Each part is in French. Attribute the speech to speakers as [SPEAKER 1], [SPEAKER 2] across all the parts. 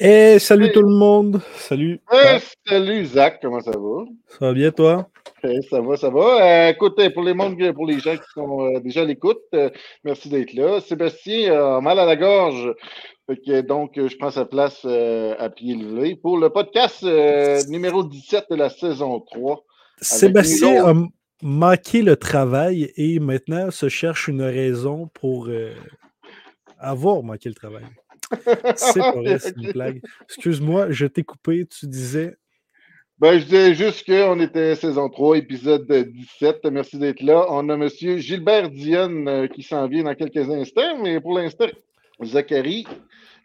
[SPEAKER 1] Eh, salut tout le monde. Salut.
[SPEAKER 2] Salut Zach, comment ça va?
[SPEAKER 1] Ça va bien, toi?
[SPEAKER 2] Eh, ça va, ça va. Euh, écoute, pour les, monde, pour les gens qui sont euh, déjà à l'écoute, euh, merci d'être là. Sébastien a mal à la gorge. donc, je prends sa place à pied levé pour le podcast numéro 17 de la saison 3.
[SPEAKER 1] Sébastien a manqué le travail et maintenant se cherche une raison pour avoir manqué le travail. C'est pas vrai, c'est une blague. Excuse-moi, je t'ai coupé, tu disais?
[SPEAKER 2] Ben, je disais juste qu'on était saison 3, épisode 17. Merci d'être là. On a M. Gilbert Dionne euh, qui s'en vient dans quelques instants, mais pour l'instant, Zachary,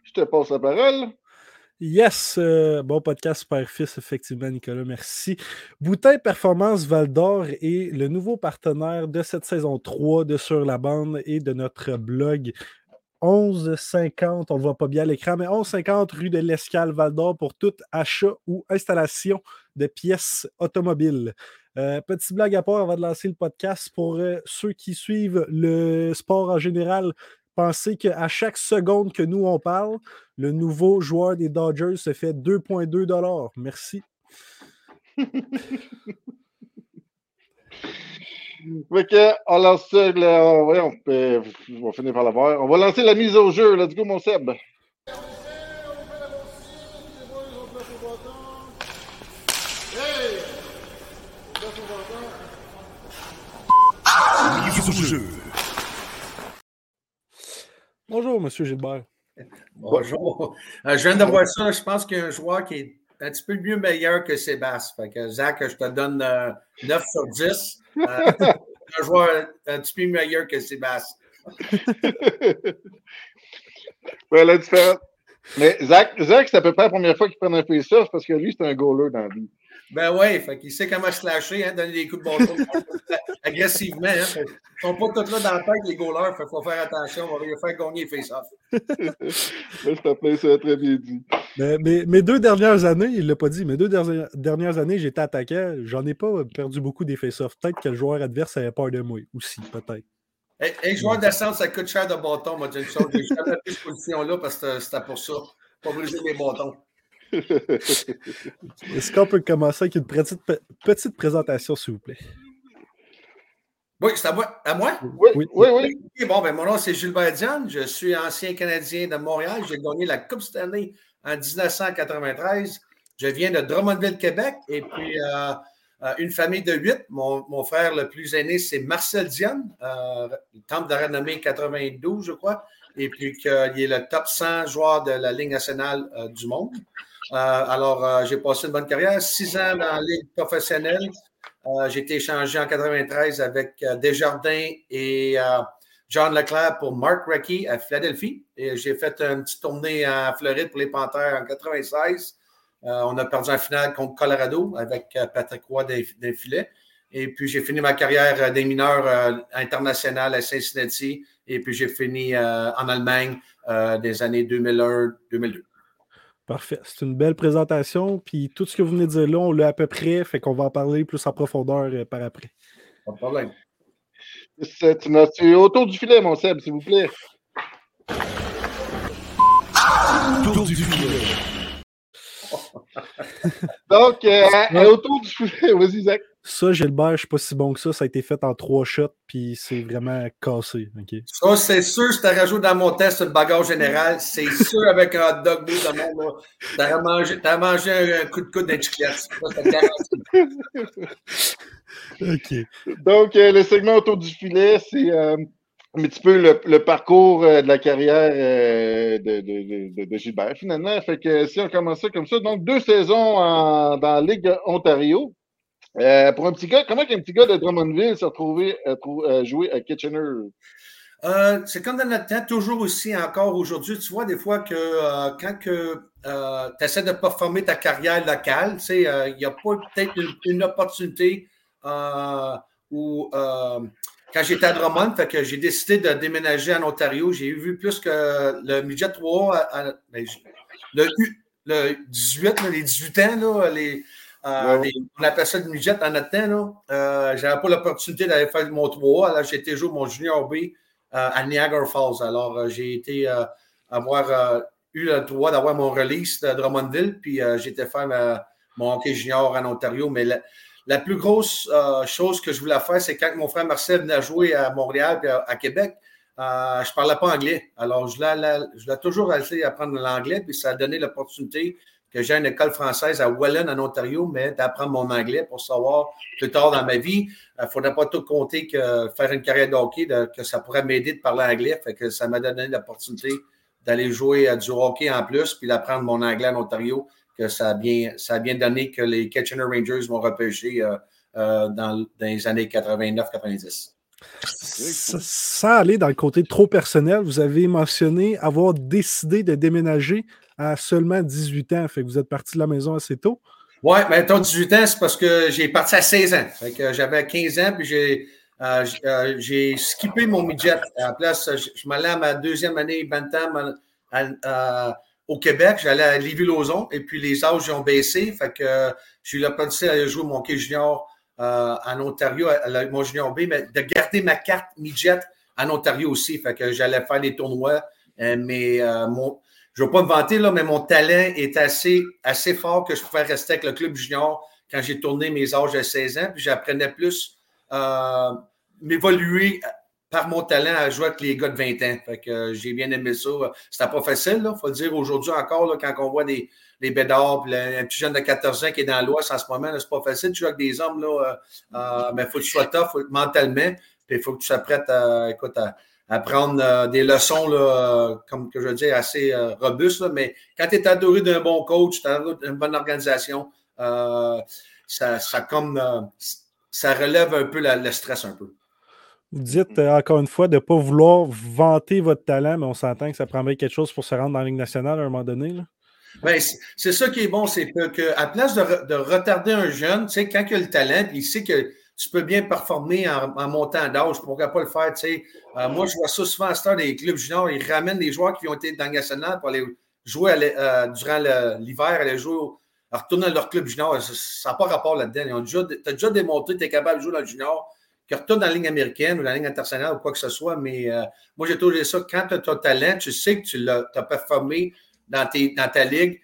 [SPEAKER 2] je te passe la parole.
[SPEAKER 1] Yes, euh, bon podcast Père-Fils, effectivement, Nicolas, merci. Boutin Performance Val d'Or est le nouveau partenaire de cette saison 3 de Sur la bande et de notre blog 11,50, on ne voit pas bien à l'écran, mais 11,50 rue de l'Escale Val d'Or pour tout achat ou installation de pièces automobiles. Euh, petit blague à part avant de lancer le podcast pour euh, ceux qui suivent le sport en général. Pensez qu'à chaque seconde que nous on parle, le nouveau joueur des Dodgers se fait 2,2 Merci.
[SPEAKER 2] Fait que, on lance ça, ouais, on, peut, on va finir par l'avoir. On va lancer la mise au jeu. Let's go, mon Seb.
[SPEAKER 1] Bonjour, Monsieur Gilbert.
[SPEAKER 3] Bonjour. Euh, je viens de voir ça. Je pense qu'il y a un joueur qui est un petit peu mieux meilleur que Sébastien. Fait que Zach, je te donne 9 euh, sur 10. Euh, un joueur un petit peu meilleur que Sébastien.
[SPEAKER 2] ouais, la différence. Mais Zach, Zach c'est à peu près la première fois qu'il prend un face-off parce que lui, c'est un goaler dans la vie.
[SPEAKER 3] Ben oui, fait qu'il sait comment se lâcher, hein, donner des coups de bâton agressivement. Hein, ils ne sont pas tous là dans le tête, les goalers. Il faut faire attention, on va lui faire gagner les face-off.
[SPEAKER 2] Te plaît, c'est très bien dit.
[SPEAKER 1] Mais, mes deux dernières années, il ne l'a pas dit, mes deux dernières années, j'étais attaquant. J'en ai pas perdu beaucoup des face-off. Peut-être que le joueur adverse avait peur de moi aussi, peut-être.
[SPEAKER 3] Un joueur ça coûte cher de bâton, moi, J'ai jamais cette position-là parce que c'était pour ça. Pas briser les bâtons.
[SPEAKER 1] Est-ce qu'on peut commencer avec une petite, petite présentation, s'il vous plaît?
[SPEAKER 3] Oui, c'est à moi. À moi?
[SPEAKER 2] Oui, oui, oui.
[SPEAKER 3] Bon, ben, mon nom, c'est Gilbert Diane. Je suis ancien Canadien de Montréal. J'ai gagné la Coupe cette année en 1993. Je viens de Drummondville, Québec. Et puis, euh, euh, une famille de huit. Mon, frère le plus aîné, c'est Marcel Diane, euh, temple de renommée 92, je crois. Et puis, qu'il est le top 100 joueur de la Ligue nationale euh, du monde. Euh, alors, euh, j'ai passé une bonne carrière, six ans dans la Ligue professionnelle. Euh, j'ai été échangé en 93 avec Desjardins et John Leclerc pour Mark Reckie à Philadelphie. Et j'ai fait une petite tournée en Floride pour les Panthers en 96. on a perdu en finale contre Colorado avec Patrick Roy des, filets. Et puis, j'ai fini ma carrière des mineurs internationales à Cincinnati. Et puis, j'ai fini en Allemagne des années 2001-2002.
[SPEAKER 1] Parfait. C'est une belle présentation. Puis tout ce que vous venez de dire là, on l'a à peu près. Fait qu'on va en parler plus en profondeur euh, par après.
[SPEAKER 3] Pas de problème.
[SPEAKER 2] C'est autour du filet, mon Seb, s'il vous plaît. Autour du filet. Donc, euh, autour du filet, vas-y, Zach.
[SPEAKER 1] Ça, Gilbert, je ne suis pas si bon que ça. Ça a été fait en trois shots, puis c'est vraiment cassé.
[SPEAKER 3] Ça, c'est sûr, si tu as rajouté dans mon test le bagage général, c'est sûr avec un hot dog bleu de monde. Tu as mangé, un, coup de coude d'un chiclette.
[SPEAKER 1] OK.
[SPEAKER 2] Donc, euh, le segment autour du filet, c'est euh, un petit peu le, parcours euh, de la carrière de, de, de, Gilbert, finalement. Fait que si on commence ça comme ça, donc deux saisons dans la Ligue Ontario. Euh, pour un petit gars, comment un petit gars de Drummondville s'est retrouvé à, jouer à Kitchener?
[SPEAKER 3] Euh, c'est comme dans notre temps, toujours aussi, encore aujourd'hui, tu vois des fois que euh, quand que, tu essaies de performer ta carrière locale, il n'y a pas peut-être une, opportunité où quand j'étais à Drummond, fait que j'ai décidé de déménager en Ontario. J'ai vu plus que le midget 3, ben, le, le 18, les 18 ans, là, les, euh, on appelle ça le midget en notre temps. Euh, j'avais pas l'opportunité d'aller faire mon 3. Alors, j'ai été jouer mon junior B euh, à Niagara Falls. Alors, j'ai été avoir eu le droit d'avoir mon release de Drummondville, puis j'ai été faire mon hockey junior en Ontario. Mais la, plus grosse chose que je voulais faire, c'est quand mon frère Marcel venait jouer à Montréal et à, Québec, je ne parlais pas anglais. Alors, je l'ai toujours essayé apprendre l'anglais, puis ça a donné l'opportunité que j'ai une école française à Welland, en Ontario, mais d'apprendre mon anglais pour savoir plus tard dans ma vie. Il ne faudrait pas tout compter que faire une carrière de hockey, que ça pourrait m'aider de parler anglais. Fait que ça m'a donné l'opportunité d'aller jouer à du hockey en plus, puis d'apprendre mon anglais en Ontario, que ça a bien, ça a bien donné que les Kitchener Rangers m'ont repêché euh, euh, dans, les années 89-90.
[SPEAKER 1] Sans aller dans le côté trop personnel, vous avez mentionné avoir décidé de déménager à seulement 18 ans. Fait que vous êtes parti de la maison assez tôt.
[SPEAKER 3] Oui, mais ton 18 ans, c'est parce que j'ai parti à 16 ans. Fait que j'avais 15 ans, puis j'ai, euh, euh, j'ai skippé mon midget. À la place, je, m'allais à ma deuxième année Bantam euh, au Québec. J'allais à Lévis-Lauzon, et puis les âges ont baissé. Fait que j'ai eu l'opportunité d'aller jouer mon hockey junior en Ontario, à, mon junior B, mais de garder ma carte midget en Ontario aussi. Fait que j'allais faire des tournois. mais mon, je ne veux pas me vanter, là, mais mon talent est assez, assez fort que je pouvais rester avec le club junior quand j'ai tourné mes âges de 16 ans. Puis j'apprenais plus euh, m'évoluer par mon talent à jouer avec les gars de 20 ans. Fait que euh, j'ai bien aimé ça. C'était pas facile, il faut le dire aujourd'hui encore, quand on voit des, les bédards, puis un petit jeune de 14 ans qui est dans l'Ouest en ce moment, c'est pas facile de jouer avec des hommes, là, euh, mais il faut que tu sois tough mentalement, puis il faut que tu sois prêt à, écoute, à, prendre euh, des leçons, là, comme que je dire, assez euh, robustes. mais quand tu es adoré d'un bon coach, d'une bonne organisation, euh, ça, comme, ça relève un peu le stress un peu.
[SPEAKER 1] Vous dites encore une fois de ne pas vouloir vanter votre talent, mais on s'entend que ça prendrait quelque chose pour se rendre dans la Ligue nationale à un moment donné.
[SPEAKER 3] Ben, c'est ça qui est bon, c'est qu'à place de, de, retarder un jeune, tu sais, quand il a le talent, puis il sait que tu peux bien performer en, montant d'âge. Pourquoi pas le faire? Tu sais? Euh, moi, je vois ça souvent à ce des clubs juniors. Ils ramènent des joueurs qui ont été dans le national pour aller jouer euh, durant l'hiver, aller jouer, retourner dans leur club junior. Ça n'a pas rapport là-dedans. Tu as déjà démontré que tu es capable de jouer dans le junior, que retourne dans la ligne américaine ou dans la ligne internationale ou quoi que ce soit. Mais euh, moi, j'ai toujours dit ça. Quand tu as ton talent, tu sais que tu as, performé dans, ta ligue.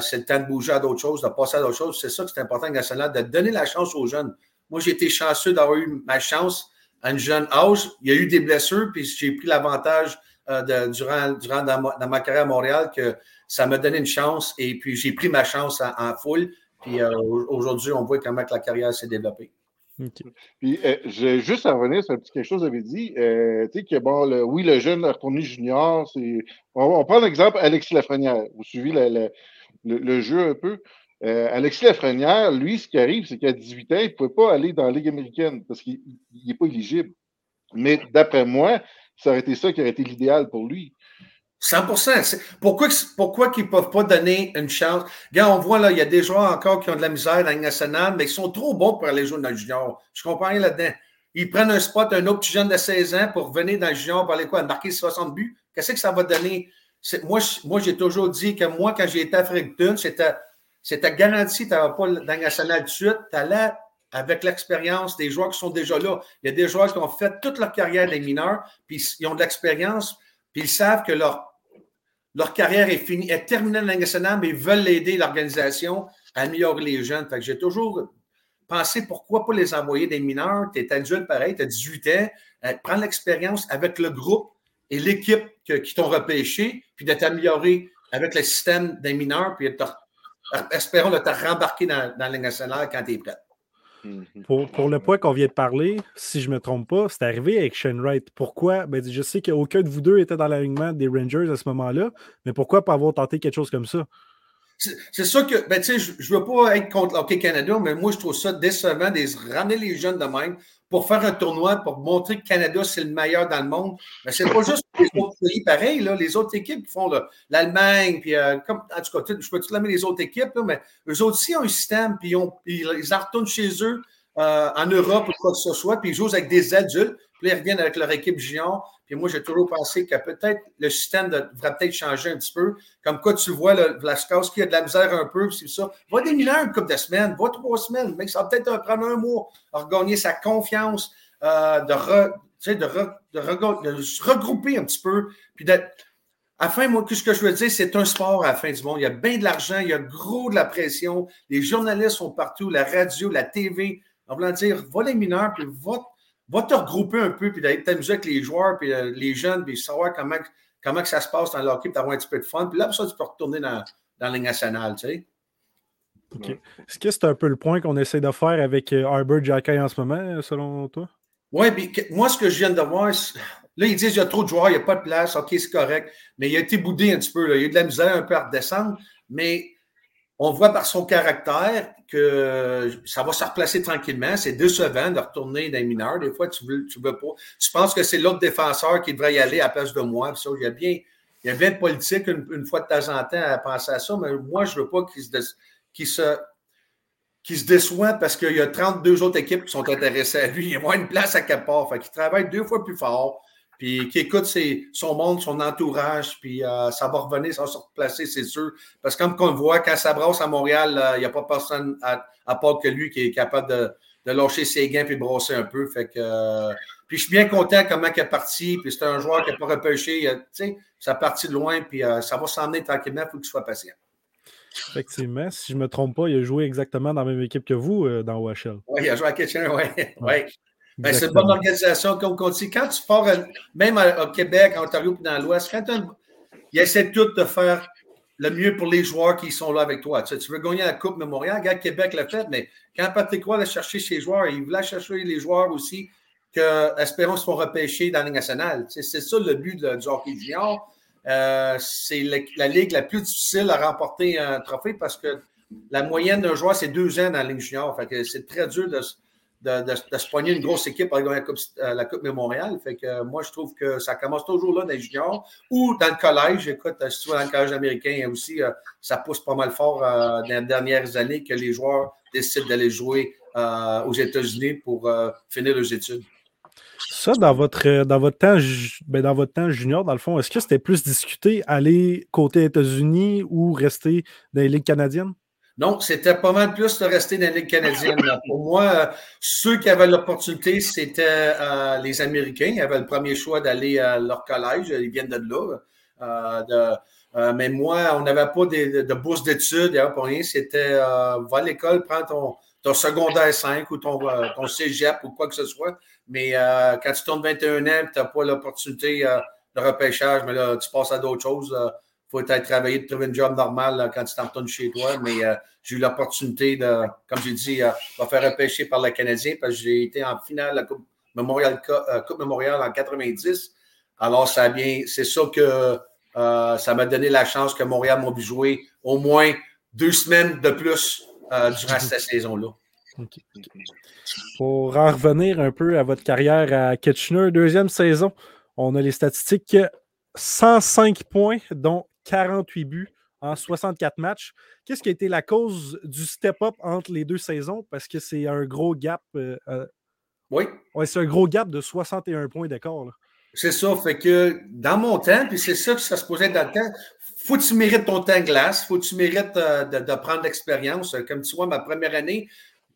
[SPEAKER 3] c'est le temps de bouger à d'autres choses, de passer à d'autres choses. C'est ça que c'est important national, de donner la chance aux jeunes. Moi, j'ai été chanceux d'avoir eu ma chance à une jeune âge. Il y a eu des blessures, puis j'ai pris l'avantage euh, durant, dans, ma, carrière à Montréal que ça m'a donné une chance et puis j'ai pris ma chance en, foule. Puis euh, aujourd'hui, on voit comment la carrière s'est développée.
[SPEAKER 2] Puis, euh, juste à revenir sur un petit quelque chose que vous avez dit. tu sais, que bon, le, oui, le jeune retourné junior, c'est. On, prend l'exemple Alexis Lafrenière. Vous suivez le, le, jeu un peu. Euh, Alexis Lafrenière, lui, ce qui arrive, c'est qu'à 18 ans, il ne pouvait pas aller dans la Ligue américaine parce qu'il n'est pas éligible. Mais d'après moi, ça aurait été ça qui aurait été l'idéal pour lui.
[SPEAKER 3] 100 Pourquoi, pourquoi qu'ils ne peuvent pas donner une chance? Regarde, on voit là, il y a des joueurs encore qui ont de la misère dans la nationale, mais ils sont trop bons pour aller jouer dans le junior. Je comprends rien là-dedans. Ils prennent un spot, un autre petit jeune de 16 ans pour venir dans le junior pour aller quoi? Marquer 60 buts? Qu'est-ce que ça va donner? Moi, moi j'ai toujours dit que moi, quand j'ai été à Fredericton, c'était c'était garanti, tu n'avais pas dans nationale tout de suite, tu allais avec l'expérience des joueurs qui sont déjà là. Il y a des joueurs qui ont fait toute leur carrière des mineurs, puis ils ont de l'expérience, puis ils savent que leur, leur carrière est finie, est terminée dans la mais ils veulent aider l'organisation à améliorer les jeunes. Fait que j'ai toujours pensé pourquoi pas les envoyer des mineurs? Tu es adulte pareil, tu as 18 ans, euh, prendre l'expérience avec le groupe et l'équipe qui t'ont repêché, puis de t'améliorer avec le système des mineurs, puis espérons de te rembarquer dans, dans la quand tu es prêt.
[SPEAKER 1] Mhm. Pour, le point qu'on vient de parler, si je ne me trompe pas, c'est arrivé avec Shane Wright. Pourquoi? Ben, je sais qu'aucun de vous deux était dans l'alignement des Rangers à ce moment-là, mais pourquoi pas avoir tenté quelque chose comme ça?
[SPEAKER 3] C'est ça que, ben, tu sais, je ne veux pas être contre Hockey Canada, mais moi, je trouve ça décevant de ramener les jeunes de même pour faire un tournoi, pour montrer que Canada, c'est le meilleur dans le monde. Mais c'est pas juste les autres pays pareil, là, les autres équipes qui font l'Allemagne, puis euh, comme, en tout cas, je peux tout l'amener les autres équipes, mais eux aussi ont un système, puis ils, ils, retournent chez eux euh, en Europe ou quoi que ce soit, puis ils jouent avec des adultes, puis ils reviennent avec leur équipe junior. Puis moi, j'ai toujours pensé que peut-être le système devrait peut-être changer un petit peu. Comme quoi, tu vois, le, qui a de la misère un peu, c'est ça. Va des mineurs une couple de semaines, va trois semaines, mais ça va peut-être prendre un mois à regagner sa confiance, euh, de, de, se regrouper un petit peu, puis d'être. À la fin, moi, ce que je veux dire, c'est un sport à la fin du monde. Il y a bien de l'argent, il y a gros de la pression. Les journalistes sont partout, la radio, la TV. En voulant dire, va les mineurs, puis va va te regrouper un peu, puis t'amuser avec les joueurs, puis euh, les jeunes, puis savoir comment, comment que ça se passe dans leur équipe, d'avoir un petit peu de fun. Puis là, ça, tu peux retourner dans, dans la nationale, tu sais.
[SPEAKER 1] OK. Est-ce que c'est un peu le point qu'on essaie de faire avec euh, Arbor Jacky en ce moment, selon toi?
[SPEAKER 3] Oui, puis moi, ce que je viens de voir, là, ils disent qu'il y a trop de joueurs, il n'y a pas de place, OK, c'est correct, mais il a été boudé un petit peu, là. il y a eu de la misère un peu à redescendre, mais on voit par son caractère que ça va se replacer tranquillement. C'est décevant de retourner dans les mineurs. Des fois, tu veux, veux pas. Tu penses que c'est l'autre défenseur qui devrait y aller à la place de moi. Il y a bien, il y a bien de politique une, fois de temps en temps à penser à ça, mais moi, je veux pas qu'il se, déçoit parce qu'il y a 32 autres équipes qui sont intéressées à lui. Il y a moins une place à quelque part. Travaille deux fois plus fort puis qui écoute son monde, son entourage, puis euh, ça va revenir, ça va se replacer, c'est sûr. Parce que comme on voit, quand ça brasse à Montréal, il n'y a pas personne à, part que lui qui est capable de, de lâcher ses gains puis de brosser un peu. Fait que, euh, puis je suis bien content comment il est parti, puis c'est un joueur qui n'a pas repêché. Tu ça parti de loin, puis euh, ça va s'emmener tranquillement, il faut qu'il soit patient.
[SPEAKER 1] Effectivement, si je ne me trompe pas, il a joué exactement dans la même équipe que vous dans OHL.
[SPEAKER 3] Oui, il a joué à Kitchener, oui. Ouais. Ben, c'est une bonne organisation, comme on dit. Quand tu pars, même au Québec, en Ontario et dans l'Ouest, quand ils essaient tout de faire le mieux pour les joueurs qui sont là avec toi. Tu, veux gagner la Coupe Mémorial, regarde, Québec l'a fait, mais quand Patrick Roy allait chercher ses joueurs, il voulait chercher les joueurs aussi que Espérons se font repêcher dans la Ligue nationale. c'est ça le but du hockey junior. Euh, c'est la, ligue la plus difficile à remporter un trophée parce que la moyenne d'un joueur, c'est deux ans dans la Ligue junior. c'est très dur de, de, se poigner une grosse équipe gagner la Coupe, euh, la coupe. Fait que moi, je trouve que ça commence toujours là dans les juniors ou dans le collège. Écoute, si tu vas dans le collège américain aussi, euh, ça pousse pas mal fort euh, dans les dernières années que les joueurs décident d'aller jouer aux États-Unis pour finir leurs études.
[SPEAKER 1] Ça, dans votre, dans, votre temps, ben dans votre temps junior, dans le fond, est-ce que c'était plus discuté aller côté États-Unis ou rester dans les ligues canadiennes?
[SPEAKER 3] Non, c'était pas mal plus de rester dans la Ligue canadienne. Pour moi, euh, ceux qui avaient l'opportunité, c'était euh, les Américains. Ils avaient le premier choix d'aller à leur collège. Ils viennent de là. Euh, mais moi, on n'avait pas de, de bourse d'études, pour rien. C'était va à l'école, prends ton, ton secondaire 5 ou ton, ton cégep ou quoi que ce soit. Mais quand tu tournes 21 ans tu n'as pas l'opportunité de repêchage, mais là, tu passes à d'autres choses faut être travailler de trouver un job normal quand tu t'en retournes chez toi. Mais euh, j'ai eu l'opportunité de, comme j'ai dit, euh, de faire repêcher par le Canadien parce que j'ai été en finale de la Coupe Memorial, euh, Coupe Memorial en 90. Alors, ça bien, c'est ça que ça m'a donné la chance que Montréal m'a jouer au moins deux semaines de plus durant cette saison-là.
[SPEAKER 1] Pour en revenir un peu à votre carrière à Kitchener, deuxième saison, on a les statistiques 105 points, dont 48 buts en 64 matchs. Qu'est-ce qui a été la cause du step-up entre les deux saisons? Parce que c'est un gros gap. Euh, euh,
[SPEAKER 3] oui.
[SPEAKER 1] Ouais, c'est un gros gap de 61 points d'écart.
[SPEAKER 3] C'est ça. Fait que dans mon temps, puis c'est ça que ça se posait dans le temps, faut que tu mérites ton temps glace, faut que tu mérites euh, de, prendre l'expérience. Comme tu vois, ma première année,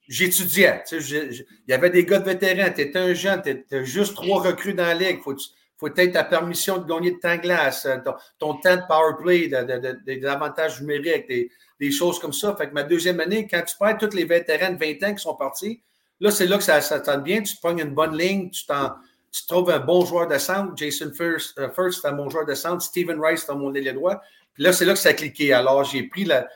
[SPEAKER 3] j'étudiais. Il y avait des gars de vétérans, tu étais un jeune, tu étais juste trois recrues dans la ligue. Faut faut être ta permission de gagner de temps glace, euh, ton, temps de power play, des avantages numériques, des, choses comme ça. Fait que ma deuxième année, quand tu perds tous les vétérans de 20 ans qui sont partis, là, c'est là que ça, ça tente bien. Tu te prends une bonne ligne, tu, trouves un bon joueur de centre. Jason First, uh, First c'est un bon joueur de centre. Steven Rice, c'est mon ailier droit. Puis là, c'est là que ça a cliqué. Alors, j'ai pris la,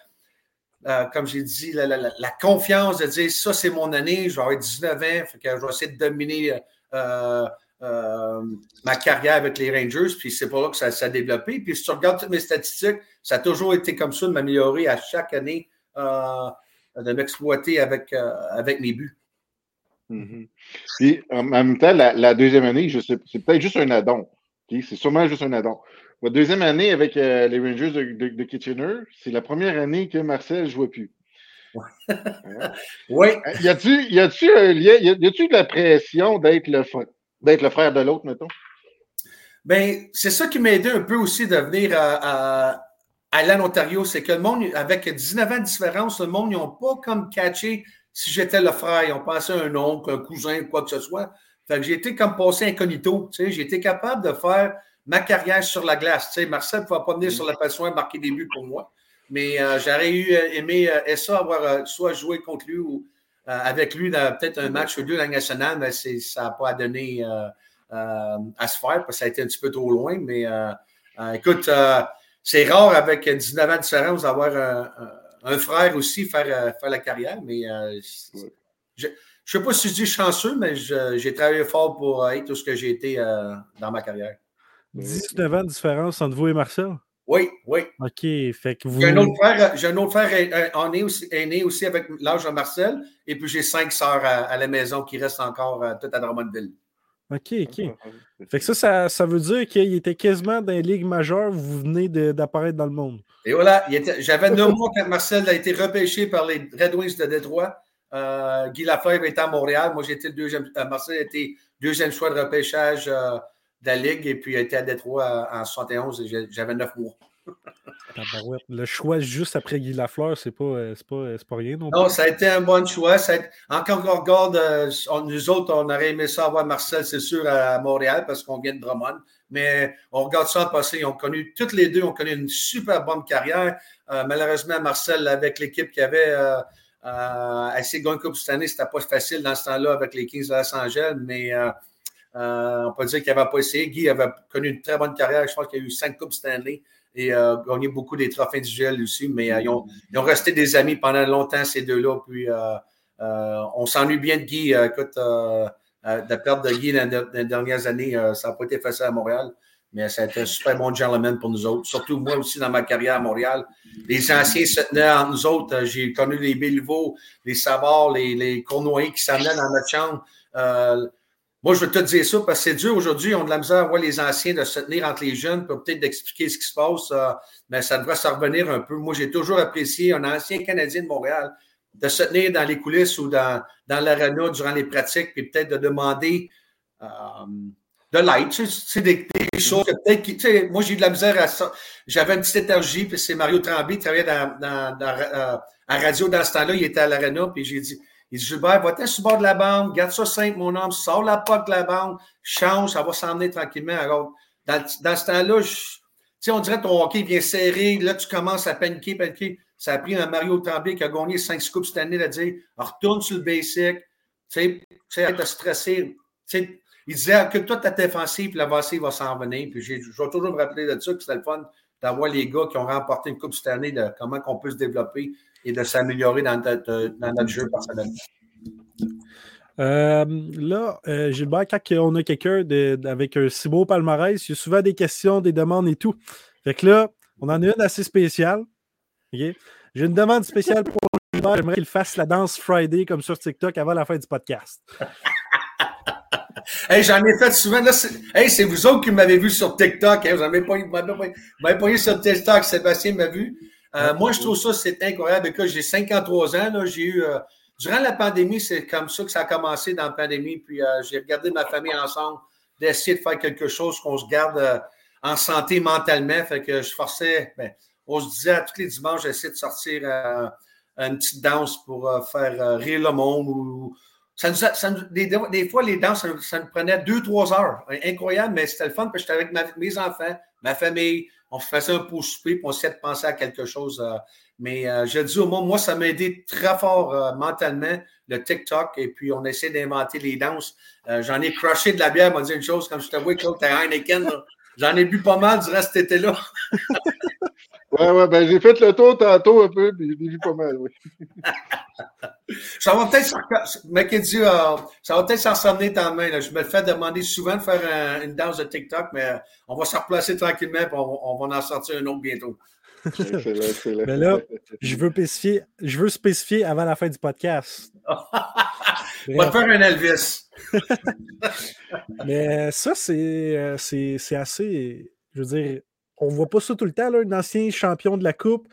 [SPEAKER 3] comme j'ai dit, la, confiance de dire ça, c'est mon année, je vais avoir 19 ans, fait que je vais essayer de dominer euh, ma carrière avec les Rangers, puis c'est pour là que ça s'est développé. Puis si tu regardes toutes mes statistiques, ça a toujours été comme ça de m'améliorer à chaque année, de m'exploiter avec, avec mes buts.
[SPEAKER 2] Mm-hmm. Puis en même temps, la, deuxième année, je sais, c'est peut-être juste un addon. C'est sûrement juste un addon. Ma deuxième année avec les Rangers de, Kitchener, c'est la première année que Marcel ne jouait plus.
[SPEAKER 3] oui.
[SPEAKER 2] Y a-tu y a-tu un lien, y a-tu de la pression d'être le, d'être le frère de l'autre, mettons?
[SPEAKER 3] Bien, c'est ça qui m'a aidé un peu aussi de venir à, à, à Ontario. C'est que le monde, avec 19 ans de différence, le monde, ils n'ont pas comme catché si j'étais le frère. Ils ont pensé un oncle, un cousin, quoi que ce soit. Fait que j'ai été comme passé incognito. J'ai été capable de faire ma carrière sur la glace. Marcel ne pouvait pas venir sur la passoire marquer des buts pour moi. Mais euh, j'aurais eu euh, aimé euh, ça, avoir soit joué contre lui ou avec lui dans peut-être un match ou deux dans la nationale, mais ça n'a pas donné à se faire parce que ça a été un petit peu trop loin. Mais écoute, c'est rare avec 19 ans de différence d'avoir un, frère aussi faire, faire la carrière, mais je ne sais pas si je dis chanceux, mais j'ai travaillé fort pour être tout ce que j'ai été dans ma carrière.
[SPEAKER 1] 19 ans de différence entre vous et Marcel?
[SPEAKER 3] Oui, oui.
[SPEAKER 1] OK. Fait que vous.
[SPEAKER 3] J'ai un autre frère, j'ai un autre frère on est aussi, né aussi avec l'âge de Marcel. Et puis j'ai cinq sœurs à, la maison qui restent encore euh, toutes à Drummondville.
[SPEAKER 1] OK, OK. Fait que ça, ça, veut dire qu'il était quasiment dans les ligues majeures, vous venez d'apparaître dans le monde.
[SPEAKER 3] Et voilà, j'avais neuf mois quand Marcel a été repêché par les Red Wings de Détroit. Euh, Guy Lafleur était à Montréal. Moi, j'étais le deuxième. Euh, Marcel était deuxième choix de repêchage de la Ligue et puis a été à Détroit en 71 et j'avais neuf mois.
[SPEAKER 1] Le choix juste après Guy Lafleur, c'est pas, euh, pas, euh, pas rien non
[SPEAKER 3] Non, ça a été un bon choix. Ça Encore on regarde, euh, nous autres, on aurait aimé ça avoir Marcel, c'est sûr, à Montréal parce qu'on vient de Drummond. Mais on regarde ça en passé. Ils ont connu, toutes les deux ont connu une super bonne carrière. malheureusement, Marcel, avec l'équipe qui avait euh, gagner Coupe cette année, c'était pas facile dans ce temps-là avec les Kings de Los Angeles, mais euh, on peut dire qu'il n'avait pas essayé. Guy avait connu une très bonne carrière. Je pense qu'il a eu cinq Coupes Stanley et euh, gagné beaucoup des trophées individuels aussi. Mais euh, ils, ont, resté des amis pendant longtemps, ces deux-là. Puis on s'ennuie bien de Guy. écoute, de perdre de Guy dans, les dernières années, ça n'a pas été facile à Montréal. Mais ça a été un super bon gentleman pour nous autres. Surtout moi aussi dans ma carrière à Montréal. Les anciens se tenaient entre nous autres. J'ai connu les Béliveau, les Savard, les, les Cournoyers qui s'amenaient dans notre chambre. Moi, je veux te dire ça parce que c'est dur aujourd'hui. On a de la misère à voir les anciens de se tenir entre les jeunes pour peut-être d'expliquer ce qui se passe. Euh, mais ça devrait se revenir un peu. Moi, j'ai toujours apprécié un ancien Canadien de Montréal de se tenir dans les coulisses ou dans, dans l'arena durant les pratiques, puis peut-être de demander euh, de l'aide. C'est des, choses que peut-être. Moi, j'ai de la misère à ça. J'avais une petite énergie, puis c'est Mario Tremblay qui travaillait dans euh, à radio dans ce temps-là. Il était à l'arena, puis j'ai dit il dit Gilbert, va-t'en sur le bord de la bande, garde ça simple, mon homme, sors la porte de la bande, change, ça va s'emmener tranquillement. Alors, dans, dans ce temps-là, on dirait ton hockey vient serrer, là, tu commences à paniquer, paniquer. Ça a pris un Mario Tremblay qui a gagné 5 scoops cette année de dire retourne sur le basic, tu sais, arrête de stresser. il disait que toi, ta défensive, l'avancée va s'en venir. Puis je vais toujours me rappeler de ça, que c'était le fun d'avoir les gars qui ont remporté une coupe cette année, de comment on peut se développer et de s'améliorer dans, notre jeu personnel.
[SPEAKER 1] Euh, là, euh, Gilbert, quand on a quelqu'un avec un si beau palmarès, il y a souvent des questions, des demandes et tout. Fait que là, on en a une assez spéciale. J'ai une demande spéciale pour Gilbert. J'aimerais qu'il fasse la danse Friday comme sur TikTok avant la fin du podcast.
[SPEAKER 3] hey, j'en ai fait souvent. hey, c'est vous autres qui m'avez vu sur TikTok. Hein, vous m'avez pas, eu sur TikTok. Sébastien m'a vu. Euh, moi, je trouve ça, c'est incroyable. j'ai 53 ans. J'ai eu. Euh, durant la pandémie, c'est comme ça que ça a commencé dans la pandémie. Puis euh, j'ai regardé ma famille ensemble, d'essayer de faire quelque chose qu'on se garde en santé mentalement. Fait que je forçais. Ben, on se disait à tous les dimanches, j'essaie de sortir une petite danse pour faire rire le monde. Ou, ça des, fois, les danses, ça, nous prenait deux, trois heures. Incroyable, mais c'était le fun parce que j'étais avec mes enfants, ma famille, on faisait un pot souper, puis on essayait de penser à quelque chose. Euh, mais euh, je dis au moins, moi, ça m'a aidé très fort euh, mentalement, le TikTok, et puis on essaie d'inventer les danses. J'en ai crushé de la bière, m'a dit une chose, comme je te vois, Claude, t'as Heineken, j'en ai bu pas mal durant cet été-là.
[SPEAKER 2] Ouais, ouais, ben j'ai fait le tour tantôt un peu, puis j'ai vu pas mal, oui.
[SPEAKER 3] ça va peut-être euh, ça va peut-être s'en ressembler ta main. Là. Je me le fais demander souvent de faire une danse de TikTok, mais on va se replacer tranquillement, puis on, on va en sortir un autre bientôt.
[SPEAKER 1] Mais là, je veux, spécifier, je veux spécifier avant la fin du podcast.
[SPEAKER 3] On va faire un Elvis.
[SPEAKER 1] Mais ça, euh, c'est assez. Je veux dire, on ne voit pas ça tout le temps, là, un ancien champion de la Coupe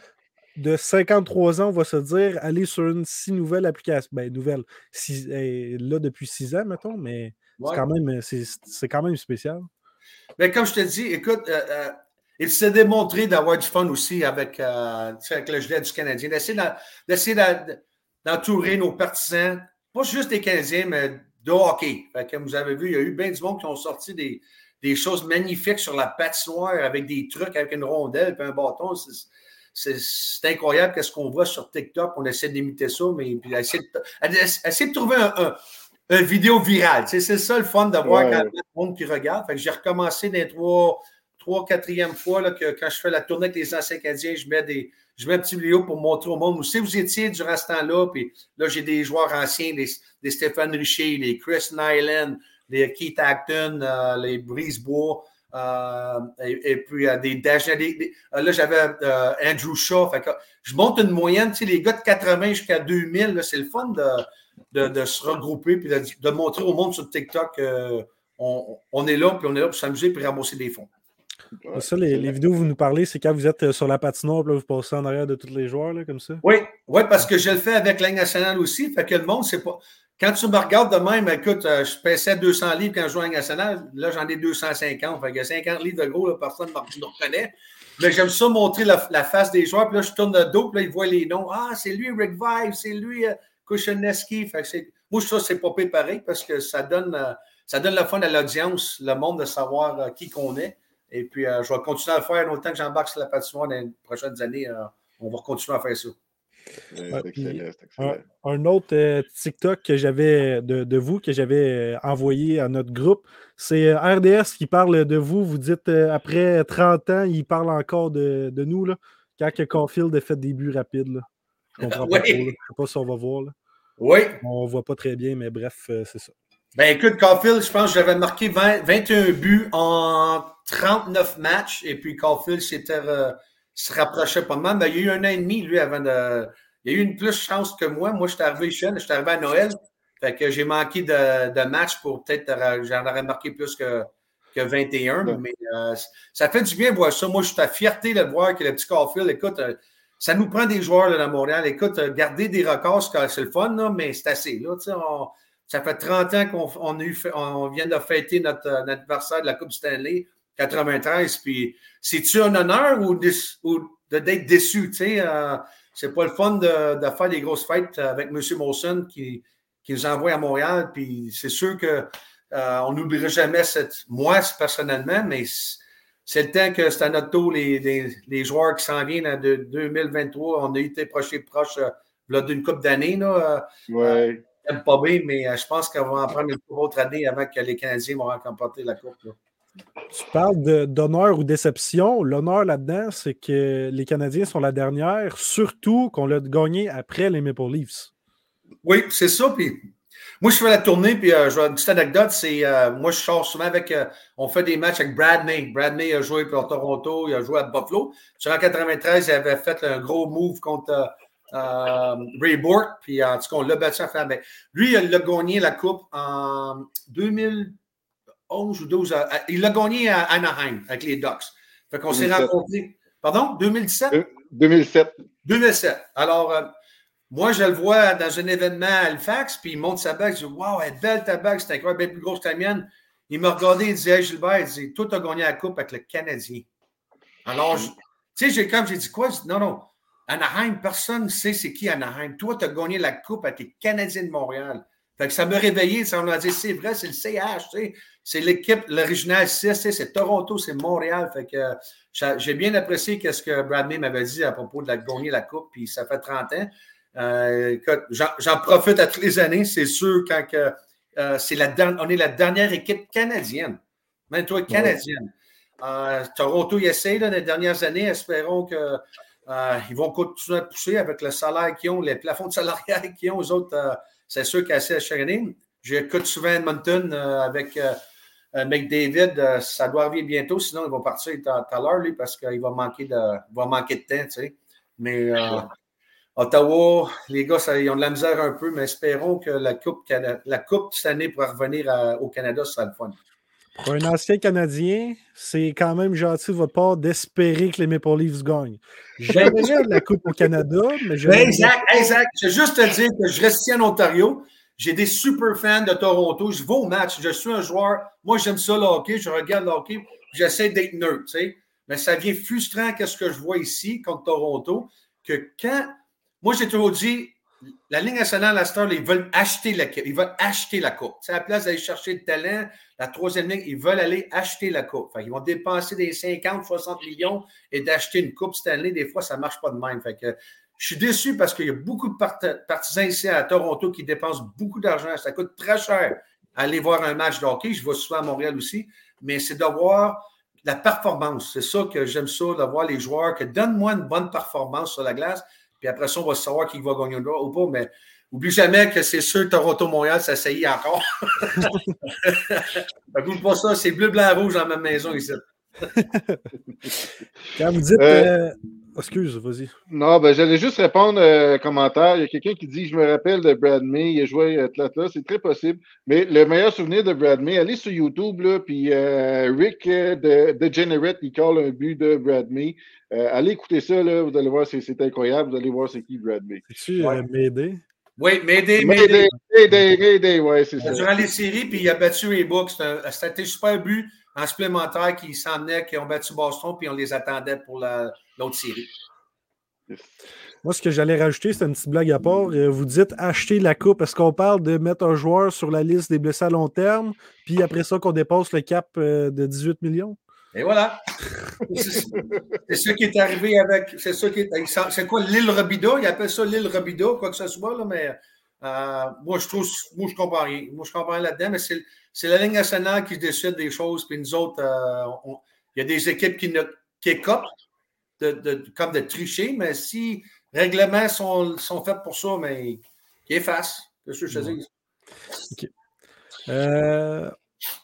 [SPEAKER 1] de 53 ans, on va se dire, aller sur une si nouvelle application. Ben, nouvelle. là, depuis 6 ans, mettons, mais c'est quand, même, quand même spécial.
[SPEAKER 3] Mais comme je te dis, écoute, euh, euh, il s'est démontré d'avoir du fun aussi avec, euh, avec le gilet du Canadien, d'essayer d'entourer nos partisans, pas juste des Canadiens, mais de hockey. comme vous avez vu, il y a eu bien du monde qui ont sorti des, des choses magnifiques sur la patinoire avec des trucs, avec une rondelle et un bâton. C'est incroyable qu'est-ce qu'on voit sur TikTok. On essaie d'imiter ça, mais puis essayer, de, trouver un, un, vidéo virale. c'est ça le fun d'avoir ouais. quand il y a monde qui regarde. J'ai recommencé des trois trois, quatrième fois là, que quand je fais la tournée avec les anciens Canadiens, je mets des. Je mets un petit vidéo pour montrer au monde où si vous étiez durant ce temps-là, puis là, j'ai des joueurs anciens, des, Stéphane Richer, les Chris Nyland, les Keith Acton, euh, les Brisebois, euh, et, puis euh, des Dash. là, j'avais Andrew Shaw. je monte une moyenne, tu sais, les gars de 80 jusqu'à 2000, c'est le fun de, de, se regrouper puis de, montrer au monde sur TikTok qu'on on est là, puis on est là pour s'amuser puis ramasser des fonds.
[SPEAKER 1] Ça, les, vidéos que vous nous parlez, c'est quand vous êtes euh, sur la patinoire, là, vous passez en arrière de tous les joueurs, là, comme ça?
[SPEAKER 3] Oui, oui, parce que je le fais avec la nationale aussi. Fait que le monde, c'est pas. Quand tu me regardes de même, écoute, euh, je pèsais 200 livres quand je jouais en nationale. Là, j'en ai 250. Fait que 50 livres de gros, personne ne me reconnaît. Mais j'aime ça montrer la, face des joueurs. Puis là, je tourne le dos, puis là, ils voient les noms. Ah, c'est lui, Rick Vive, c'est lui, euh, que moi, ça, c'est pas pareil parce que ça donne, ça donne le fun à l'audience, le monde de savoir qui qu'on est. Et puis, euh, je vais continuer à le faire autant que j'embarque sur la patinoire dans les prochaines années. Euh, on va continuer à faire ça.
[SPEAKER 1] Un, autre euh, TikTok que j'avais de, vous, que j'avais envoyé à notre groupe, c'est RDS qui parle de vous. Vous dites après 30 ans, il parle encore de, nous. Là, quand que Caulfield a fait des buts rapides. Là. Je comprends pas trop. Je ne sais pas si on va voir.
[SPEAKER 3] Oui.
[SPEAKER 1] On ne voit pas très bien, mais bref, c'est ça.
[SPEAKER 3] Ben écoute, Caulfield, je pense que j'avais marqué 21 buts en 39 matchs et puis Caulfield euh, se rapprochait pas mal. Ben, il y a eu un an et demi, lui, avant de. Il y a eu une plus chance que moi. Moi, je suis arrivé jeune, je suis arrivé à Noël. Fait que j'ai manqué de, de matchs pour peut-être. J'en aurais marqué plus que, que 21. Mais euh, ça fait du bien de voir ça. Moi, je suis à fierté de voir que le petit Caulfield, écoute, euh, ça nous prend des joueurs là, à Montréal. Écoute, garder des records, c'est le fun, là, mais c'est assez. Là, ça fait 30 ans qu'on on, vient de fêter notre, anniversaire de la Coupe Stanley. 93. Puis, c'est-tu un honneur ou, d'être déçu? Tu sais, euh, c'est pas le fun de, faire des grosses fêtes avec M. Molson qui, qui nous envoie à Montréal. Puis, c'est sûr que euh, on n'oubliera jamais cette. Moi, personnellement, mais c'est le temps que c'est à notre tour les, les, joueurs qui s'en viennent de 2023. On a été proche proche euh, d'une coupe d'années. Là,
[SPEAKER 2] ouais.
[SPEAKER 3] pas bien, mais je pense qu'on va en prendre une autre année avant que les Canadiens vont remporter la coupe.
[SPEAKER 1] Tu parles d'honneur ou déception. L'honneur là-dedans, c'est que les Canadiens sont la dernière, surtout qu'on l'a gagné après les Maple Leafs.
[SPEAKER 3] Oui, c'est ça. Puis moi, je fais la tournée, puis euh, je une petite anecdote, c'est euh, moi, je sors souvent avec. Euh, on fait des matchs avec Brad May. Brad May a joué pour Toronto, il a joué à Buffalo. en 93, il avait fait un gros move contre Ray Bork, puis en tout cas, on l'a battu à faire. Lui, il a gagné la Coupe en 2000. 11 ou 12 Il l'a gagné à Anaheim avec les Ducks. Fait qu'on s'est rencontrés. Pardon? 2017?
[SPEAKER 2] 2007.
[SPEAKER 3] 2007. Alors, euh, moi, je le vois dans un événement à Halifax, puis il monte sa bague. Je dis Waouh, elle est belle ta bague, c'est incroyable, bien plus grosse que la mienne. Il m'a regardé, il disait Gilbert, il dit Toi, tu as gagné la coupe avec le Canadien. Alors, tu sais, j'ai comme j'ai dit quoi? non, non. Anaheim, personne ne sait c'est qui Anaheim. Toi, tu as gagné la coupe avec les Canadiens de Montréal. Fait que ça me réveillé, ça m'a dit c'est vrai, c'est le CH, tu sais c'est l'équipe, l'original 6, c'est Toronto, c'est Montréal. Fait que j'ai bien apprécié ce que Bradley m'avait dit à propos de la gagner la Coupe, puis ça fait 30 ans. Euh, j'en profite à toutes les années, c'est sûr, quand que, euh, c'est la, on est la dernière équipe canadienne, même toi, canadienne, Toronto y essaie dans les dernières années. Espérons qu'ils vont continuer à pousser avec le salaire qu'ils ont, les plafonds de salarial qu'ils ont. Aux autres, c'est sûr qu'à chaque année. J'écoute souvent Edmonton avec McDavid. ça doit arriver bientôt, sinon il va partir tout à l'heure, lui, parce qu'il va manquer de, va manquer de temps. Tu sais. Mais Ottawa, les gars, ils ont de la misère un peu, mais espérons que la Coupe, la coupe cette année pourra revenir au Canada, ça sera le fun.
[SPEAKER 1] Pour un ancien Canadien, c'est quand même gentil de votre part d'espérer que les Maple Leafs gagnent. J'aimerais la Coupe au Canada, mais je.
[SPEAKER 3] Ben, exact, exact. Je vais juste te dire que je reste ici en Ontario. J'ai des super fans de Toronto. Je vais au match. Je suis un joueur. Moi, j'aime ça, le hockey. Je regarde le hockey. J'essaie d'être neutre, tu sais. Mais ça devient frustrant qu'est-ce que je vois ici contre Toronto, que quand moi, j'ai toujours dit, la Ligue nationale, la Star, ils veulent acheter la. Ils veulent acheter la coupe. C'est à la place d'aller chercher le talent, la troisième ligne, ils veulent aller acheter la coupe. ils vont dépenser des 50, 60 millions et d'acheter une coupe cette année. Des fois, ça ne marche pas de même. Fait que, je suis déçu parce qu'il y a beaucoup de partisans ici à Toronto qui dépensent beaucoup d'argent. Ça coûte très cher aller voir un match de hockey. Je vais souvent à Montréal aussi. Mais c'est de voir la performance. C'est ça que j'aime ça, de voir les joueurs, que donne-moi une bonne performance sur la glace. Puis après ça, on va savoir qui va gagner le droit ou pas. Mais oublie jamais que c'est sûr Toronto-Montréal, ça saillit encore. Pas ça, c'est bleu, blanc, rouge dans ma maison ici.
[SPEAKER 1] Quand vous dites. Euh, euh, excuse, vas-y.
[SPEAKER 2] Non, ben j'allais juste répondre à un commentaire. Il y a quelqu'un qui dit Je me rappelle de Brad May, il a joué à Atlanta, c'est très possible. Mais le meilleur souvenir de Brad May, allez sur YouTube, là, puis euh, Rick de, de Generate, il colle un but de Brad May. Euh, allez écouter ça, là, vous allez voir, c'est incroyable. Vous allez voir c'est qui Brad May.
[SPEAKER 1] C'est-tu ouais. Médé?
[SPEAKER 3] Oui, Médé,
[SPEAKER 2] Médé. Médé, Médé, ouais, c'est ça.
[SPEAKER 3] Durant les séries, puis il a battu les Bucks. C'était un super but en supplémentaire qui s'en qui ont battu Boston, puis on les attendait pour l'autre série.
[SPEAKER 1] Moi, ce que j'allais rajouter, c'est une petite blague à part. Euh, vous dites acheter la coupe. Est-ce qu'on parle de mettre un joueur sur la liste des blessés à long terme, puis après ça, qu'on dépasse le cap euh, de 18 millions?
[SPEAKER 3] Et voilà. c'est ce qui est arrivé avec. C'est ça qui C'est quoi l'île Robida? Ils appellent ça l'île Robida, quoi que ce soit, là, mais euh, moi, je trouve. Moi, je comprends rien. Moi, je comprends rien là-dedans, mais c'est la Ligue nationale qui décide des choses, puis nous autres, euh, il y a des équipes qui, ne, qui écopent de, comme de tricher, mais si les règlements sont, sont faits pour ça, mais qui effacent. C'est ce que je te dis.
[SPEAKER 1] Euh,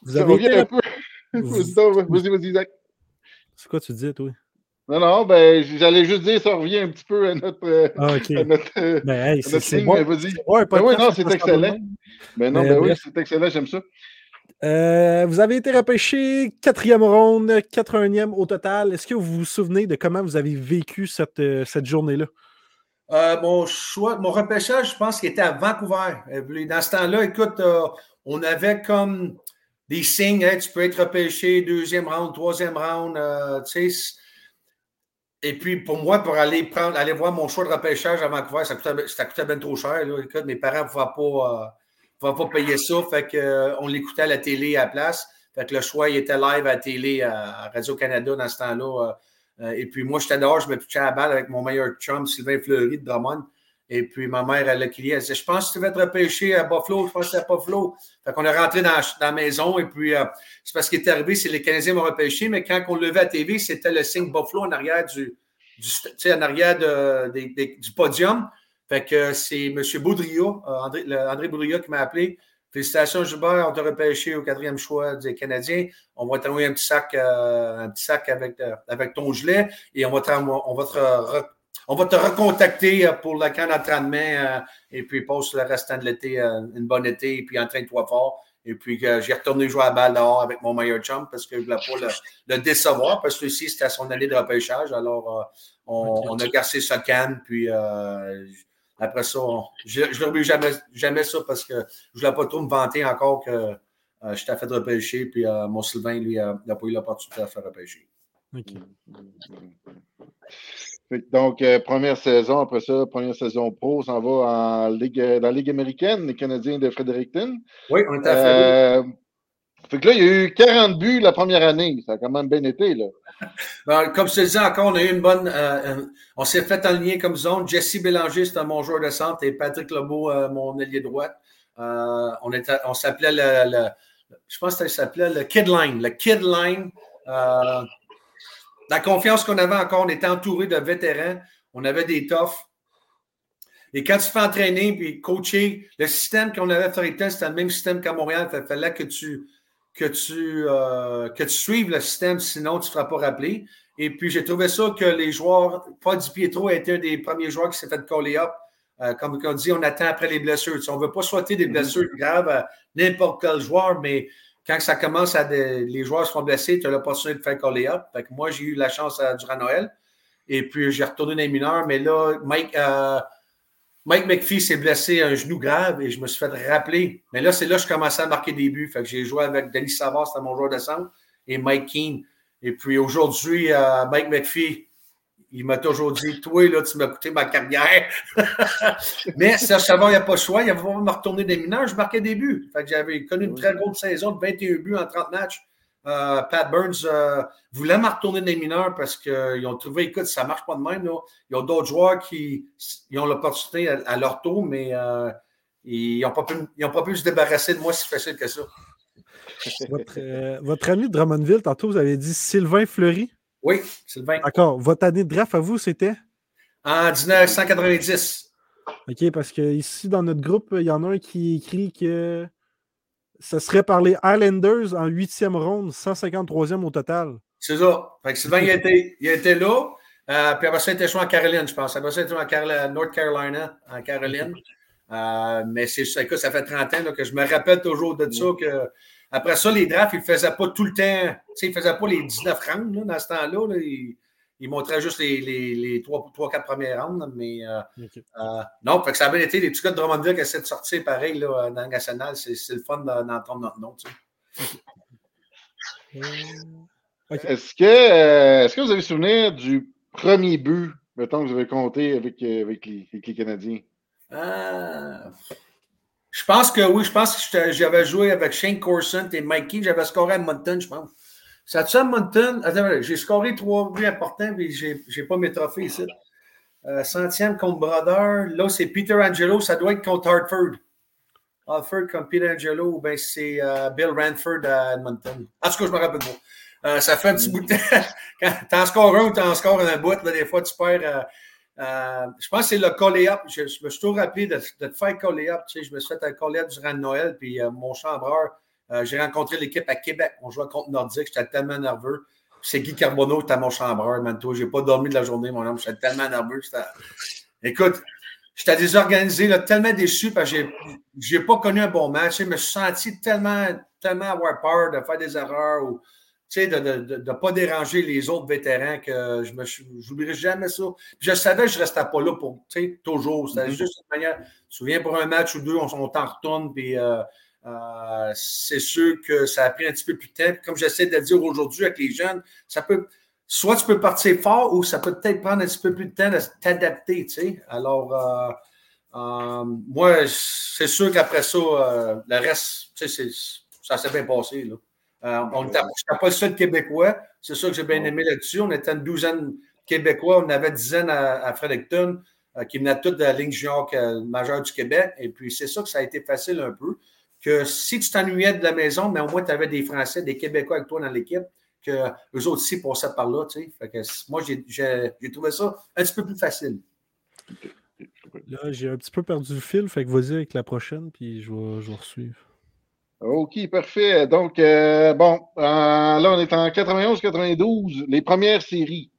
[SPEAKER 2] vous avez été... un peu. Vas-y, vas-y, Zach.
[SPEAKER 1] C'est quoi tu dis, toi?
[SPEAKER 2] Non, non, ben, j'allais juste dire, ça revient un petit peu à notre.
[SPEAKER 1] Ah, OK.
[SPEAKER 2] À notre,
[SPEAKER 1] ben, hey, c'est bon.
[SPEAKER 2] Vas-y. Ouais, ben, oui, non, c'est excellent. Ben, non, ben, oui, c'est excellent, j'aime ça.
[SPEAKER 1] Euh, vous avez été repêché quatrième ronde, 81e au total. Est-ce que vous vous souvenez de comment vous avez vécu cette, euh, cette journée-là?
[SPEAKER 3] Euh, mon choix, mon repêchage, je pense qu'il était à Vancouver. Dans ce temps-là, écoute, on avait comme des signes, hein, tu peux être repêché deuxième round, troisième round, tu sais. Et puis, pour moi, pour aller prendre, aller voir mon choix de repêchage à Vancouver, ça coûtait, ça coûtait bien trop cher. Écoute, mes parents ne pouvaient pas va pas payer ça. Fait qu'on euh, l'écoutait à la télé à la place. Fait que le choix, il était live à la télé à Radio-Canada dans ce temps-là. Euh, et puis moi, j'étais dehors, je me touchais à la balle avec mon meilleur chum, Sylvain Fleury de Drummond. Et puis ma mère, elle a crié, elle disait Je pense que tu vas te repêcher à Buffalo, je pense que c'est à Buffalo. Fait qu'on est rentré dans, la maison et puis euh, c'est parce qu'il est arrivé, c'est les Canadiens m'ont repêché, mais quand on le levait à TV, c'était le signe Buffalo en arrière du, en arrière du podium. Fait que c'est M. Boudria, euh, André, André qui m'a appelé. Félicitations, Gilbert, on t'a repêché au quatrième choix des Canadiens. On va t'envoyer un petit sac, euh, un petit sac avec, euh, avec ton gilet et on va te, on va te, on va te recontacter pour le camp d'entraînement et puis passe le restant de l'été, une bonne été et puis entraîne-toi fort. Et puis j'ai retourné jouer à la balle dehors avec mon meilleur chum parce que je ne voulais pas le, décevoir parce que ici, c'était son année de repêchage. Alors, on, a gardé sa canne, puis après ça, je ne jamais, jamais ça parce que je ne voulais pas trop me vanter encore que euh, je t'ai fait repêcher, puis euh, mon Sylvain, lui, n'a pas eu l'opportunité de faire repêcher.
[SPEAKER 2] Donc, euh, première saison, après ça, première saison pro, on s'en va en Ligue, dans la Ligue américaine, les Canadiens de Fredericton.
[SPEAKER 3] Oui, on est à
[SPEAKER 2] fait que là, il y a eu 40 buts la première année. Ça a quand même bien été, là.
[SPEAKER 3] Ben, comme je te disais encore, on a eu une bonne. Euh, euh, on s'est fait lien comme zone. Jesse Bélanger, c'était mon joueur de centre, et Patrick Lebeau, euh, mon ailier droite. on, on s'appelait le, Je pense s'appelait le Kid Line. Le Kid Line. la confiance qu'on avait encore, on était entouré de vétérans, on avait des toughs. Et quand tu fais entraîner puis coacher, le système qu'on avait à Fredericton, c'était le même système qu'à Montréal. Il fallait que tu, que, tu, euh, que tu suives le système, sinon tu ne feras pas rappeler. Et puis, j'ai trouvé ça que les joueurs, Paul Di Pietro a été un des premiers joueurs qui s'est fait coller up. Euh, comme on dit, on attend après les blessures. on ne veut pas souhaiter des mm-hmm. blessures graves à n'importe quel joueur, mais quand ça commence à les joueurs se font blessés, tu as l'opportunité de faire coller up. moi, j'ai eu la chance à, durant Noël. Et puis, j'ai retourné dans les mineurs. Mais là, Mike, euh, Mike McPhee s'est blessé à un genou grave et je me suis fait rappeler. Mais là, c'est là que je commençais à marquer des buts. Fait que j'ai joué avec Denis Savard, c'était mon joueur de centre, et Mike Keane. Et puis aujourd'hui, euh, Mike McPhee, il m'a toujours dit Toi, là, tu m'as coûté ma carrière. Mais Serge Savard, il n'y a pas le choix. Il a vraiment me retourner des mineurs. Je marquais des buts. Fait que j'avais connu une très grosse saison de 21 buts en 30 matchs. Euh, Pat Burns euh, voulait me retourner des mineurs parce qu'ils ont trouvé, écoute, ça ne marche pas de même. Là. Il y a d'autres joueurs qui ont l'opportunité à, leur tour, mais euh, ils n'ont pas, pas, pu se débarrasser de moi si facile que ça.
[SPEAKER 1] Votre, votre ami de Drummondville, tantôt, vous avez dit Sylvain Fleury.
[SPEAKER 3] Oui, Sylvain.
[SPEAKER 1] D'accord. Votre année de draft à vous, c'était?
[SPEAKER 3] En 1990.
[SPEAKER 1] OK, parce que ici, dans notre groupe, il y en a un qui écrit que ce serait par les Islanders en huitième ronde, 153e au total.
[SPEAKER 3] C'est ça. Fait que Sylvain, il était, il était là. Euh, puis après ça, il était joué en Caroline, je pense. Après ça, il était en North Carolina, en Caroline. Euh, mais c'est ça, ça fait 30 ans que je me rappelle toujours de ça. Que, après ça, les drafts, ils ne faisaient pas tout le temps. Ils ne faisaient pas les 19 rounds dans ce temps-là. Là, il montrait juste les, les, les 3-4 premières rounds. Mais euh, euh, non, fait que ça a bien été. Les petits gars de Drummondville qui essaient de sortir pareil là, dans le national. C'est le fun d'entendre notre nom. Tu
[SPEAKER 2] sais. Euh, est-ce que, est que vous avez souvenir du premier but, mettons, que vous avez compté avec, avec, les, avec les Canadiens?
[SPEAKER 3] je pense que oui, je pense que j'avais joué avec Shane Corson et Mikey. J'avais scoré à Mountain, je pense. Ça Mountain, j'ai scoré trois buts importants, mais je n'ai pas mes trophées ici. Euh, centième contre Brother. Là, c'est Peter Angelo. Ça doit être contre Hartford. Hartford contre Peter Angelo, ou bien c'est euh, Bill Ranford à Edmonton. En tout cas, je me rappelle pas. Euh, ça fait un petit bout de temps. Quand tu en scores un ou tu en scores un bout, des fois, tu perds. je pense que c'est le call-up. Je, me suis toujours rappelé de, te faire call-up. Tu sais, je me suis fait un call-up durant Noël, puis mon chambreur, euh, j'ai rencontré l'équipe à Québec. On jouait contre Nordique. J'étais tellement nerveux. C'est Guy Carbonneau qui était mon chambreur, manteau. Je n'ai pas dormi de la journée, mon homme. J'étais tellement nerveux. Écoute, j'étais désorganisé, là, tellement déçu parce que je n'ai pas connu un bon match. Je me suis senti tellement, tellement avoir peur de faire des erreurs ou de ne pas déranger les autres vétérans que je ne j'oublierai jamais ça. je savais que je ne restais pas là pour toujours. C'était mm-hmm. juste une manière. Je me souviens pour un match ou deux, on, on t'en retourne, puis euh, euh, c'est sûr que ça a pris un petit peu plus de temps. Comme j'essaie de le dire aujourd'hui avec les jeunes, ça peut, soit tu peux partir fort ou ça peut peut-être prendre un petit peu plus de temps de t'adapter, tu sais. Alors, euh, euh, moi, c'est sûr qu'après ça, le reste, tu sais, ça s'est bien passé, là. on n'était pas le seul Québécois. C'est ça que j'ai bien aimé là-dessus. On était une douzaine Québécois. On avait une dizaine à, Fredericton qui venaient toutes de la ligne junior majeure du Québec. Et puis, c'est ça que ça a été facile un peu que si tu t'ennuyais de la maison, mais au moins tu avais des Français, des Québécois avec toi dans l'équipe, que eux autres aussi passaient par là. Tu sais. moi, j'ai trouvé ça un petit peu plus facile.
[SPEAKER 1] Là, j'ai un petit peu perdu le fil, fait que vas-y avec la prochaine, puis je vais, je vais
[SPEAKER 2] OK, parfait. Donc, euh, bon, euh, là, on est en 91-92, les premières séries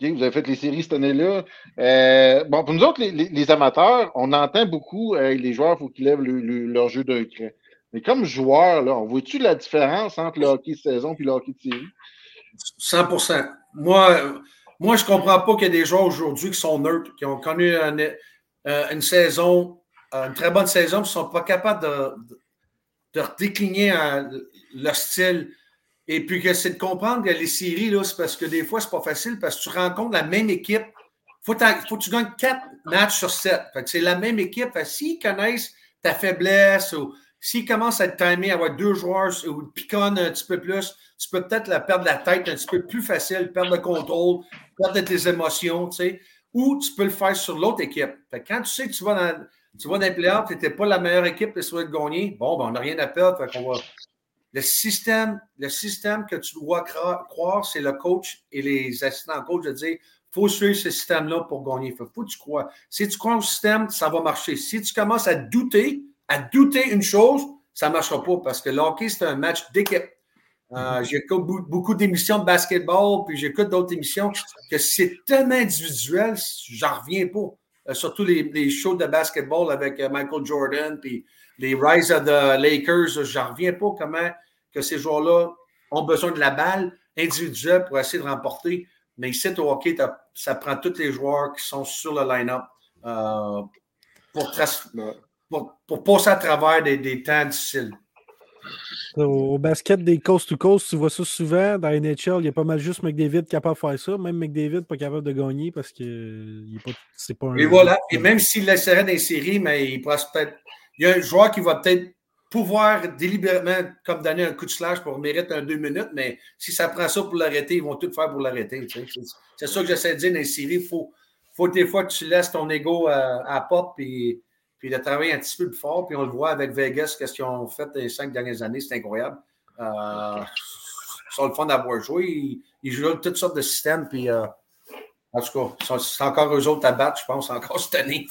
[SPEAKER 2] vous avez fait les séries cette année-là. Euh, bon, pour nous autres, les, amateurs, on entend beaucoup euh, les joueurs, il faut qu'ils lèvent leur jeu d'un cran. Mais comme joueur, là, on voit-tu la différence entre le hockey de saison et le hockey de série?
[SPEAKER 3] 100 Moi, moi je ne comprends pas qu'il y ait des joueurs aujourd'hui qui sont neutres, qui ont connu une, euh, saison, une très bonne saison, qui ne sont pas capables de, de, décliner leur style et puis que c'est de comprendre que les séries, là, c'est parce que des fois, c'est pas facile parce que tu rencontres la même équipe. Faut, faut, que tu gagnes quatre matchs sur sept. c'est la même équipe. S'ils connaissent ta faiblesse ou s'ils commencent à te timer, avoir deux joueurs ou piconne un petit peu plus, tu peux peut-être la perdre la tête un petit peu plus facile, perdre le contrôle, perdre tes émotions, tu sais. Ou tu peux le faire sur l'autre équipe. quand tu sais que tu vas dans, tu vas dans les playoffs, tu n'étais pas la meilleure équipe, tu souhaites gagner, bon, ben, on n'a rien à perdre, fait qu'on va le système, le système que tu dois croire, c'est le coach et les assistants coach de dire faut suivre ce système-là pour gagner. Il faut, que tu crois. Si tu crois au système, ça va marcher. Si tu commences à douter, à douter une chose, ça ne marchera pas parce que l'hockey, c'est un match d'équipe. Euh, mm-hmm. j'écoute beaucoup d'émissions de basketball, puis j'écoute d'autres émissions que c'est tellement individuel, j'en reviens pas. Euh, surtout les, shows de basketball avec euh, Michael Jordan, puis les Rise of the Lakers, j'en reviens pas comment que ces joueurs-là ont besoin de la balle individuelle pour essayer de remporter. Mais ici, au hockey, ça prend tous les joueurs qui sont sur le line-up pour, pour, passer à travers des, des temps difficiles.
[SPEAKER 1] Au basket des coast to coast, tu vois ça souvent. Dans NHL, il y a pas mal juste McDavid capable de faire ça. Même McDavid pas capable de gagner parce que c'est pas un.
[SPEAKER 3] Et voilà. Et même s'il laisserait des séries, mais il pourrait peut-être. Il y a un joueur qui va peut-être pouvoir délibérément, comme donner un coup de slash pour mériter un deux minutes, mais si ça prend ça pour l'arrêter, ils vont tout faire pour l'arrêter. C'est ça que j'essaie de dire dans les séries. Il faut, faut des fois que tu laisses ton ego à, à pop et puis il a travaillé un petit peu plus fort, puis on le voit avec Vegas, qu'est-ce qu'ils ont fait les cinq dernières années, c'est incroyable. Euh, ils sont le fun d'avoir joué. Ils, jouent toutes sortes de systèmes, puis euh, en tout cas, c'est encore eux autres à battre, je pense, encore cette année.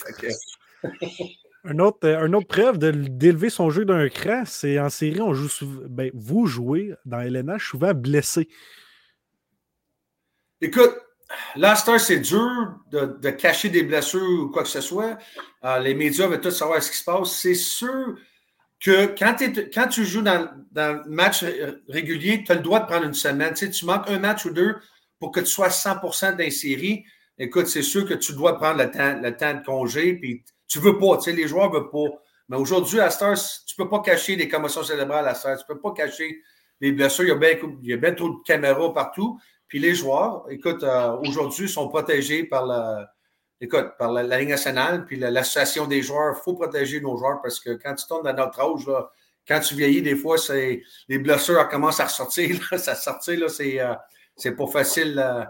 [SPEAKER 1] Un autre, euh, autre preuve d'élever son jeu d'un cran, c'est en série, on joue ben, vous jouez dans LNH souvent blessé.
[SPEAKER 3] Écoute, Là, c'est dur de, cacher des blessures ou quoi que ce soit. Euh, les médias veulent tous savoir ce qui se passe. C'est sûr que quand, tu joues dans, le match régulier, tu as le droit de prendre une semaine. Tu, tu manques un match ou deux pour que tu sois 100% dans série. Écoute, c'est sûr que tu dois prendre le temps, temps de congé. Puis tu veux pas, tu sais, les joueurs veulent pas. Mais aujourd'hui, à Stars, tu ne peux pas cacher des commotions cérébrales à Stars. Tu ne peux pas cacher les blessures. Il y a bien, il y a bien trop de caméras partout. Puis les joueurs, écoute, euh, aujourd'hui, sont protégés par la, par la, Ligue nationale, puis l'association des joueurs. Il faut protéger nos joueurs parce que quand tu tombes dans notre âge, là, quand tu vieillis, des fois, les blessures commencent à ressortir. Ça sortir, c'est, euh, pas facile. Euh,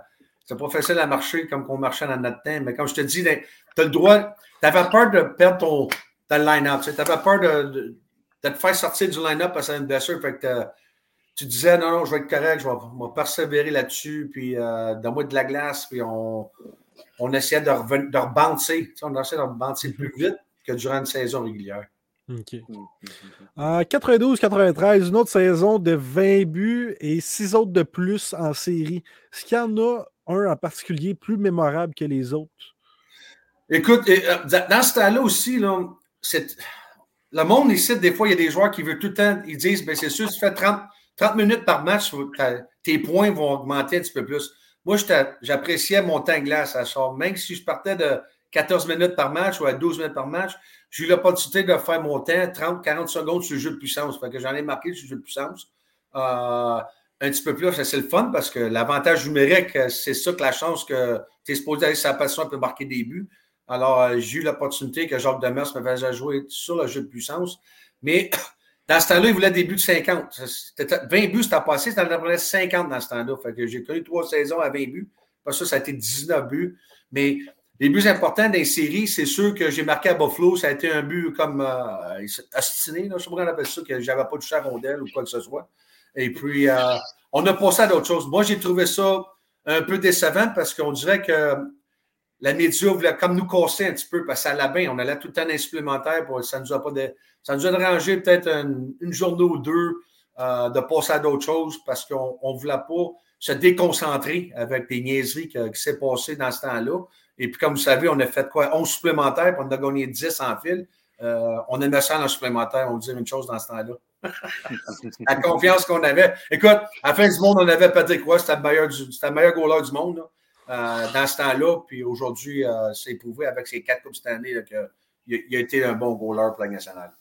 [SPEAKER 3] c'est pas facile à marcher comme qu'on marchait dans notre temps. Mais comme je te dis, ben, tu as le droit. Tu avais peur de perdre ton, line-up. Tu avais peur de, de, te faire sortir du line-up parce que une blessure. Fait que tu disais non, non, je vais être correct, je vais, persévérer là-dessus, puis euh, donne-moi de la glace, puis on, on essayait de, revenir, de on essayait de rebancer plus vite que durant une saison régulière.
[SPEAKER 1] OK. En 92-93, une autre saison de 20 buts et 6 autres de plus en série. Est-ce qu'il y en a un en particulier plus mémorable que les autres?
[SPEAKER 3] Écoute, euh, dans ce temps-là aussi, là, le monde ici, des fois, il y a des joueurs qui veulent tout le temps, ils disent, ben, c'est sûr, tu fais 30, 30 minutes par match, tes points vont augmenter un petit peu plus. Moi, j'appréciais mon temps glace à ça. Même si je partais de 14 minutes par match ou à 12 minutes par match, j'ai eu l'opportunité de faire mon temps 30, 40 secondes sur le jeu de puissance. Fait que j'en ai marqué sur le jeu de puissance. Euh, un petit peu plus, c'est le fun parce que l'avantage numérique, c'est ça que la chance que tu es supposé aller sa passion peut marquer des buts. Alors, euh, j'ai eu l'opportunité que Jacques Demers me faisait jouer sur le jeu de puissance. Mais dans ce temps-là, il voulait des buts de 50. 20 buts, c'était passé, c'était à 50 dans ce temps-là. J'ai connu trois saisons à 20 buts. Pas ça, ça a été 19 buts. Mais les buts importants des séries, c'est sûr que j'ai marqué à Buffalo. Ça a été un but comme euh, astiné, je sais pas comment on appelle ça, que j'avais pas touché à ou quoi que ce soit. Et puis, euh, on a passé à d'autres choses. Moi, j'ai trouvé ça un peu décevant parce qu'on dirait que la média voulait comme nous casser un petit peu parce ça allait bien. On allait tout le temps en supplémentaire. Pour, ça nous a pas de, ça nous a dérangé peut-être une, journée ou deux euh, de passer à d'autres choses parce qu'on ne voulait pas se déconcentrer avec des niaiseries qui, s'est passé dans ce temps-là. Et puis, comme vous savez, on a fait quoi? 11 supplémentaires, puis on a gagné 10 en fil. Euh, on aimait ça en supplémentaire, on dire une chose dans ce temps-là. La confiance qu'on avait. Écoute, à la fin du monde, on avait Patrick Roy, c'était le meilleur, meilleur goaler du monde. Euh, dans ce temps-là. Puis aujourd'hui, euh, c'est prouvé avec ses quatre Coupes cette année qu'il a, été un bon goaler pour la nationale.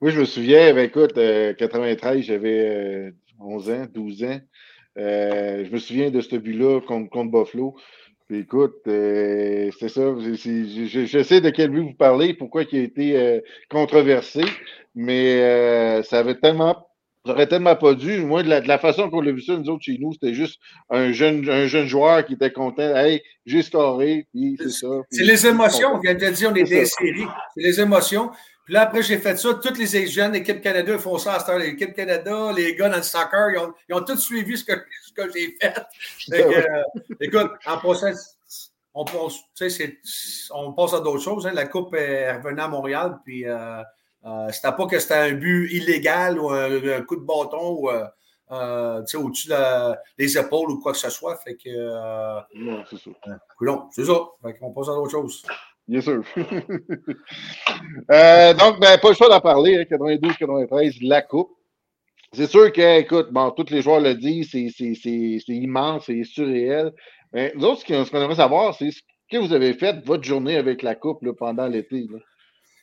[SPEAKER 2] Oui, je me souviens, ben, écoute, 93, euh, j'avais 11 ans, 12 ans. je me souviens de ce but-là contre, contre, Buffalo. Écoute, c'est ça. Je, sais de quel but vous parlez, pourquoi il a été controversé, mais ça avait tellement J'aurais tellement pas dû. Moi, de la, façon qu'on l'a vu ça, nous autres, chez nous, c'était juste un jeune, un jeune joueur qui était content. Hey, j'ai scoré, puis c'est ça.
[SPEAKER 3] C'est les émotions. On vient de dire, on est des séries. C'est les émotions. Puis là, après, j'ai fait ça. Toutes les jeunes, l'équipe Canada, font ça à L'équipe Canada, les gars dans le soccer, ils ont, ils ont tous suivi ce que, ce que j'ai fait. Euh, écoute, en process, on pense, on passe à d'autres choses. Hein. La Coupe est revenue à Montréal, puis euh, euh, c'était pas que c'était un but illégal ou un, coup de bâton ou euh, au-dessus des épaules ou quoi que ce soit. Fait que.
[SPEAKER 2] non, c'est ça.
[SPEAKER 3] c'est ça. Fait qu'on passe à d'autres choses.
[SPEAKER 2] Bien sûr. donc, ben, pas le choix d'en parler, 92-93, hein, la Coupe. C'est sûr que, écoute, bon, tous les joueurs le disent, c'est immense, c'est surréel. Mais nous autres, ce qu'on aimerait savoir, c'est ce que vous avez fait votre journée avec la Coupe pendant l'été.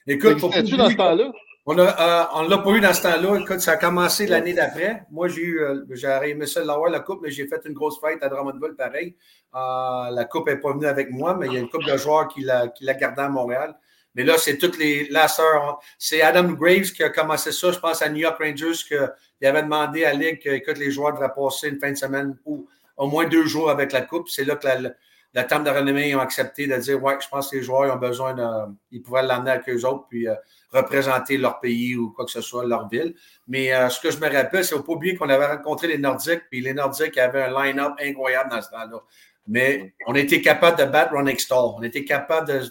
[SPEAKER 3] Écoute, pour tu dans ce temps-là? On ne euh, l'a pas eu dans ce temps-là. Écoute, ça a commencé l'année d'après. Moi, j'ai eu, euh, j'ai aimé ça l'avoir, la Coupe, mais j'ai fait une grosse fête à Drummondville, pareil. Euh, la Coupe n'est pas venue avec moi, mais il y a une coupe de joueurs qui l'a, qui l'a gardée à Montréal. Mais là, c'est toutes les lasseurs. C'est Adam Graves qui a commencé ça, je pense, à New York Rangers, qu'il avait demandé à Ligue que les joueurs devraient passer une fin de semaine ou au moins deux jours avec la Coupe. C'est là que la, la table de renommée ont accepté de dire Ouais, je pense que les joueurs ont besoin de. Ils pourraient l'emmener avec eux autres puis euh, représenter leur pays ou quoi que ce soit, leur ville. Mais euh, ce que je me rappelle, c'est qu'il ne faut pas oublier qu'on avait rencontré les Nordiques, puis les Nordiques avaient un line-up incroyable dans ce temps-là. Mais on était capable de battre Ron Stall. On était capable de,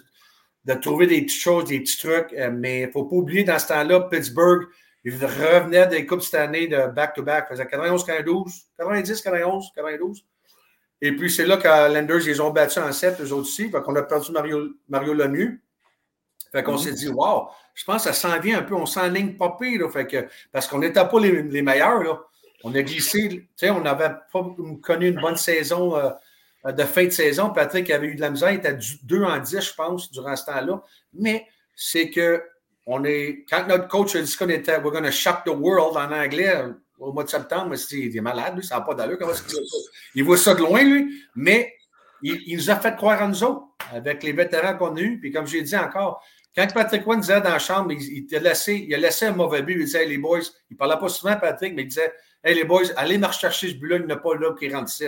[SPEAKER 3] de, trouver des petites choses, des petits trucs. Euh, mais il ne faut pas oublier, dans ce temps-là, Pittsburgh, ils revenaient des Coupes cette année de back-to-back. Ils faisaient 91, 92, 90, 91, 92. Et puis, c'est là que Lenders, ils ont battu en 7, eux autres aussi. Fait qu'on a perdu Mario, Mario Lemieux. Fait qu'on s'est dit, wow, je pense que ça s'en vient un peu, on s'enligne pas pire, fait que, parce qu'on n'était pas les, meilleurs. Là. On a glissé, tu sais, on n'avait pas connu une bonne saison euh, de fin de saison. Patrick avait eu de la misère, il était 2 en 10, je pense, durant ce temps-là. Mais c'est que on est, quand notre coach a dit qu'on était, we're going to shock the world en anglais, au mois de septembre, il est malade, lui, ça n'a pas d'allure. Comment il, il voit ça de loin, lui, mais il, nous a fait croire à nous autres, avec les vétérans qu'on a eus. Puis comme j'ai dit encore, quand Patrick Wynne disait dans la chambre, il, a laissé, il a laissé un mauvais but, il disait hey, les boys, il ne parlait pas souvent Patrick, mais il disait Hey les boys, allez me rechercher ce but-là, il n'y pas là qui rentre ici.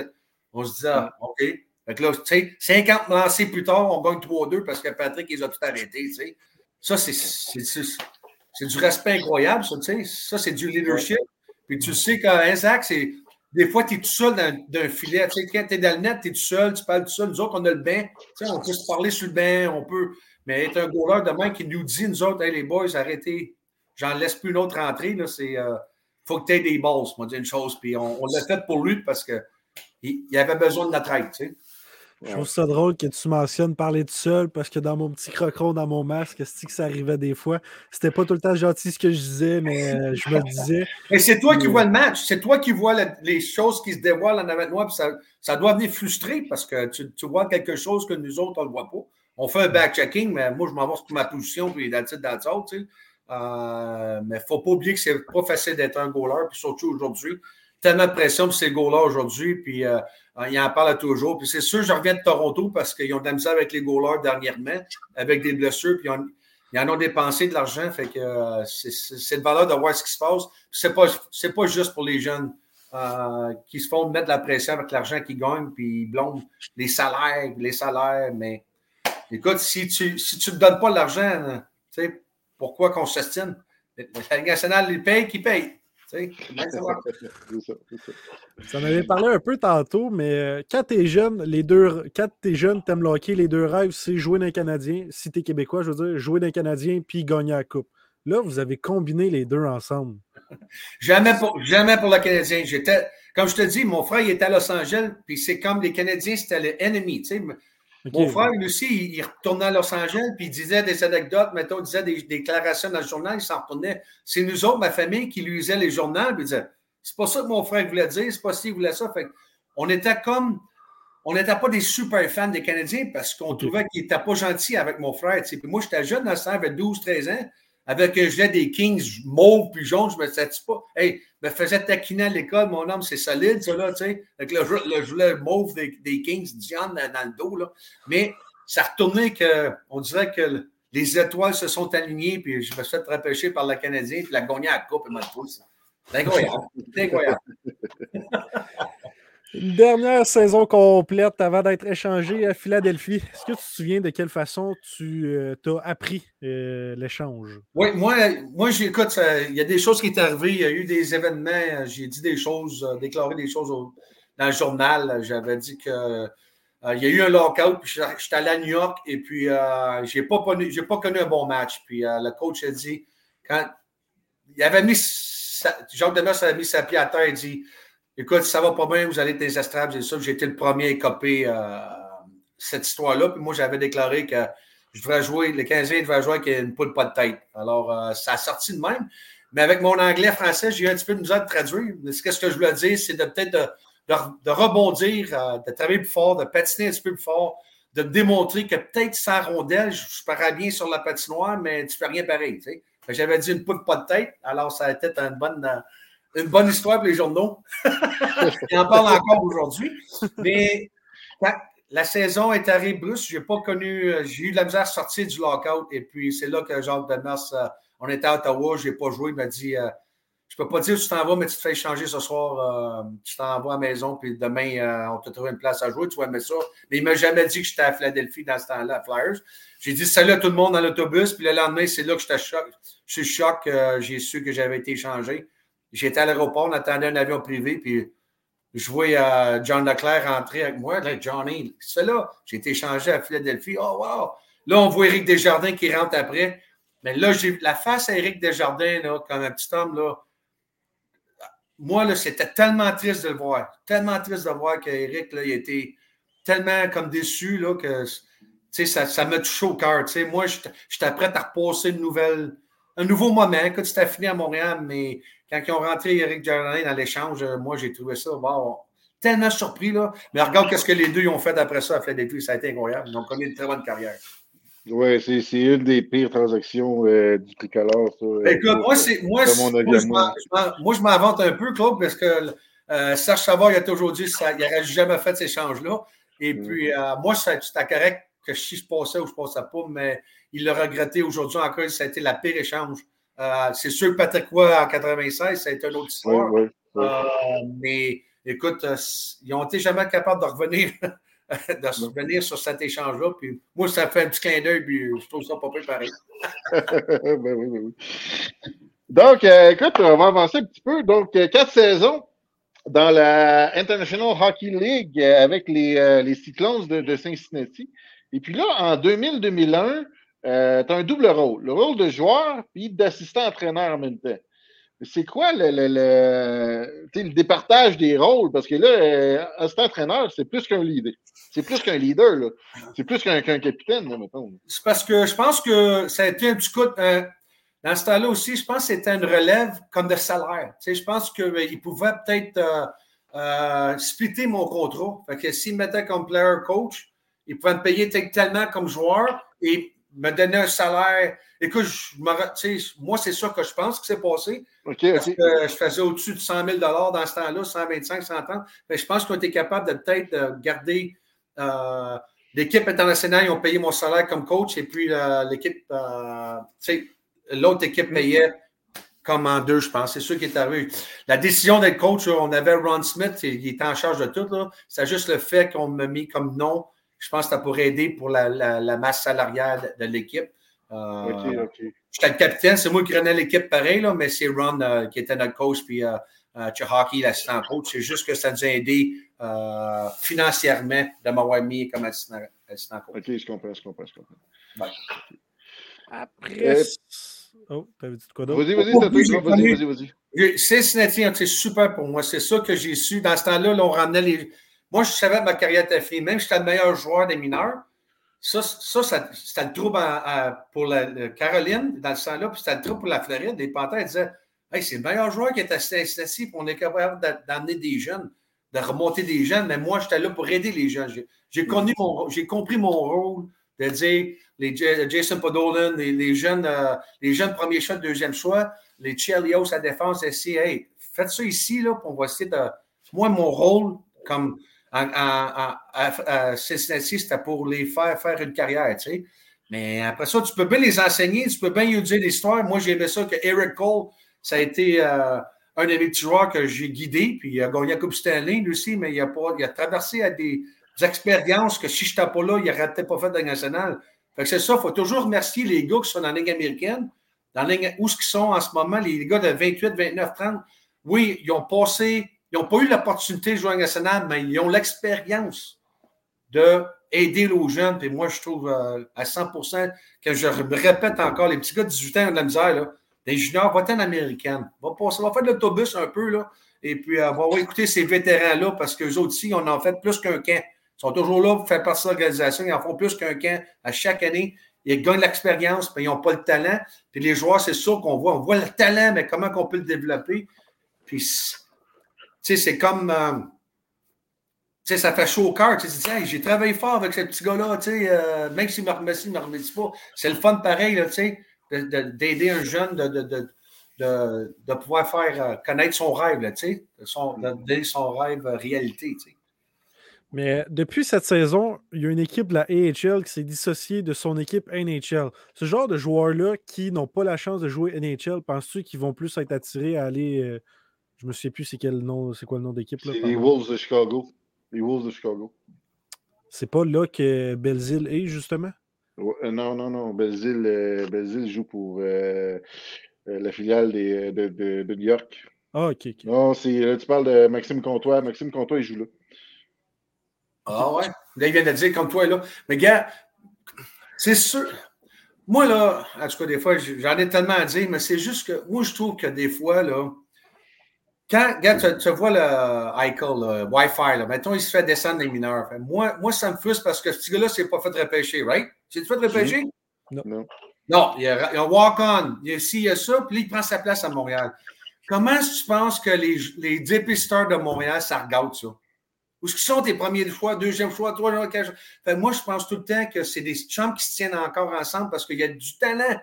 [SPEAKER 3] On se disait ah, OK. Fait que là, tu sais, 50 lancés plus tard, on gagne 3-2 parce que Patrick, il a tout arrêté. Tu sais. Ça, c'est du respect incroyable, ça, tu sais. Ça, c'est du leadership. Puis tu sais qu'un Zach, c'est. Des fois, tu es tout seul dans, un filet. Tu sais, quand tu es dans le net, tu es tout seul, tu parles tout seul. Nous autres, on a le bain. Tu sais, on peut se parler sur le bain, on peut. Mais être un goaler demain qui nous dit, nous autres, hey, les boys, arrêtez. J'en laisse plus une autre entrée. Il euh, faut que tu aies des balls, moi, dire une chose. Puis on, l'a fait pour lui parce qu'il il avait besoin de notre aide. Tu sais.
[SPEAKER 1] Je trouve ça drôle que tu mentionnes parler tout seul parce que dans mon petit crocron, dans mon masque, c'est que ça arrivait des fois? C'était pas tout le temps gentil ce que je disais, mais euh, je me disais.
[SPEAKER 3] Mais c'est toi qui vois le match, c'est toi qui vois les choses qui se dévoilent en avant de moi, puis ça, ça doit venir frustrer parce que tu, tu, vois quelque chose que nous autres, on le voit pas. On fait un back-checking, mais moi, je m'en vais sur ma position, puis dans le titre, dans le tu sais. Euh, mais il ne faut pas oublier que c'est pas facile d'être un goaler, puis surtout aujourd'hui. Tellement de pression pour ces goalers aujourd'hui, puis euh, il en parle toujours. Puis c'est sûr, je reviens de Toronto parce qu'ils ont de la misère avec les goalers dernièrement, avec des blessures, puis ils, en ont dépensé de l'argent. Fait que euh, c'est de valeur de voir ce qui se passe. C'est pas, pas juste pour les jeunes euh, qui se font mettre de la pression avec l'argent qu'ils gagnent, puis ils blondent les salaires, les salaires. Mais écoute, si tu ne si tu te donnes pas l'argent, tu sais, pourquoi qu'on s'estime? La Ligue nationale les paye, qui paye.
[SPEAKER 1] Ça en avait parlé un peu tantôt, mais euh, quand t'es jeune, les deux, quand t'es jeune, t'aimes le hockey, les deux rêves, c'est jouer d'un Canadien. Si t'es Québécois, je veux dire, jouer d'un Canadien puis gagner la Coupe. Là, vous avez combiné les deux ensemble.
[SPEAKER 3] jamais, pour, jamais pour le Canadien. J'étais, comme je te dis, mon frère, il était à Los Angeles, puis c'est comme les Canadiens, c'était l'ennemi. Mon frère, lui aussi, il, retournait à Los Angeles, puis il disait des anecdotes, mettons, il disait des, déclarations dans le journal, il s'en retournait. C'est nous autres, ma famille, qui lui lisait les journaux, puis il disait C'est pas ça que mon frère voulait dire, c'est pas ça qu'il voulait ça. Fait on était comme. On n'était pas des super fans des Canadiens parce qu'on trouvait qu'il n'était pas gentil avec mon frère. Puis moi, j'étais jeune dans ce temps, j'avais 12-13 ans avec un gilet des Kings mauve puis jaune, je me disais pas. Hey, me faisait taquiner à l'école, mon homme, c'est solide, ça, là, tu sais, avec le, le mauve des, des Kings, Diane dans, le dos, là. Mais ça retournait que, on dirait que les étoiles se sont alignées, puis je me suis fait repêcher par le Canadien, puis la gagné à la coupe, et moi, C'est incroyable. C'est incroyable.
[SPEAKER 1] Une dernière saison complète avant d'être échangé à Philadelphie. Est-ce que tu te souviens de quelle façon tu euh, as appris euh, l'échange?
[SPEAKER 3] Oui, moi, moi j'écoute, il y a des choses qui sont arrivées, il y a eu des événements, j'ai dit des choses, euh, déclaré des choses dans le journal. J'avais dit que il y a eu un lockout, puis j'étais allé à New York et puis je n'ai pas, pas, connu un bon match. Puis le coach a dit, quand il avait mis, Jacques Demers avait mis sa pied à terre, il dit Écoute, ça va pas bien, vous allez être des estrades, c'est ça. J'ai été le premier à écoper euh, cette histoire-là. Puis moi, j'avais déclaré que je devrais jouer, le 15e devrait jouer avec une poule pas de tête. Alors, euh, ça a sorti de même. Mais avec mon anglais-français, j'ai eu un petit peu de misère de traduire. Ce que je voulais dire, c'est de peut-être de, rebondir, euh, de travailler plus fort, de patiner un petit peu plus fort, de démontrer que peut-être sans rondelle, je, je parais bien sur la patinoire, mais tu fais rien pareil. J'avais dit une poule pas de tête, alors ça a été une bonne une bonne histoire pour les journaux. Ils en encore aujourd'hui. Mais la saison est arrivée brusque, j'ai pas connu, euh, j'ai eu de la misère à sortir du lockout. Et puis, c'est là que Jacques Demers, euh, on était à Ottawa, je n'ai pas joué. Il m'a dit Je euh, Je peux pas dire tu t'en vas, mais tu te fais changer ce soir. tu t'en vas à la maison, puis demain, on te trouve une place à jouer. Tu vas aimer ça. Mais il m'a jamais dit que j'étais à Philadelphie dans ce temps-là, à Flyers. J'ai dit salut à tout le monde dans l'autobus, puis le lendemain, c'est là que j'étais choc. Je suis choc, j'ai su que j'avais été changé. J'étais à l'aéroport, on attendait un avion privé, puis je voyais euh, John Leclerc rentrer avec moi. Là, Johnny, fais là? J'ai été changé à Philadelphie. Oh, wow! Là, on voit Éric Desjardins qui rentre après. Mais là, la face à Éric Desjardins, là, comme un petit homme, là. Moi, là, c'était tellement triste de le voir. Tellement triste de voir qu'Éric, là, il était tellement comme déçu, là, que, ça, ça m'a touché au cœur. Moi, j'étais prêt à repasser une nouvelle, un nouveau moment. Quand c'était fini à Montréal, mais quand ils ont rentré Eric Jardin dans l'échange, euh, moi, j'ai trouvé ça tellement surpris. Là. Mais regarde ce que les deux ont fait après ça à Philadelphie. Ça a été incroyable. Ils ont connu une très bonne carrière.
[SPEAKER 2] Oui, c'est une des pires transactions euh, du tricolore.
[SPEAKER 3] Euh, Écoute, moi, c'est, moi, moi, je m'invente un peu, Claude, parce que Serge Savard, il a toujours dit qu'il n'aurait jamais fait ces échanges-là. Et mm. puis, moi, c'était correct que si je passais ou je ne passais pas, mais il l'a regretté aujourd'hui encore. Ça a été la pire échange euh, c'est sûr que Patrick Roy en 96, ça a été une autre histoire. Euh, mais écoute, euh, ils n'ont été jamais capables de revenir, de revenir sur cet échange-là. Puis moi, ça fait un petit clin d'œil, puis je trouve ça pas pareil.
[SPEAKER 2] ben oui, ben oui. Donc, écoute, on va avancer un petit peu. Donc, quatre saisons dans la International Hockey League avec les, les Cyclones de, de Cincinnati. Et puis là, en 2000-2001, euh, tu as un double rôle, le rôle de joueur puis d'assistant entraîneur en même temps. C'est quoi le, le, le, départage des rôles? Parce que là, euh, assistant entraîneur, c'est plus qu'un leader. C'est plus qu'un leader, là. C'est plus qu'un capitaine, là, mettons.
[SPEAKER 3] C'est parce que je pense que ça a été un petit coup. Euh, dans ce temps-là aussi, je pense que c'était une relève comme de salaire. Je pense qu'il euh, pouvait peut-être splitter mon contrat. Fait que s'il me mettait comme player coach, il pouvait me payer tellement comme joueur et me donner un salaire. Écoute, je moi, c'est ça que je pense que c'est passé. parce que je faisais au-dessus de 100 000 dans ce temps-là, 125, 130. Mais je pense qu'on était capable de peut-être garder. Euh, l'équipe internationale, ils ont payé mon salaire comme coach et puis euh, l'équipe, euh, l'autre équipe payait comme en deux, je pense. C'est sûr qui est arrivé. La décision d'être coach, on avait Ron Smith, il était en charge de tout. C'est juste le fait qu'on m'a mis comme nom je pense que ça pourrait aider pour la, masse salariale de, l'équipe. Euh, OK, OK. J'étais le capitaine, c'est moi qui prenais l'équipe pareil, là, mais c'est Ron euh, qui était notre coach, puis euh, euh Hockey, l'assistant coach. C'est juste que ça nous a aidé financièrement de m'avoir mis comme assistant, coach.
[SPEAKER 2] OK, je comprends, je comprends, je comprends.
[SPEAKER 1] Après. Oh, t'avais dit quoi d'autre?
[SPEAKER 2] Vas-y, vas-y, vas-y, vas-y, vas-y.
[SPEAKER 3] Cincinnati, c'est super pour moi. C'est ça que j'ai su. Dans ce temps-là, on ramenait les moi, je savais que ma carrière était finie. Même si j'étais le meilleur joueur des mineurs, ça, ça, c'était le trouble pour la, Caroline dans ce temps-là, puis c'était le trouble pour la Floride. Les Panthers disaient Hey, c'est le meilleur joueur qui est assis ici, puis on est capable d'amener des jeunes, de remonter des jeunes, mais moi, j'étais là pour aider les jeunes. J'ai j'ai compris mon rôle de dire les Jason Podolin, les, jeunes, euh, les jeunes premiers choix, deuxième choix, les Chelios à défense ici, hey, faites ça ici, là, pour on va essayer de. Moi, mon rôle comme à, Cincinnati, c'était pour les faire faire une carrière, tu sais. Mais après ça, tu peux bien les enseigner, tu peux bien utiliser l'histoire. Moi, j'aimais ça que Eric Cole, ça a été euh, un de mes petits joueurs que j'ai guidé, puis il a gagné la Stanley, lui aussi, mais il a, pas, a traversé à des expériences que si je n'étais pas là, il n'aurait peut-être pas fait de la nationale. C'est ça, il faut toujours remercier les gars qui sont dans la Ligue américaine, dans la ligue, où ce qu'ils sont en ce moment, les gars de 28, 29, 30. Oui, ils ont passé, ils n'ont pas eu l'opportunité de jouer en nationale, mais ils ont l'expérience d'aider les jeunes. Et moi, je trouve euh, à 100% que je répète encore, les petits gars de 18 ans ont de la misère, là, les juniors, va en américaine. Va, va faire de l'autobus un peu, là, et puis euh, va, écouter ces vétérans-là, parce qu'eux autres aussi, on en fait plus qu'un camp. Ils sont toujours là pour faire partie de l'organisation. Ils en font plus qu'un camp à chaque année. Ils gagnent l'expérience, mais ils n'ont pas le talent. Puis les joueurs, c'est sûr qu'on voit. On voit le talent, mais comment on peut le développer? Puis, sais, c'est comme. Euh, tu sais, ça fait chaud au cœur. Tu sais, j'ai travaillé fort avec ce petit gars-là, tu sais, euh, même s'il ne me remercie, ne me remercie pas. C'est le fun pareil, tu sais d'aider un jeune de, pouvoir faire euh, connaître son rêve, tu sais, son, de son rêve réalité.
[SPEAKER 1] Mais depuis cette saison, il y a une équipe de la AHL qui s'est dissociée de son équipe NHL. Ce genre de joueurs-là qui n'ont pas la chance de jouer NHL, penses-tu qu'ils vont plus être attirés à aller. Je me souviens plus c'est quel nom, c'est quoi le nom d'équipe.
[SPEAKER 2] Les Wolves de Chicago. Les Wolves de Chicago.
[SPEAKER 1] C'est pas là que Belzile est, justement?
[SPEAKER 2] Euh, non, non, non. Belzile, euh, joue pour euh, la filiale des, de, New York.
[SPEAKER 1] Ah, ok, ok.
[SPEAKER 2] Non, c'est, tu parles de Maxime Comtois. Maxime Comtois, il joue là.
[SPEAKER 3] Ah ouais? Là, il vient de dire Comtois est là. Mais gars, c'est sûr. Moi, là, en tout cas, des fois, j'en ai tellement à dire, mais c'est juste que moi, je trouve que des fois, là, quand, regarde, tu, vois le Eichel, le Wi-Fi, là, mettons, il se fait descendre les mineurs. moi, moi, ça me frustre parce que ce gars-là, c'est pas fait repêcher, right? C'est fait repêcher?
[SPEAKER 1] Non. Non,
[SPEAKER 3] non il, y a, un walk-on. Il y a ci, il y a ça, puis il prend sa place à Montréal. Comment est-ce que tu penses que les, les dépisteurs de Montréal, ça regarde ça? Où est-ce qu'ils sont tes premiers choix, deuxième choix, troisième choix? Fait, moi, je pense tout le temps que c'est des chums qui se tiennent encore ensemble parce qu'il y a du talent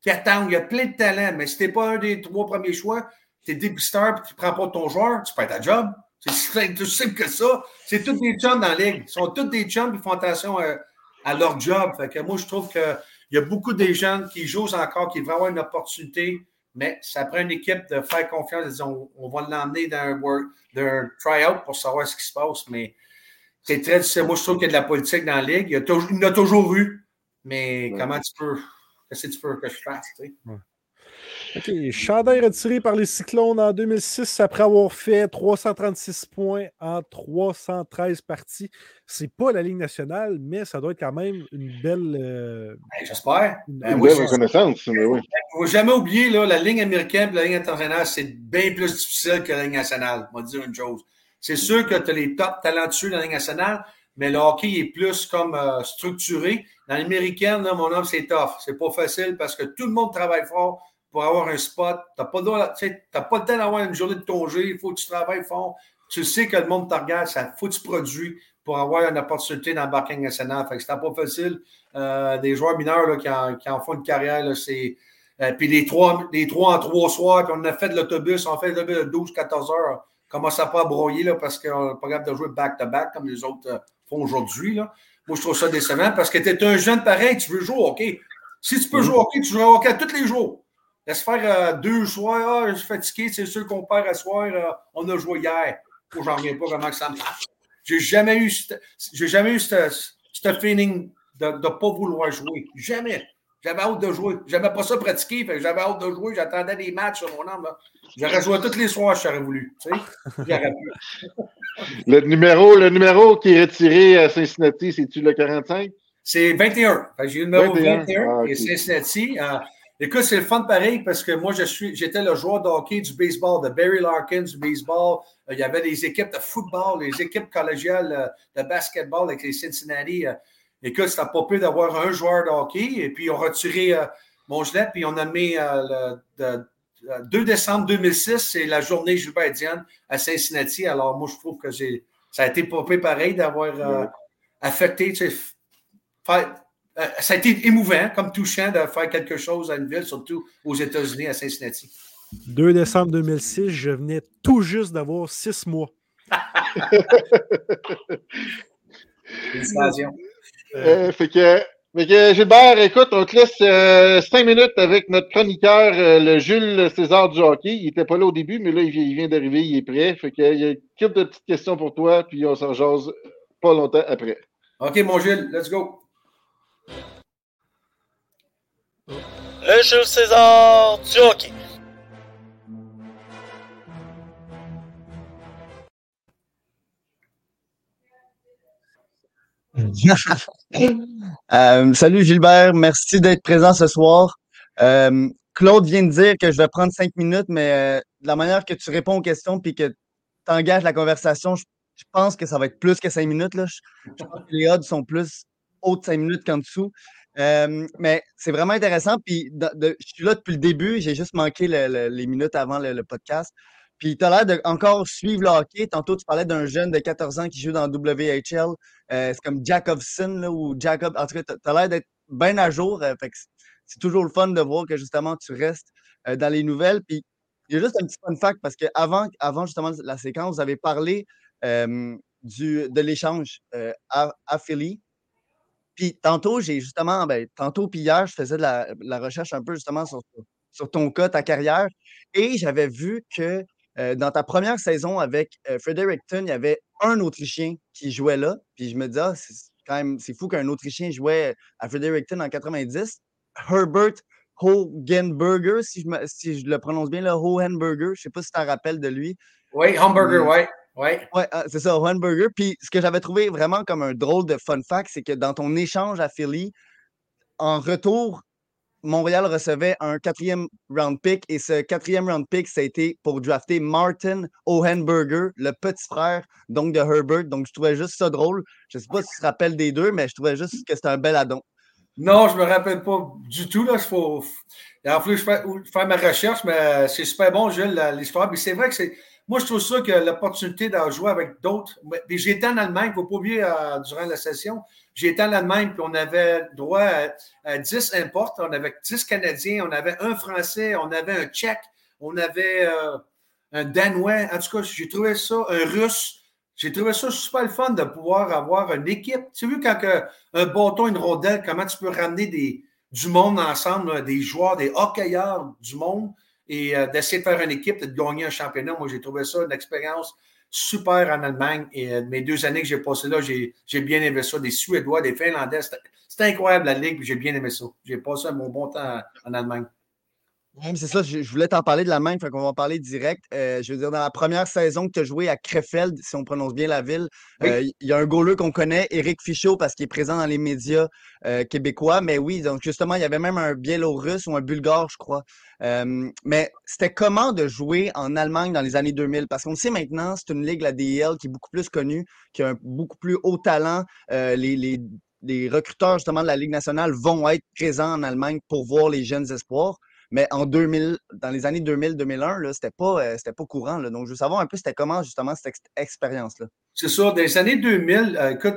[SPEAKER 3] qui attendent. Il y a plein de talent. Mais si tu n'es pas un des trois premiers choix, tu es dépisteur et tu ne prends pas ton joueur, tu perds ta job. C'est tout simple que ça. C'est tous des chums dans la ligue. Ils sont tous des chums qui font attention à, leur job. Fait que moi, je trouve qu'il y a beaucoup de jeunes qui jouent encore, qui devraient avoir une opportunité, mais ça prend une équipe de faire confiance. On, on va l'emmener dans un, work, d'un try-out pour savoir ce qui se passe. Mais c'est très difficile. Moi, je trouve qu'il y a de la politique dans la ligue. Il y a, toujours, a toujours eu. Mais comment tu peux. Qu'est-ce que tu veux que je fasse? Tu sais?
[SPEAKER 1] OK. Chandail retiré par les Cyclones en 2006 après avoir fait 336 points en 313 parties. C'est pas la Ligue nationale, mais ça doit être quand même une belle. Euh,
[SPEAKER 3] ben, j'espère.
[SPEAKER 2] une ben belle reconnaissance. Il ne
[SPEAKER 3] faut jamais oublier là, la ligne américaine et la ligne internationale, c'est bien plus difficile que la ligne nationale. On va dire une chose. C'est sûr que tu as les top talentueux de la ligne nationale, mais le hockey est plus comme euh, structuré. Dans l'américaine, mon homme, c'est tough. C'est pas facile parce que tout le monde travaille fort pour avoir un spot. Tu n'as pas, pas, le temps d'avoir une journée de congé. Il faut que tu travailles fort. Tu sais que le monde te regarde. Il faut que tu produis pour avoir une opportunité dans le barking national. Fait que c'était pas facile. Euh, des joueurs mineurs là, qui, en, qui, en, font une carrière, c'est. Euh, puis les trois, les trois en trois soirs, puis on a fait de l'autobus, on fait l'autobus de 12-14 heures. Commence à pas broyer là, parce qu'on n'est pas capable de jouer back-to-back comme les autres euh, font aujourd'hui. Moi, je trouve ça décevant parce que tu es un jeune pareil, tu veux jouer au hockey. Si tu peux mm-hmm. jouer au hockey, tu joues au hockey tous les jours. Laisse faire euh, deux soirs. Ah, je suis fatigué, c'est sûr qu'on perd à soir. Euh, on a joué hier. Je j'en reviens pas comment ça me. J'ai jamais eu, j'ai jamais eu ce feeling de ne pas vouloir jouer. Jamais. J'avais hâte de jouer. J'avais pas ça pratiqué. J'avais hâte de jouer. J'attendais des matchs sur mon âme. J'aurais joué tous les soirs, j'aurais voulu. Tu sais?
[SPEAKER 2] le, numéro, le numéro qui est retiré à Cincinnati, c'est-tu le 45?
[SPEAKER 3] C'est 21. J'ai eu le numéro 21, ah, et Cincinnati. Euh, Écoute, c'est le fun pareil parce que moi, je suis, j'étais le joueur de hockey du baseball, de Barry Larkins du baseball. Euh, il y avait des équipes de football, les équipes collégiales euh, de basketball avec les Cincinnati. Euh. Écoute, c'était pas peu d'avoir un joueur de hockey. Et puis, on a retiré mon gilet, puis on a mis le 2 décembre 2006, c'est la journée Gilbert Diane à Cincinnati. Alors, moi, je trouve que ça a été pas pareil d'avoir affecté, tu sais, euh, ça a été émouvant, comme touchant, de faire quelque chose à une ville, surtout aux États-Unis, à Cincinnati.
[SPEAKER 1] 2 décembre 2006, je venais tout juste d'avoir six mois.
[SPEAKER 2] Euh, fait que Gilbert, écoute, on te laisse euh, cinq minutes avec notre chroniqueur, euh, le Jules César du hockey. Il n'était pas là au début, mais là, il vient, d'arriver, il est prêt. Fait qu'il y a quelques petites questions pour toi, puis on s'en jase pas longtemps après.
[SPEAKER 3] OK, mon Jules, let's go.
[SPEAKER 4] Le Jules César du hockey.
[SPEAKER 5] Euh, salut Gilbert, merci d'être présent ce soir. Euh, Claude vient de dire que je vais prendre cinq minutes, mais euh, la manière que tu réponds aux questions puis que tu engages la conversation, je, pense que ça va être plus que cinq minutes. Là. Je, pense que les odds sont plus hautes de cinq minutes qu'en dessous. mais c'est vraiment intéressant. Puis je suis là depuis le début. J'ai juste manqué les minutes avant le podcast. Puis tu as l'air de encore suivre le hockey. Tantôt, tu parlais d'un jeune de 14 ans qui joue dans WHL. Euh, c'est comme Jacobson là, ou Jacob. En tout cas, tu as l'air d'être bien à jour. Euh, c'est toujours le fun de voir que justement tu restes euh, dans les nouvelles. Puis il y a juste un petit fun fact parce qu'avant avant justement la séquence, vous avez parlé du, de l'échange à, Philly. Puis tantôt, j'ai justement, ben, tantôt puis hier, je faisais de la, la recherche un peu justement sur, sur ton cas, ta carrière, et j'avais vu que euh, dans ta première saison avec euh, Fredericton, il y avait un Autrichien qui jouait là. Puis je me disais, ah, c'est quand même c'est fou qu'un Autrichien jouait à Fredericton en 90. Herbert Hohenberger, si je, si je le prononce bien, là, Hohenberger. Je ne sais pas si tu te rappelles de lui.
[SPEAKER 3] Oui, Hamburger, oui. Ouais.
[SPEAKER 5] ouais ah, c'est ça, Hohenberger. Puis ce que j'avais trouvé vraiment comme un drôle de fun fact, c'est que dans ton échange à Philly, en retour, Montréal recevait un quatrième round pick et ce quatrième round pick, ça a été pour drafter Martin Ohenberger, le petit frère donc de Herbert. Donc, je trouvais juste ça drôle. Je ne sais pas si tu te rappelles des deux, mais je trouvais juste que c'était un bel addon.
[SPEAKER 3] Non, je ne me rappelle pas du tout. Là. Il faut... En plus, je faire ma recherche, mais c'est super bon, Jules, l'histoire. Mais c'est vrai que c'est. Moi, je trouve ça que l'opportunité d'en jouer avec d'autres. J'ai été en Allemagne, il ne faut pas oublier, euh, durant la session, j'ai été en Allemagne, puis on avait droit à, 10 imports. On avait 10 Canadiens, on avait un Français, on avait un Tchèque, on avait euh, un Danois. En tout cas, j'ai trouvé ça, un Russe. J'ai trouvé ça super le fun de pouvoir avoir une équipe. Tu as vu quand un bâton, une rondelle, comment tu peux ramener des, du monde ensemble, des joueurs, des hockeyeurs du monde et euh, d'essayer de faire une équipe et de gagner un championnat. Moi, j'ai trouvé ça une expérience super en Allemagne. Et euh, mes deux années que j'ai passées là, j'ai bien aimé ça. Des Suédois, des Finlandais. C'était incroyable la Ligue, j'ai bien aimé ça. J'ai passé un bon, bon temps en Allemagne.
[SPEAKER 5] Oui, c'est ça, je, voulais t'en parler de l'Allemagne, fait qu'on va en parler direct. Euh, je veux dire, dans la première saison que tu as joué à Krefeld, si on prononce bien la ville, euh, il y a un goaler qu'on connaît, Eric Fichot, parce qu'il est présent dans les médias québécois. Mais oui, donc justement, il y avait même un Biélorusse ou un Bulgare, je crois, mais c'était comment de jouer en Allemagne dans les années 2000? Parce qu'on sait maintenant, c'est une ligue, la DEL, qui est beaucoup plus connue, qui a un beaucoup plus haut talent. les, les, recruteurs, justement, de la Ligue nationale vont être présents en Allemagne pour voir les jeunes espoirs. Mais en 2000, dans les années 2000-2001, c'était pas, euh, pas courant. Donc, je veux savoir un peu, c'était comment, justement, cette expérience-là?
[SPEAKER 3] C'est ça. Dans les années 2000, euh, écoute,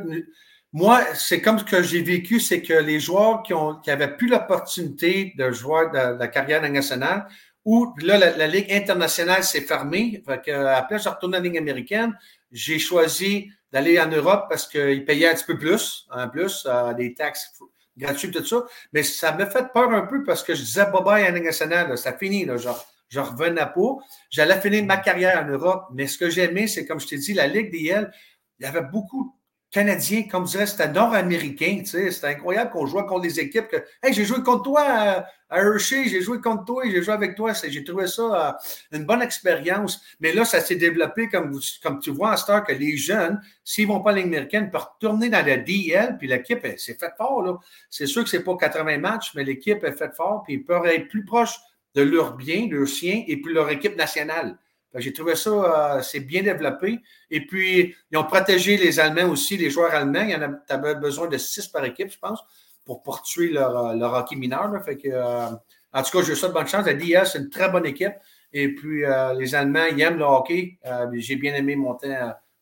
[SPEAKER 3] moi, c'est comme ce que j'ai vécu, c'est que les joueurs qui, ont, qui avaient plus l'opportunité de jouer de, la carrière nationale, ou là, la, Ligue internationale s'est fermée. Après, je retourne à la Ligue américaine. J'ai choisi d'aller en Europe parce qu'ils payaient un petit peu plus, en plus, euh, des taxes gratuites, tout ça. Mais ça m'a fait peur un peu parce que je disais bye bye à la Ligue nationale, ça finit, là, genre. Je revenais pas. J'allais finir ma carrière en Europe. Mais ce que j'aimais, c'est, comme je t'ai dit, la Ligue DL, il y avait beaucoup Canadien, comme je dirais, c'était nord-américain. C'était incroyable qu'on jouait contre des équipes que Hey, j'ai joué contre toi à, Hershey, j'ai joué contre toi, j'ai joué avec toi. J'ai trouvé ça euh, une bonne expérience. Mais là, ça s'est développé, comme, comme tu vois, à Star, que les jeunes, s'ils ne vont pas à l'américaine, peuvent retourner dans la DL, puis l'équipe, c'est fait fort. C'est sûr que ce n'est pas 80 matchs, mais l'équipe est faite fort, puis ils peuvent être plus proches de leur bien, de leur sien, et puis leur équipe nationale. J'ai trouvé ça, euh, c'est bien développé. Et puis, ils ont protégé les Allemands aussi, les joueurs allemands. Il y en a, besoin de six par équipe, je pense, pour poursuivre leur, euh, leur hockey mineur. Fait que, euh, en tout cas, je souhaite bonne chance. La DIA, c'est une très bonne équipe. Et puis, les Allemands, ils aiment le hockey. J'ai bien aimé mon,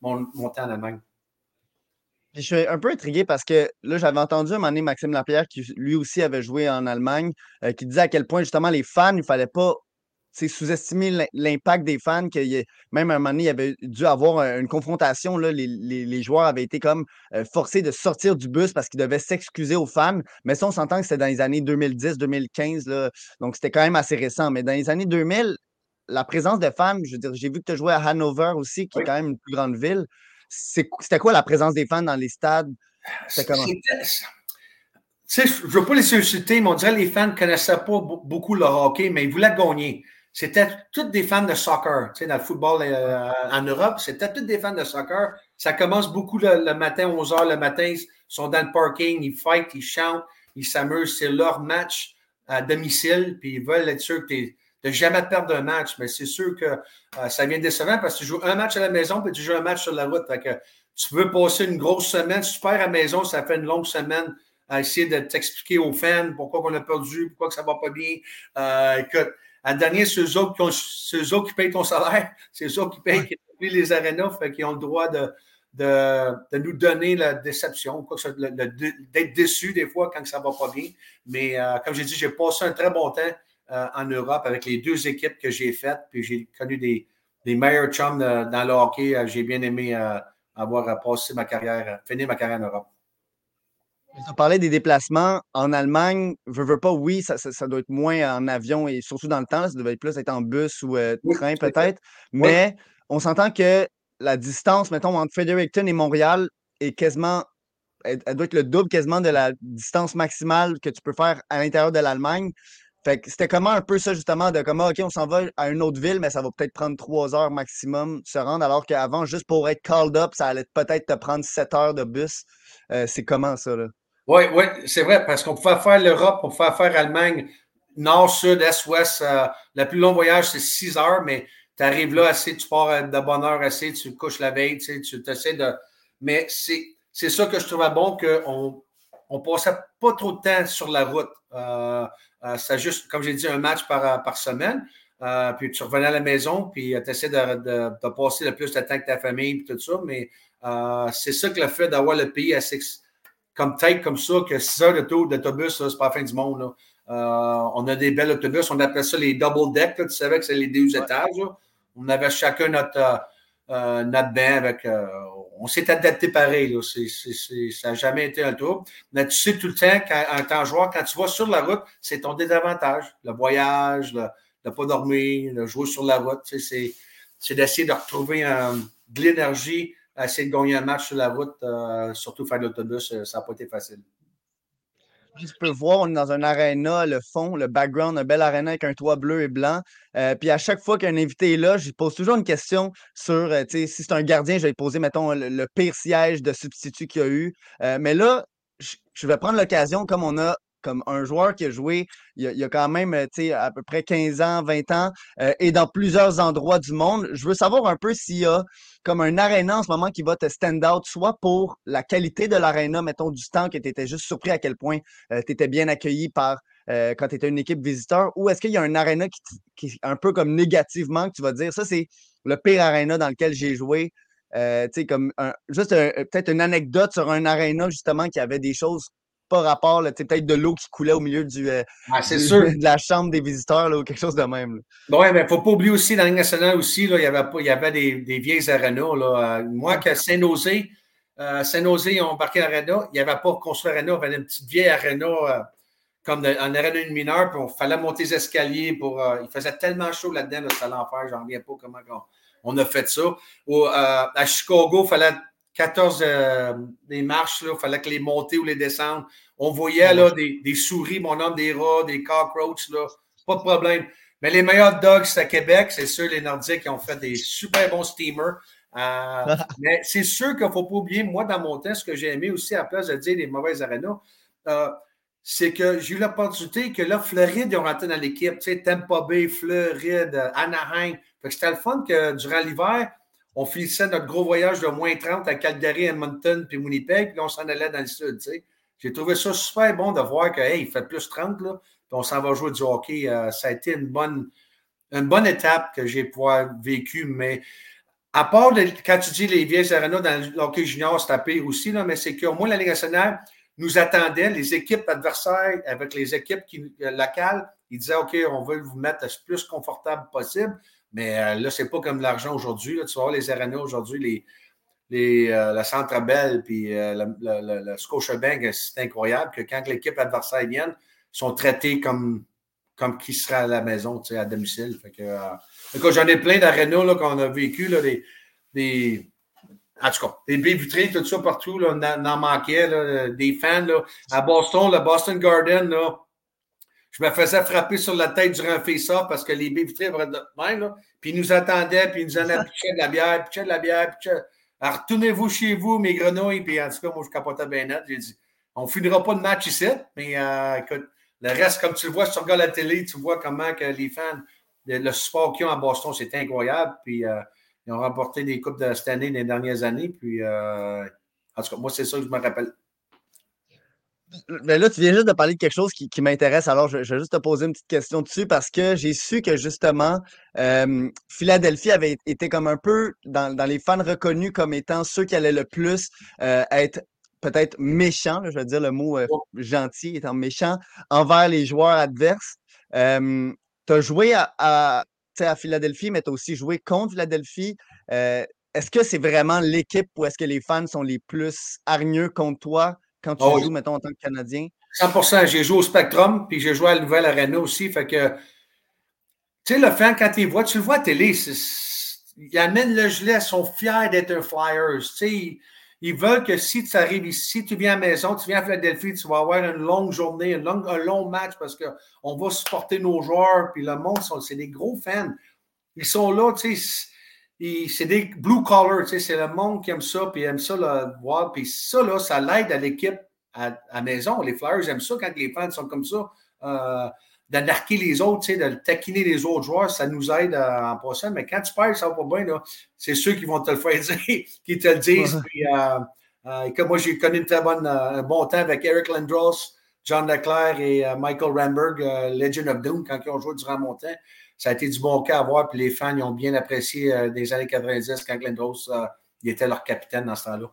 [SPEAKER 3] monter en Allemagne.
[SPEAKER 5] Je suis un peu intrigué parce que là, j'avais entendu un moment donné Maxime Lapierre, qui lui aussi avait joué en Allemagne, qui disait à quel point justement les fans, il ne fallait pas sous-estimer l'impact des fans, que même à un moment donné, il y avait dû avoir une confrontation. Là, les, joueurs avaient été comme euh, forcés de sortir du bus parce qu'ils devaient s'excuser aux fans. Mais ça, on s'entend que c'était dans les années 2010-2015. Donc, c'était quand même assez récent. Mais dans les années 2000, la présence de fans, je veux dire, j'ai vu que tu as joué à Hanover aussi, qui est quand même une plus grande ville. C'était quoi la présence des fans dans les stades?
[SPEAKER 3] C'était comment? je ne veux pas les susciter, mais on dirait que les fans ne connaissaient pas beaucoup le hockey, mais ils voulaient gagner. C'était tous des fans de soccer. Tu sais, dans le football euh, en Europe, c'était tous des fans de soccer. Ça commence beaucoup le, matin, 11 h le matin. Ils sont dans le parking, ils fight, ils chantent, ils s'amusent. C'est leur match à domicile, puis ils veulent être sûrs que de jamais perdre un match. Mais c'est sûr que euh, ça vient décevant parce que tu joues un match à la maison, puis tu joues un match sur la route. Fait que tu veux passer une grosse semaine, super à la maison, ça fait une longue semaine à essayer de t'expliquer aux fans pourquoi on a perdu, pourquoi que ça va pas bien. Euh, écoute, à dernier, c'est eux autres qui, autres qui payent ton salaire, c'est eux autres qui payent, qui les arénas, qu'ils ont le droit de, de, de, nous donner la déception, d'être déçus des fois quand ça ne va pas bien. Mais euh, comme j'ai dit, j'ai passé un très bon temps euh, en Europe avec les deux équipes que j'ai faites, puis j'ai connu des, des meilleurs chums dans le hockey. J'ai bien aimé avoir passé ma carrière, finir ma carrière en Europe.
[SPEAKER 5] Tu parlais des déplacements en Allemagne. Je veux pas, oui, ça, doit être moins en avion et surtout dans le temps, ça devait plus être en bus ou euh, train peut-être. Mais on s'entend que la distance, mettons, entre Fredericton et Montréal est quasiment, elle, doit être le double quasiment de la distance maximale que tu peux faire à l'intérieur de l'Allemagne. Fait que c'était comment un peu ça, justement, de comment, OK, on s'en va à une autre ville, mais ça va peut-être prendre trois heures maximum se rendre, alors qu'avant, juste pour être called up, ça allait peut-être te prendre sept heures de bus. Euh, c'est comment ça, là?
[SPEAKER 3] Oui, oui, c'est vrai, parce qu'on pouvait faire l'Europe, on pouvait faire Allemagne, nord, sud, est, ouest. Euh, le plus long voyage, c'est six heures, mais tu arrives là assez, tu pars de bonne heure assez, tu couches la veille, tu essaies de. Mais c'est ça que je trouvais bon, qu'on on passait pas trop de temps sur la route. Euh, euh c'est juste, comme j'ai dit, un match par, par semaine. Euh, puis tu revenais à la maison, puis tu essaies de, de, passer le plus de temps que ta famille, puis tout ça. Mais c'est ça que le fait d'avoir le pays assez comme tête comme ça que 6 heures d'autobus, c'est pas la fin du monde. Euh, on a des belles autobus, on appelle ça les double deck. tu savais que c'est les deux étages. On avait chacun notre, euh, euh notre bain avec. Euh, on s'est adapté pareil. ça n'a jamais été un tour. Mais tu sais tout le temps, quand, en tant que joueur, quand tu vas sur la route, c'est ton désavantage. Le voyage, le ne pas dormir, le jouer sur la route. c'est d'essayer de retrouver de l'énergie essayer de gagner un match sur la route, euh, surtout faire l'autobus, euh, ça n'a pas été facile.
[SPEAKER 5] Tu peux voir, on est dans un aréna, le fond, le background, un bel aréna avec un toit bleu et blanc. Euh, puis à chaque fois qu'un invité est là, je pose toujours une question sur, si c'est un gardien, je vais poser, mettons, le, pire siège de substitut qu'il y a eu. mais là, je vais prendre l'occasion, comme on a comme un joueur qui a joué il y a, quand même à peu près 15 ans, 20 ans, et dans plusieurs endroits du monde. Je veux savoir un peu s'il y a comme un aréna en ce moment qui va te stand out, soit pour la qualité de l'aréna, mettons, du temps, que tu étais juste surpris à quel point euh, tu étais bien accueilli par euh, quand tu étais une équipe visiteur, ou est-ce qu'il y a un aréna qui, est un peu comme négativement que tu vas dire, ça c'est le pire aréna dans lequel j'ai joué. Euh, comme juste peut-être une anecdote sur un aréna justement qui avait des choses pas rapport, peut-être de l'eau qui coulait au milieu du, euh,
[SPEAKER 3] ah, de
[SPEAKER 5] la chambre des visiteurs ou quelque chose de même.
[SPEAKER 3] Oui, mais il ne faut pas oublier aussi, dans la Ligue nationale aussi, il y avait, il y avait des, des vieilles arénas. Là. Moi, que Saint-Nosé, euh, Saint-Nosé, ils ont embarqué l'aréna, il n'y avait pas construit l'aréna, il y avait une petite vieille aréna euh, comme en aréna une mineure, puis il fallait monter les escaliers pour. il faisait tellement chaud là-dedans, là, c'était l'enfer, j'en reviens pas comment on, a fait ça. à Chicago, il fallait 14 euh, des marches, il fallait que les monter ou les descendre. On voyait là, des, souris, mon homme, des rats, des cockroaches, là, pas de problème. Mais les meilleurs dogs, c'est à Québec. C'est sûr, les Nordiques qui ont fait des super bons steamers. Euh, mais c'est sûr qu'il ne faut pas oublier, moi, dans mon temps, ce que j'ai aimé aussi, à place de dire les mauvaises arénas, euh, c'est que j'ai eu l'opportunité que là, Floride, ils ont rentré dans l'équipe. Tu sais, Tampa Bay, Floride, Anaheim. Fait que c'était le fun que durant l'hiver, on finissait notre gros voyage de moins 30 à Calgary, Edmonton, puis Winnipeg, puis on s'en allait dans le sud. J'ai trouvé ça super bon de voir que, il fait plus 30, là, puis on s'en va jouer du hockey. Euh, ça a été une bonne, une bonne étape que j'ai pouvoir vécu, mais à part quand tu dis les vieilles arénas dans le hockey junior, c'est à pire aussi, là, mais c'est qu'au moins la Ligue nationale nous attendait, les équipes adversaires avec les équipes qui, euh, locales il disait OK, on veut vous mettre le plus confortable possible. Mais euh, là, c'est pas comme l'argent aujourd'hui. Tu vois, les arénas aujourd'hui, les, les, euh, la Centre Bell puis euh, le, le, Scotiabank, c'est incroyable que quand l'équipe adversaire vient, ils sont traités comme, comme qui serait à la maison, tu sais, à domicile. Fait que, j'en ai plein d'arénas qu'on a vécu, là, des, des, en tout cas, des baies tout ça partout, là, n'en manquait, là, des fans. Là, à Boston, le Boston Garden, là, je me faisais frapper sur la tête durant face-off parce que les vitrées étaient de même. Là, puis ils nous attendaient, puis ils nous en pitchaient de la bière, pitchaient de la bière, pitchaient. Alors, retournez-vous chez vous, mes grenouilles. Puis en tout cas, moi, je capotais bien net. J'ai dit, on ne finira pas de match ici, mais euh, écoute, le reste, comme tu le vois, si tu la télé, tu vois comment que les fans, le, support qu'ils ont à Boston, c'est incroyable. Puis euh, ils ont remporté des coupes de cette année, les dernières années. Puis, euh, en tout cas, moi, c'est ça que je me rappelle.
[SPEAKER 5] Mais là, tu viens juste de parler de quelque chose qui, m'intéresse. Alors, je, vais juste te poser une petite question dessus parce que j'ai su que justement, Philadelphie avait été comme un peu dans, les fans reconnus comme étant ceux qui allaient le plus euh, être peut-être méchants, je vais dire le mot euh, gentil, étant méchant, envers les joueurs adverses. tu as joué à, à, à Philadelphie, mais tu as aussi joué contre Philadelphie. Euh, est-ce que c'est vraiment l'équipe ou est-ce que les fans sont les plus hargneux contre toi? Quand tu ah joues, mettons, en tant que Canadien?
[SPEAKER 3] 100% J'ai joué au Spectrum, puis j'ai joué à la Nouvelle Arena aussi. Fait que, tu sais, le fan, quand il voit, tu le vois à télé, il amène le gelé, ils sont fiers d'être un Flyers. Tu sais, ils veulent que si tu arrives ici, tu viens à la maison, tu viens à Philadelphie, tu vas avoir une longue journée, un long match parce qu'on va supporter nos joueurs, puis le monde, c'est des gros fans. Ils sont là, tu sais c'est des blue collars, c'est le monde qui aime ça, puis aime ça le voir. Puis ça, là, ça l'aide à l'équipe à, à, maison. Les Flyers aiment ça quand les fans sont comme ça. Euh, d'anarquer les autres, de taquiner les autres joueurs, ça nous aide en passant. Mais quand tu perds, ça va pas bien, c'est ceux qui vont te le faire dire, qui te le disent. Puis, euh, euh, moi, j'ai connu une très bonne, un bon temps avec Eric Lindros, John Leclerc et Michael Ramberg, Legend of Doom, quand ils ont joué durant mon temps ça a été du bon cas à voir, puis les fans ils ont bien apprécié euh, des années 90 quand Glendros euh, il était leur capitaine dans ce temps-là.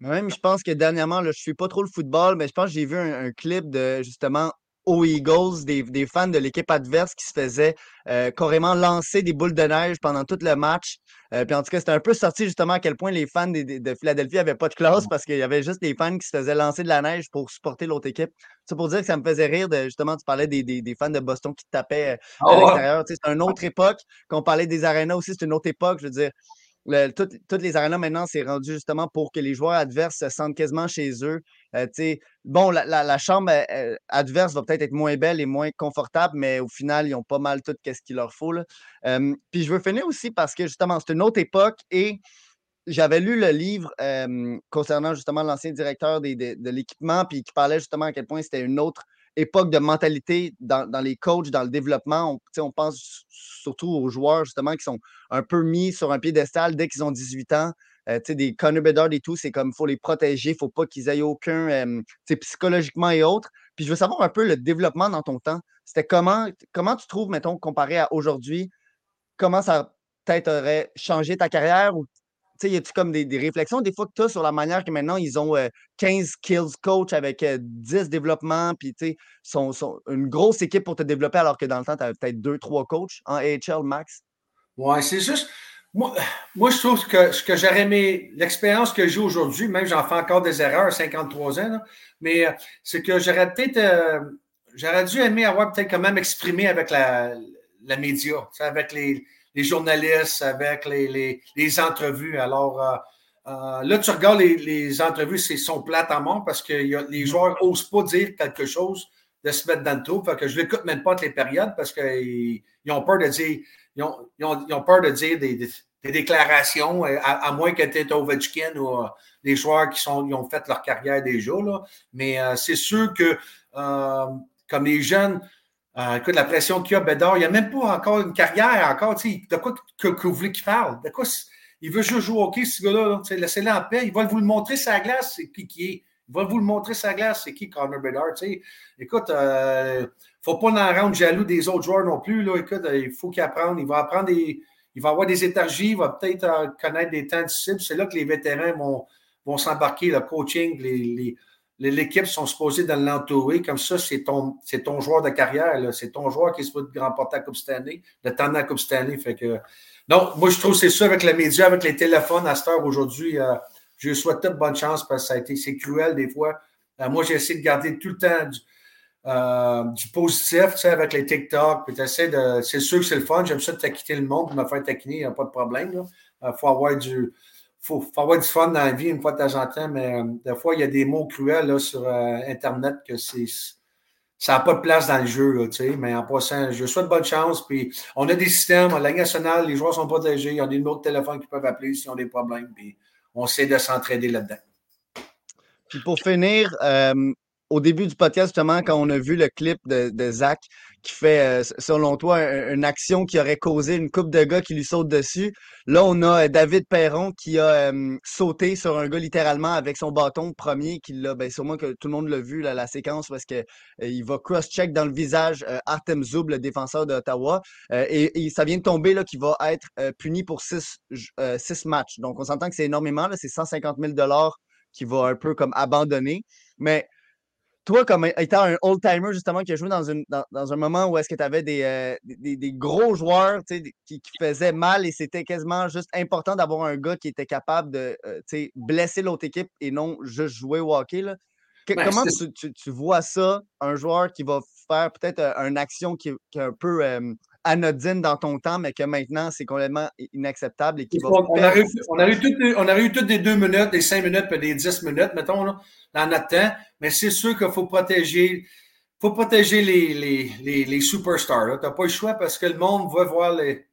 [SPEAKER 5] Même, je pense que dernièrement, là, je ne suis pas trop le football, mais je pense que j'ai vu un, clip de justement aux Eagles, des, fans de l'équipe adverse qui se faisaient euh, carrément lancer des boules de neige pendant tout le match. Euh, puis en tout cas, c'était un peu sorti justement à quel point les fans de, Philadelphie n'avaient pas de classe parce qu'il y avait juste des fans qui se faisaient lancer de la neige pour supporter l'autre équipe. C'est pour dire que ça me faisait rire de justement, tu parlais des, fans de Boston qui tapaient euh, à ah l'extérieur. c'est une autre époque. Quand on parlait des arénas aussi, c'est une autre époque. Je veux dire, toutes, les arénas maintenant, c'est rendu justement pour que les joueurs adverses se sentent quasiment chez eux. Euh, bon, la, chambre adverse va peut-être être moins belle et moins confortable, mais au final, ils ont pas mal tout ce qu'il leur faut. puis je veux finir aussi parce que justement, c'est une autre époque et j'avais lu le livre concernant justement l'ancien directeur de l'équipement, puis qui parlait justement à quel point c'était une autre époque de mentalité dans, les coachs, dans le développement. On, on, pense surtout aux joueurs, justement, qui sont un peu mis sur un piédestal dès qu'ils ont 18 ans. Euh, des Bedard et tout, c'est comme il faut les protéger, il ne faut pas qu'ils aient aucun, psychologiquement et autres. Puis je veux savoir un peu le développement dans ton temps. C'était comment, comment tu trouves, mettons, comparé à aujourd'hui, comment ça peut-être aurait changé ta carrière ou y a-tu comme des, réflexions des fois que tu as sur la manière que maintenant ils ont 15 euh, kills coach avec 10 développements, puis tu sont, une grosse équipe pour te développer alors que dans le temps, tu avais peut-être 2-3 coachs en AHL max?
[SPEAKER 3] Ouais, c'est juste. Moi, moi, je trouve que ce que j'aurais aimé, l'expérience que j'ai aujourd'hui, même j'en fais encore des erreurs à 53 ans, mais euh, c'est que j'aurais peut-être. Euh, j'aurais dû aimer avoir peut-être quand même exprimé avec la, la média, avec les les journalistes, avec les, les, entrevues. Alors, euh, euh, là, tu regardes les, les entrevues, c'est sont plates à mort parce que les mm-hmm. joueurs n'osent pas dire quelque chose de se mettre dans le trou. Fait que je ne l'écoute même pas entre les périodes parce qu'ils ont peur de dire, ils ont, ils ont, peur de dire des, des, déclarations, euh, à, moins que tu Ovechkin ou les joueurs qui sont, ils ont fait leur carrière déjà. Là. Mais c'est sûr que, comme les jeunes, euh, écoute, la pression qu'il y a, Bédard, il n'y a même pas encore une carrière, encore, de quoi que, vous voulez qu'il parle? De quoi il veut juste jouer au hockey, ce gars-là, laissez-le en paix. Il va vous le montrer sa glace, c'est qui qui est. Il va vous le montrer sa glace, c'est qui Connor Bedard. Écoute, il euh, ne faut pas en rendre jaloux des autres joueurs non plus. Là. Écoute, euh, il faut qu'il apprenne. Il va apprendre des. Il va avoir des énergies, il va peut-être connaître des temps difficiles. C'est là que les vétérans vont, vont s'embarquer, le coaching, les, l'équipe sont supposées de l'entourer. Comme ça, c'est ton, ton joueur de carrière. C'est ton joueur qui supposé de remporter la Coupe Stanley, de tendre la Coupe Stanley. Fait que, non, moi, je trouve que c'est ça avec les médias, avec les téléphones à cette heure aujourd'hui. Euh, je souhaite toute bonne chance parce que ça a été, c'est cruel des fois. Euh, moi, j'ai essayé de garder tout le temps du, euh, du positif, tu sais, avec les TikTok. Puis de, c'est sûr que c'est le fun. J'aime ça de taquiner le monde, de me faire taquiner, il n'y a pas de problème. Il faut avoir du, faut, faut, avoir du fun dans la vie une fois de temps en temps, mais des fois, il y a des mots cruels là, sur Internet que c'est ça n'a pas de place dans le jeu, mais en passant, je souhaite bonne chance. Puis on a des systèmes, la nationale, les joueurs sont protégés, ils ont des numéros de téléphone qui peuvent appeler s'ils ont des problèmes, puis on essaie de s'entraider là-dedans.
[SPEAKER 5] Puis pour finir, euh, au début du podcast, justement, quand on a vu le clip de, de Zach qui fait, euh, selon toi, une action qui aurait causé une coupe de gars qui lui saute dessus, là, on a euh, David Perron qui a sauté sur un gars littéralement avec son bâton premier, qui l'a, bien sûrement que tout le monde l'a vu, là, la séquence, parce que il va cross-check dans le visage Artem Zoub, le défenseur d'Ottawa, et, et, ça vient de tomber, là, qui va être puni pour six, six matchs. Donc, on s'entend que c'est énormément, là, c'est 150 000 qui va un peu comme abandonner. Mais toi, comme étant un old-timer, justement, qui a joué dans, une, dans, un moment où est-ce que tu avais des, euh, des, des, gros joueurs qui, qui, faisaient mal et c'était quasiment juste important d'avoir un gars qui était capable de euh, blesser l'autre équipe et non juste jouer au hockey. Là. Ben, comment tu, tu, vois ça, un joueur qui va faire peut-être euh, une action qui, qui est un peu anodine dans ton temps, mais que maintenant, c'est complètement inacceptable et qui va.
[SPEAKER 3] On, a, eu, on, a eu toutes, on a eu toutes des deux minutes, des cinq minutes, puis des dix minutes, mettons, là, dans notre temps. Mais c'est sûr qu'il faut protéger. faut protéger les, les, les, les superstars. Tu n'as pas le choix parce que le monde va voir les.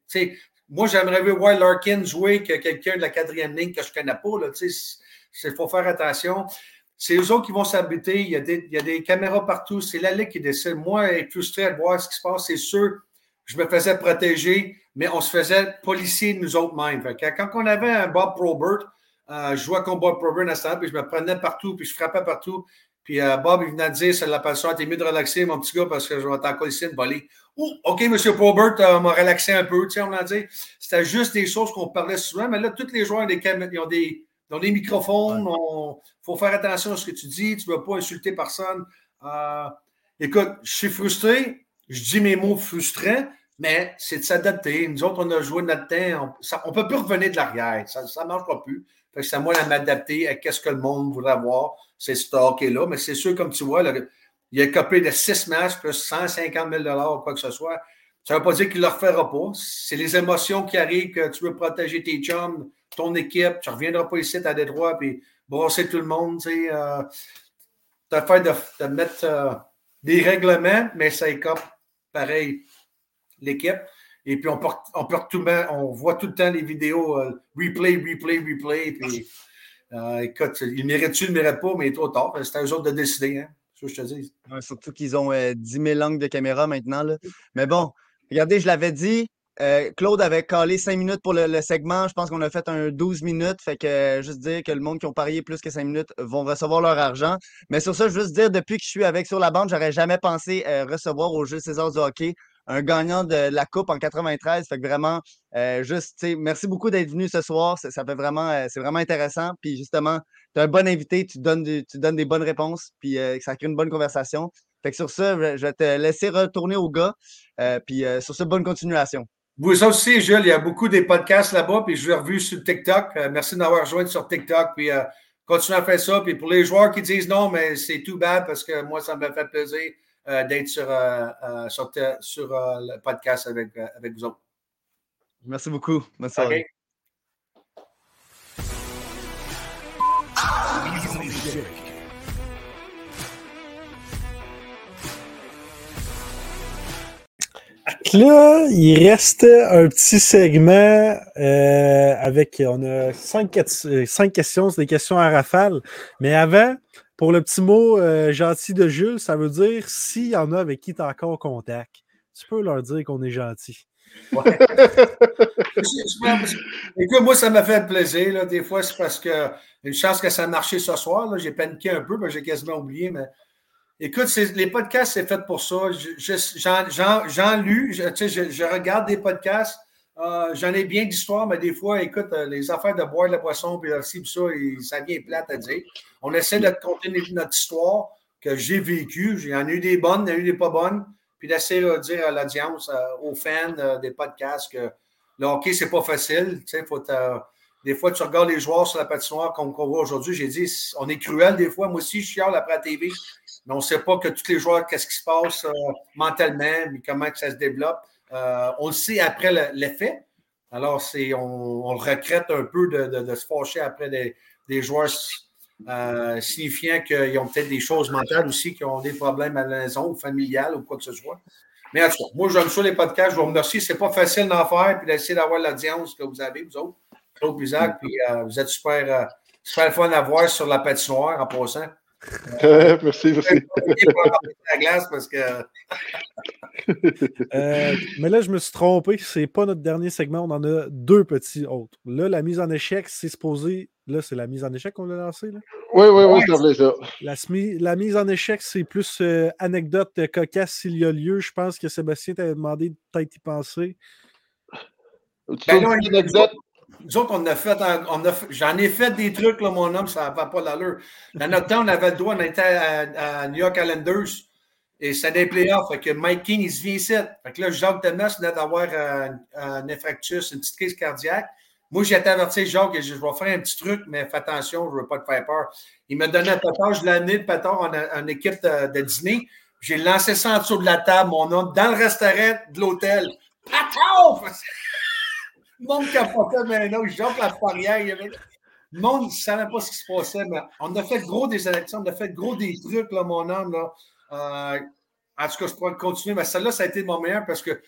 [SPEAKER 3] Moi, j'aimerais voir Larkin jouer que quelqu'un de la quatrième ligne que je ne connais pas. Il faut faire attention. C'est eux autres qui vont s'habiter. Il, y a des, il y a des caméras partout. C'est la Ligue qui décide. Moi, être frustré de voir ce qui se passe, c'est sûr je me faisais protéger, mais on se faisait policier nous autres mêmes. quand on avait un Bob Probert, euh, je jouais contre Bob Probert à ce puis je me prenais partout, puis je frappais partout. Puis euh, Bob, il venait de dire, c'est la passion, t'es mieux de relaxer, mon petit gars, parce que je vais t'en ici une volée. Oh, OK, M. Probert, euh, m'a relaxé un peu, tu sais, on m'a dit. C'était juste des choses qu'on parlait souvent, mais là, tous les joueurs ont des, ils ont des, ils ont des microphones, il faut faire attention à ce que tu dis, tu ne vas pas insulter personne. écoute, je suis frustré, je dis mes mots frustrants, mais c'est de s'adapter. Nous autres, on a joué notre temps. On ne peut plus revenir de l'arrière. Ça ne marchera plus. c'est à moi de m'adapter à ce que le monde voudrait avoir. C'est ce hockey-là. Mais c'est sûr, comme tu vois, il a copé de six matchs plus 150 000 ou quoi que ce soit. Ça ne veut pas dire qu'il ne le refera pas. C'est les émotions qui arrivent que tu veux protéger tes chums, ton équipe. Tu ne reviendras pas ici à Détroit et brosser tout le monde. Tu sais, euh, as fait de, mettre euh, des règlements, mais ça écope pareil, l'équipe. Et puis, on, porte, on, porte tout, on voit tout le temps les vidéos euh, replay, replay, replay. Puis, euh, écoute, il mérite-tu, il ne mérite pas, mais trop tard. C'est à eux autres de décider. Hein, ce que je te dis.
[SPEAKER 5] surtout qu'ils ont 10 000 angles de caméra maintenant. Là. Mais bon, regardez, je l'avais dit. Euh, Claude avait calé 5 minutes pour le, segment. Je pense qu'on a fait un 12 minutes. Fait que juste dire que le monde qui ont parié plus que 5 minutes vont recevoir leur argent. Mais sur ça, juste dire, depuis que je suis avec sur la bande, j'aurais jamais pensé recevoir au jeu César du hockey un gagnant de la Coupe en 93. Fait que vraiment, euh, juste, merci beaucoup d'être venu ce soir. Ça, fait vraiment, euh, c'est vraiment intéressant. Puis justement, tu es un bon invité, tu donnes, tu donnes des bonnes réponses, puis euh, ça crée une bonne conversation. Fait que sur ça, je vais te laisser retourner au gars. puis sur ça, bonne continuation.
[SPEAKER 3] Vous aussi, Jules, il y a beaucoup des podcasts là-bas, puis je l'ai revu sur TikTok. merci d'avoir rejoint sur TikTok, puis continuez à faire ça. Puis pour les joueurs qui disent non, mais c'est tout bad parce que moi, ça me fait plaisir. Euh, d'être sur, euh, euh, sur, sur le podcast avec, avec vous autres.
[SPEAKER 5] Merci beaucoup. Merci. Okay.
[SPEAKER 1] Là, il reste un petit segment euh, avec, on a cinq, cinq questions, c'est des questions à rafale. Mais avant, pour le petit mot euh, gentil de Jules, ça veut dire s'il y en a avec qui tu as encore contact, tu peux leur dire qu'on est gentil. Ouais.
[SPEAKER 3] Écoute, moi, ça m'a fait plaisir. Là. Des fois, c'est parce que une chance que ça a marché ce soir. J'ai paniqué un peu, j'ai quasiment oublié, mais écoute, les podcasts, c'est fait pour ça. J'en lu, je, je, regarde des podcasts, Euh, j'en ai bien d'histoires, mais des fois, écoute, euh, les affaires de boire de la boisson, puis aussi, ça, ça vient plate à dire. On essaie de compter notre histoire que j'ai vécue. Il y en eu des bonnes, il y en a eu des pas bonnes. Puis d'essayer de dire à l'audience, aux fans des podcasts que le hockey, c'est pas facile. Tu sais, faut des fois, tu regardes les joueurs sur la patinoire comme on voit aujourd'hui. J'ai dit, on est cruel des fois. Moi aussi, je chiale après la TV. Mais on ne sait pas que tous les joueurs, qu'est-ce qui se passe mentalement, mais comment que ça se développe. Euh, on le sait après l'effet. Alors, c'est, on, le regrette un peu de, se fâcher après des, joueurs euh, signifiant qu'ils ont peut-être des choses mentales aussi, qui ont des problèmes à la maison familiales ou quoi que ce soit. Mais en tout cas, moi, j'aime ça les podcasts. Je vous remercie. C'est pas facile d'en faire puis d'essayer d'avoir l'audience que vous avez, vous autres. Claude puis euh, vous êtes super, super fun à voir sur la patinoire en passant.
[SPEAKER 2] merci, merci.
[SPEAKER 3] la glace parce que.
[SPEAKER 1] Euh, mais là, je me suis trompé. C'est pas notre dernier segment. On en a deux petits autres. Là, la mise en échec, c'est supposé. Là, c'est la mise en échec qu'on a lancée. Là?
[SPEAKER 2] Oui, oui, oui, ça ça.
[SPEAKER 1] La, la, mise en échec, c'est plus euh, anecdote cocasse s'il y a lieu. Je pense que Sébastien t'avait demandé de peut-être y penser.
[SPEAKER 3] Ben une anecdote? Nous autres, on a fait, j'en ai fait des trucs, là, mon homme, ça va pas l'allure. Dans notre temps, on avait le droit, on était à, New York Islanders et c'était des playoffs. Fait que Mike King, il se vient ici. Fait que là, Jacques Demas venait d'avoir un, infarctus, une petite crise cardiaque. Moi, j'ai averti, Jacques, je, vais faire un petit truc, mais fais attention, je veux pas te faire peur. Il m'a donné un pétard, je l'ai amené, en équipe de, dîner. J'ai lancé ça en dessous de la table, mon homme, dans le restaurant de l'hôtel. Pétard! Le monde capotait maintenant, je jump la barrière. Le monde ne savait pas ce qui se passait, mais on a fait gros des élections, on a fait gros des trucs, là, mon homme. Là. Euh, en tout cas, je pourrais continuer, mais celle-là, ça a été mon meilleur parce que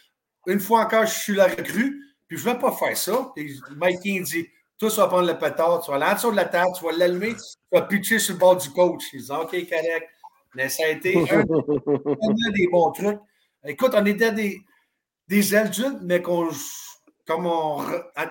[SPEAKER 3] une fois encore, je suis la recrue, puis je ne vais pas faire ça. Et Mike King dit Toi, tu vas prendre le pétard, tu vas aller en dessous de la table, tu vas l'allumer, tu vas pitcher sur le bord du coach. Il dit OK, correct. Mais ça a été un, des bons trucs. Écoute, on était des, des adultes, mais qu'on comme,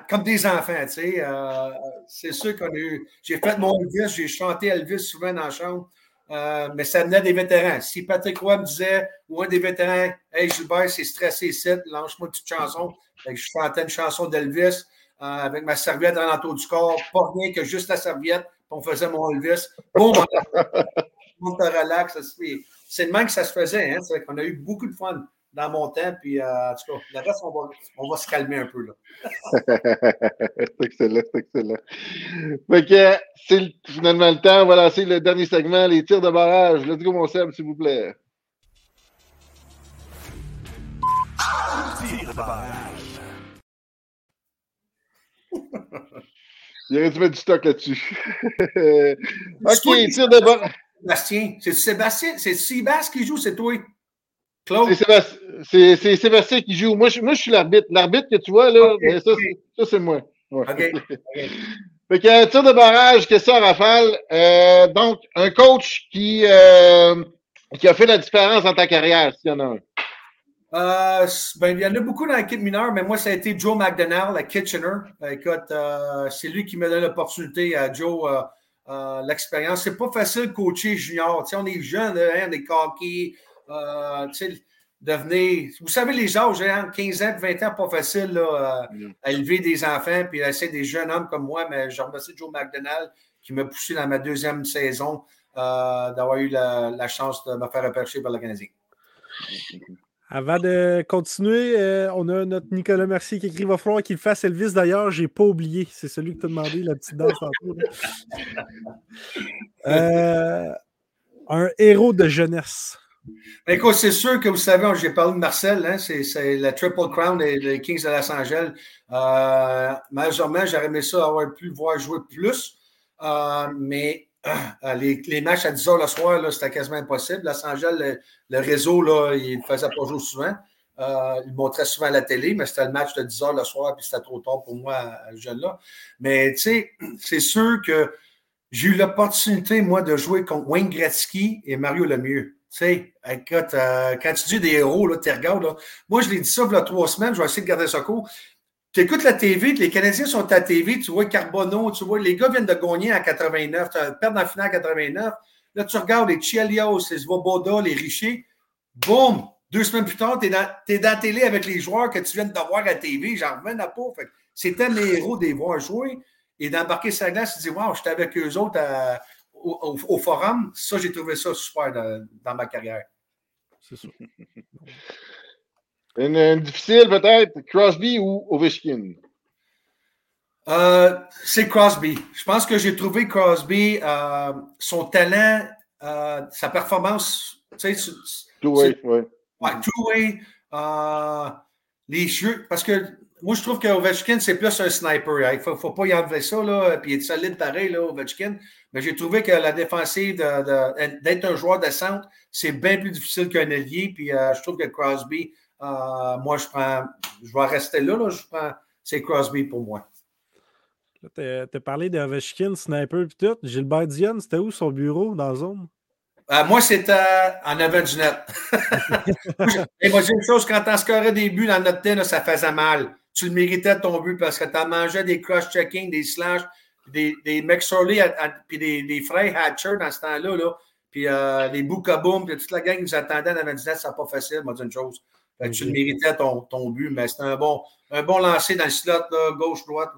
[SPEAKER 3] comme des enfants, tu sais. Euh, c'est sûr qu'on a eu. J'ai fait mon Elvis, j'ai chanté Elvis souvent dans la chambre, euh, mais ça venait des vétérans. Si Patrick Roy me disait, ou un des vétérans, Hey Gilbert, c'est stressé ici, lance-moi une petite chanson. je chantais une chanson d'Elvis euh, avec ma serviette en l'entour du corps, pas rien que juste la serviette, puis on faisait mon Elvis. Bon, on te relax. C'est le même que ça se faisait. Hein, c'est qu'on a eu beaucoup de fun dans mon temps. Puis, euh, en tout cas, le reste, on va, on va se calmer un peu. là.
[SPEAKER 2] c'est excellent, c'est excellent. Fait que c'est finalement le temps. On va lancer le dernier segment, les tirs de barrage. Let's go, mon Seb, s'il vous plaît. Tir de barrage. Il aurait dû mettre du stock là-dessus. ok, tir de barrage.
[SPEAKER 3] Sébastien, c'est Sébastien, c'est Sébastien qui joue, c'est toi?
[SPEAKER 2] C'est Sébastien, qui joue. Moi, je, moi, je suis l'arbitre. L'arbitre que tu vois, là, ça, c'est moi. OK. fait que, tir de barrage, question à rafale. Euh, donc, un coach qui, euh, qui a fait la différence dans ta carrière, s'il y en a un.
[SPEAKER 3] Euh, ben, il y en a beaucoup dans l'équipe mineure, mais moi, ça a été Joe McDonnell à Kitchener. Écoute, c'est lui qui m'a donné l'opportunité à Joe, l'expérience. C'est pas facile de coacher junior. Tu sais, on est jeunes, hein, on est coqués, euh, devenir. Vous savez, les âges, hein, 15 ans, 20 ans, pas facile là, mm. à élever des enfants puis à essayer des jeunes hommes comme moi, mais je remercie Joe McDonald qui m'a poussé dans ma deuxième saison euh, d'avoir eu la, chance de me faire repêcher par le Canadien.
[SPEAKER 1] Avant de continuer, euh, on a notre Nicolas Mercier qui écrit Va falloir qu'il fasse Elvis d'ailleurs, j'ai pas oublié. C'est celui que tu as demandé, la petite danse en euh, un héros de jeunesse.
[SPEAKER 3] Écoute, c'est sûr que vous savez, j'ai parlé de Marcel, hein, c'est la Triple Crown des, Kings de Los Angeles. Euh, malheureusement, j'aurais aimé ça avoir pu voir jouer plus, euh, mais euh, les, matchs à 10 h le soir, c'était quasiment impossible. Los Angeles, le, réseau, il ne faisait pas jouer souvent. il montrait souvent à la télé, mais c'était le match de 10 h le soir, puis c'était trop tard pour moi, jeune-là. Mais tu sais, c'est sûr que j'ai eu l'opportunité, moi, de jouer contre Wayne Gretzky et Mario Lemieux. Tu sais, écoute, euh, quand tu dis des héros, là, tu regardes. Là. Moi, je l'ai dit ça il trois semaines, je vais essayer de garder ça court. Tu écoutes la TV, les Canadiens sont à la TV, tu vois Carbonneau, tu vois, les gars viennent de gagner en 89, perdre en finale en 89. Là, tu regardes les Chelios, les Svoboda, les Richer. Boum! Deux semaines plus tard, tu es, dans la télé avec les joueurs que tu viens de voir à la TV. J'en reviens à pas. C'était mes héros de les voir jouer et d'embarquer sa glace. Tu dis, wow, j'étais avec eux autres au, forum. Ça, j'ai trouvé ça super dans, ma carrière. C'est ça.
[SPEAKER 2] une, difficile peut-être, Crosby ou Ovechkin?
[SPEAKER 3] Euh, c'est Crosby. Je pense que j'ai trouvé Crosby, euh, son talent, euh, sa performance. Tu sais,
[SPEAKER 2] two-way, oui.
[SPEAKER 3] Ouais, two-way. les jeux. Parce que moi, je trouve qu'Ovechkin, c'est plus un sniper. Il ne faut, pas y enlever ça, là, puis il est solide pareil, là, Ovechkin. Mais j'ai trouvé que la défensive, d'être un joueur de centre, c'est bien plus difficile qu'un allié. Puis je trouve que Crosby, moi, je prends. Je vais rester là, là je prends. C'est Crosby pour moi.
[SPEAKER 1] Tu as parlé d'Ovechkin, Sniper et tout. Gilbert Dion, c'était où son bureau dans la zone?
[SPEAKER 3] Euh, moi, c'était en avant du net. Et moi, j'ai une chose, quand tu scoré des buts dans notre tête, ça faisait mal. Tu le méritais ton but parce que tu en mangeais des cross-checking, des slash, des, des McSorley, puis des, des Hatcher dans ce temps-là. Là. Puis euh, les Boukaboum, puis toute la gang qui nous attendait en avant du net, c'est pas facile, moi, une chose. Tu le méritais ton, ton but, mais c'était un bon, un bon lancer dans le slot, gauche-droite.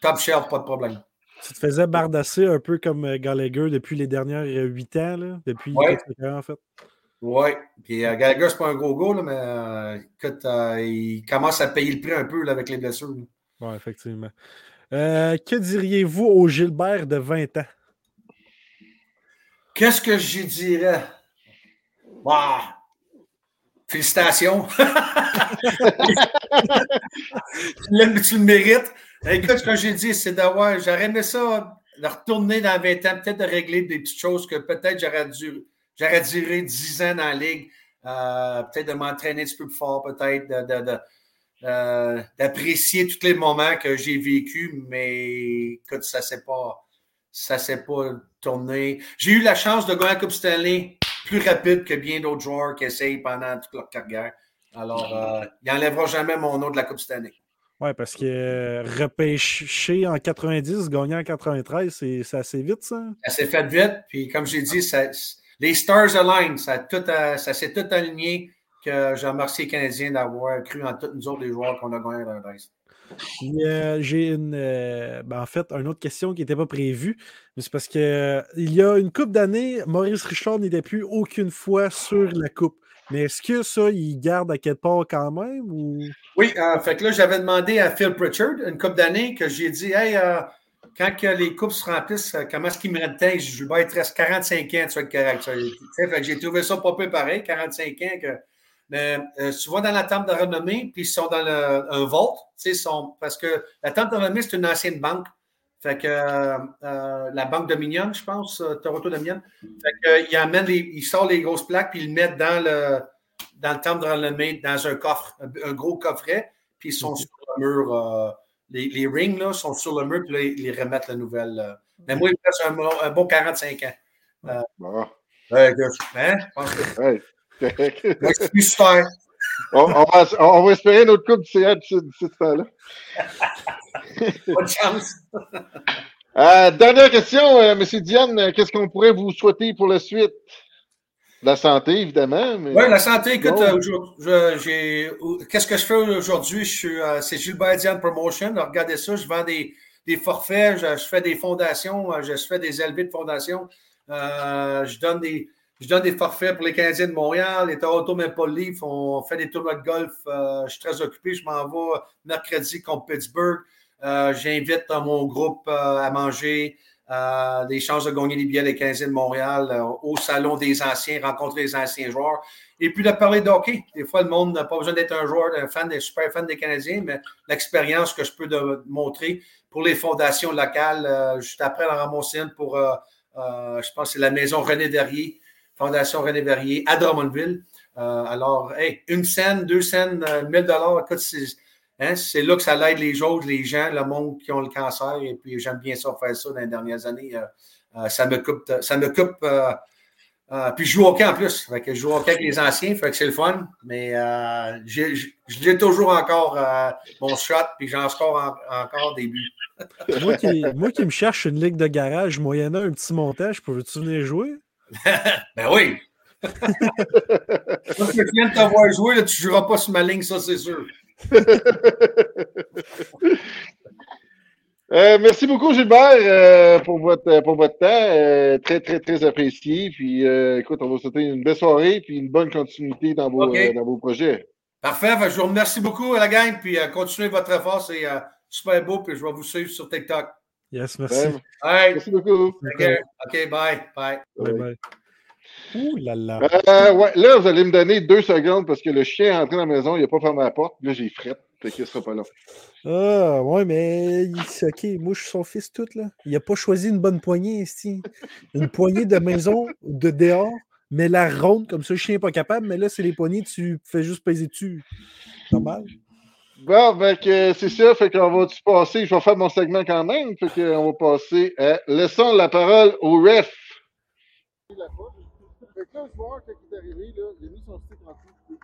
[SPEAKER 3] Top shelf, pas de problème.
[SPEAKER 1] Tu te faisais bardasser un peu comme euh, Gallagher depuis les dernières euh, huit ans, là, depuis ouais. en fait.
[SPEAKER 3] Oui, puis euh, Gallagher, c'est pas un gros gars, mais écoute, il commence à payer le prix un peu là, avec les blessures.
[SPEAKER 1] Oui, effectivement. que diriez-vous au Gilbert de 20 ans?
[SPEAKER 3] Qu'est-ce que je dirais? Wow! Félicitations! tu le mérites. Écoute, ce que j'ai dit, c'est d'avoir. J'aurais aimé ça, de retourner dans 20 ans, peut-être de régler des petites choses que peut-être j'aurais dû. J'aurais duré 10 ans dans la ligue. Euh, peut-être de m'entraîner un petit peu plus fort, peut-être euh, d'apprécier tous les moments que j'ai vécu, mais écoute, ça ne s'est pas. Ça s'est pas tourné. J'ai eu la chance de gagner la Coupe Stanley plus rapide que bien d'autres joueurs qui essayent pendant toute leur carrière. Alors, euh, il n'enlèvera jamais mon nom de la Coupe Stanley.
[SPEAKER 1] Oui, parce que repêché en 90, gagner en 93, c'est assez vite, ça?
[SPEAKER 3] Ça s'est fait vite. Puis, comme j'ai dit, ça, les Stars Align, ça, ça s'est tout aligné que j'ai remercié les Canadiens d'avoir cru en tous nous autres les joueurs qu'on a gagné dans le race.
[SPEAKER 1] Euh, j'ai une, euh, ben, en fait, une autre question qui n'était pas prévue, mais c'est parce que il y a une coupe d'années, Maurice Richard n'était plus aucune fois sur la coupe. Mais est-ce que ça, il garde à quelque part quand même? Ou...
[SPEAKER 3] Oui, fait que là, j'avais demandé à Phil Pritchard une coupe d'années que j'ai dit Hey, euh, quand que les coupes se remplissent, euh, comment est-ce qu'il me temps? Je vais être reste 45 ans, tu correct. Fait que j'ai trouvé ça pas peu pareil, 45 ans. Que, mais euh, tu vas dans la table de renommée, puis ils sont dans le, un vault, sont, parce que la table de renommée, c'est une ancienne banque. Fait que euh, la banque Dominion, je pense, euh, Toronto Dominion. Fait que, il amène les, il grosses plaques, puis il met dans le, dans le temple de renommée, dans un coffre, un, gros coffret, puis ils sont sur le mur. Euh, les, les, rings là, sont sur le mur, puis là, ils, remettent la nouvelle. Mais moi, il me reste un, un, bon 45 ans. Euh, bon. Hein?
[SPEAKER 2] On, va, on, va, espérer notre coupe de CA de ce temps-là.
[SPEAKER 3] Bonne chance.
[SPEAKER 2] Euh, dernière question, euh, M. Diane, qu'est-ce qu'on pourrait vous souhaiter pour la suite? La santé, évidemment.
[SPEAKER 3] Oui, la santé, écoute, euh, qu'est-ce que je fais aujourd'hui? c'est Gilbert Diane Promotion. regardez ça, je vends des, des forfaits, je, fais des fondations, je fais des élevés de fondations. je donne des, je donne des forfaits pour les Canadiens de Montréal, les Toronto Maple Leafs. On fait des tournois de golf. Euh, je suis très occupé. Je m'en vais mercredi contre Pittsburgh. Euh, j'invite mon groupe euh, à manger. Des chances de gagner des billets des Canadiens de Montréal au Salon des Anciens, rencontrer les anciens joueurs. Et puis de parler de hockey. Des fois, le monde n'a pas besoin d'être un joueur, un fan, des super fan des Canadiens, mais l'expérience que je peux montrer pour les fondations locales. juste après la ramasser pour, je pense, c'est la maison René Derrier Fondation René Verrier à Drummondville. Euh, alors, une scène, deux scènes, 1000 euh, dollars, écoute, hein, c'est là que ça l'aide les autres, les gens, le monde qui ont le cancer. Et puis, j'aime bien ça, faire ça dans les dernières années. Euh, ça me coupe. Ça me coupe puis je joue au hockey en plus. Fait que je joue au hockey avec les anciens, fait que c'est le fun. Mais j'ai toujours encore mon shot, puis j'en score encore des buts.
[SPEAKER 1] moi, qui, moi qui me cherche une ligue de garage moyennant un petit montage, peux-tu venir jouer?
[SPEAKER 3] ben oui. Quand je viens de t'avoir joué, là, tu ne joueras pas sur ma ligne, ça, c'est sûr.
[SPEAKER 2] Euh, merci beaucoup, Gilbert, euh, pour, votre, pour votre temps. Euh, très, très, très apprécié. Puis, écoute, on va souhaiter une belle soirée puis une bonne continuité dans vos, dans vos projets.
[SPEAKER 3] Parfait. je vous remercie beaucoup, la gang. Puis, continuez votre effort. C'est super beau. Puis, je vais vous suivre sur TikTok.
[SPEAKER 1] Yes, merci.
[SPEAKER 2] Merci beaucoup.
[SPEAKER 3] OK, bye. Bye. Bye, bye.
[SPEAKER 1] Ouh là là.
[SPEAKER 2] ouais, là, vous allez me donner deux secondes parce que le chien est entré dans la maison, il n'a pas fermé la porte. Là, j'ai frette. Fait qu'il sera pas là.
[SPEAKER 1] Ah, ouais, mais OK, moi, je suis son fils tout, là. Il n'a pas choisi une bonne poignée, ici. Une poignée de maison, de dehors, mais la ronde, comme ça, le chien n'est pas capable, mais là, c'est les poignées, tu fais juste peser dessus. Normal.
[SPEAKER 2] Bon, ben, c'est ça, fait qu'on va passer, je vais faire mon segment quand même, fait qu'on va passer à Laissons la parole au ref. Fait que là, le joueur, quand il est arrivé, là, il a mis son stick en dessous.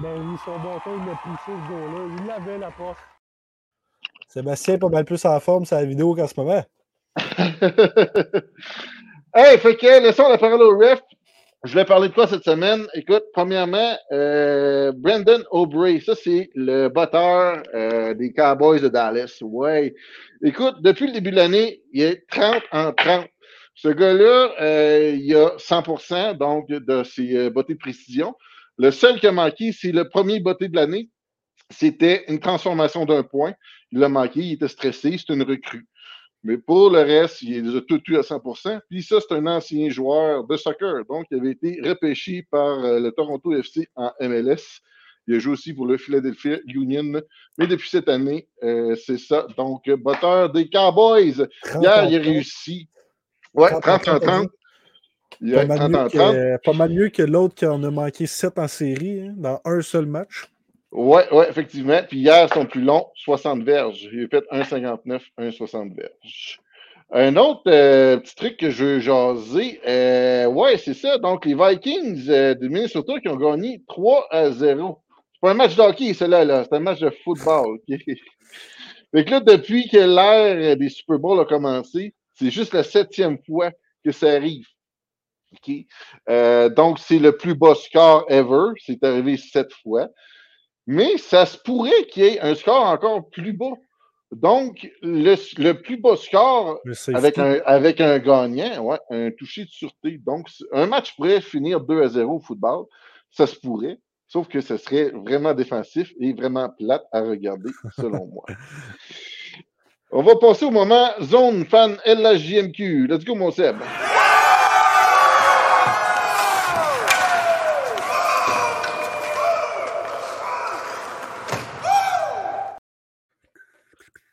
[SPEAKER 1] Ben, il son bâton, il a poussé ce gars-là. Il avait la porte. Sébastien est pas mal plus en forme sur la vidéo qu'en ce moment.
[SPEAKER 2] hey, fait que laissons la parole au ref. Je vais parler de quoi cette semaine? Écoute, premièrement, euh, Brandon Aubrey, ça c'est le batteur euh, des Cowboys de Dallas. Ouais. Écoute, depuis le début de l'année, il est 30 en 30. Ce gars-là, euh, il a 100% donc de ses euh, bottes de précision. Le seul qui a manqué, c'est le premier botté de l'année. C'était une transformation d'un point. Il l'a manqué, il était stressé, c'est une recrue. Mais pour le reste, il les a tout eu à 100% Puis ça, c'est un ancien joueur de soccer. Donc, il avait été repêché par euh, le Toronto FC en MLS. Il a joué aussi pour le Philadelphia Union. Mais depuis cette année, euh, c'est ça. Donc, batteur des Cowboys. Hier, il a réussi. Ouais, 30-30.
[SPEAKER 1] Pas, mal mieux que, l'autre qui en a manqué 7 en série, hein, dans un seul match.
[SPEAKER 2] Oui, ouais, effectivement. Puis hier, son plus long, 60 verges. Il a fait 1,59, 1,60 verges. Un autre euh, petit truc que je veux jaser, euh, ouais, c'est ça. Donc, les Vikings euh, de Minnesota qui ont gagné 3 à 0. C'est pas un match d'hockey, celui-là, -là, c'est un match de football. fait que là, depuis que l'ère des Super Bowls a commencé, c'est juste la septième fois que ça arrive. Euh, donc, c'est le plus bas score ever. C'est arrivé sept fois. Mais ça se pourrait qu'il y ait un score encore plus bas. Donc, le, plus bas score avec un, avec un gagnant, ouais, un touché de sûreté. Donc, un match pourrait finir 2 à 0 au football. Ça se pourrait. Sauf que ce serait vraiment défensif et vraiment plate à regarder, selon moi. On va passer au moment zone fan LHJMQ. Let's go, mon Seb.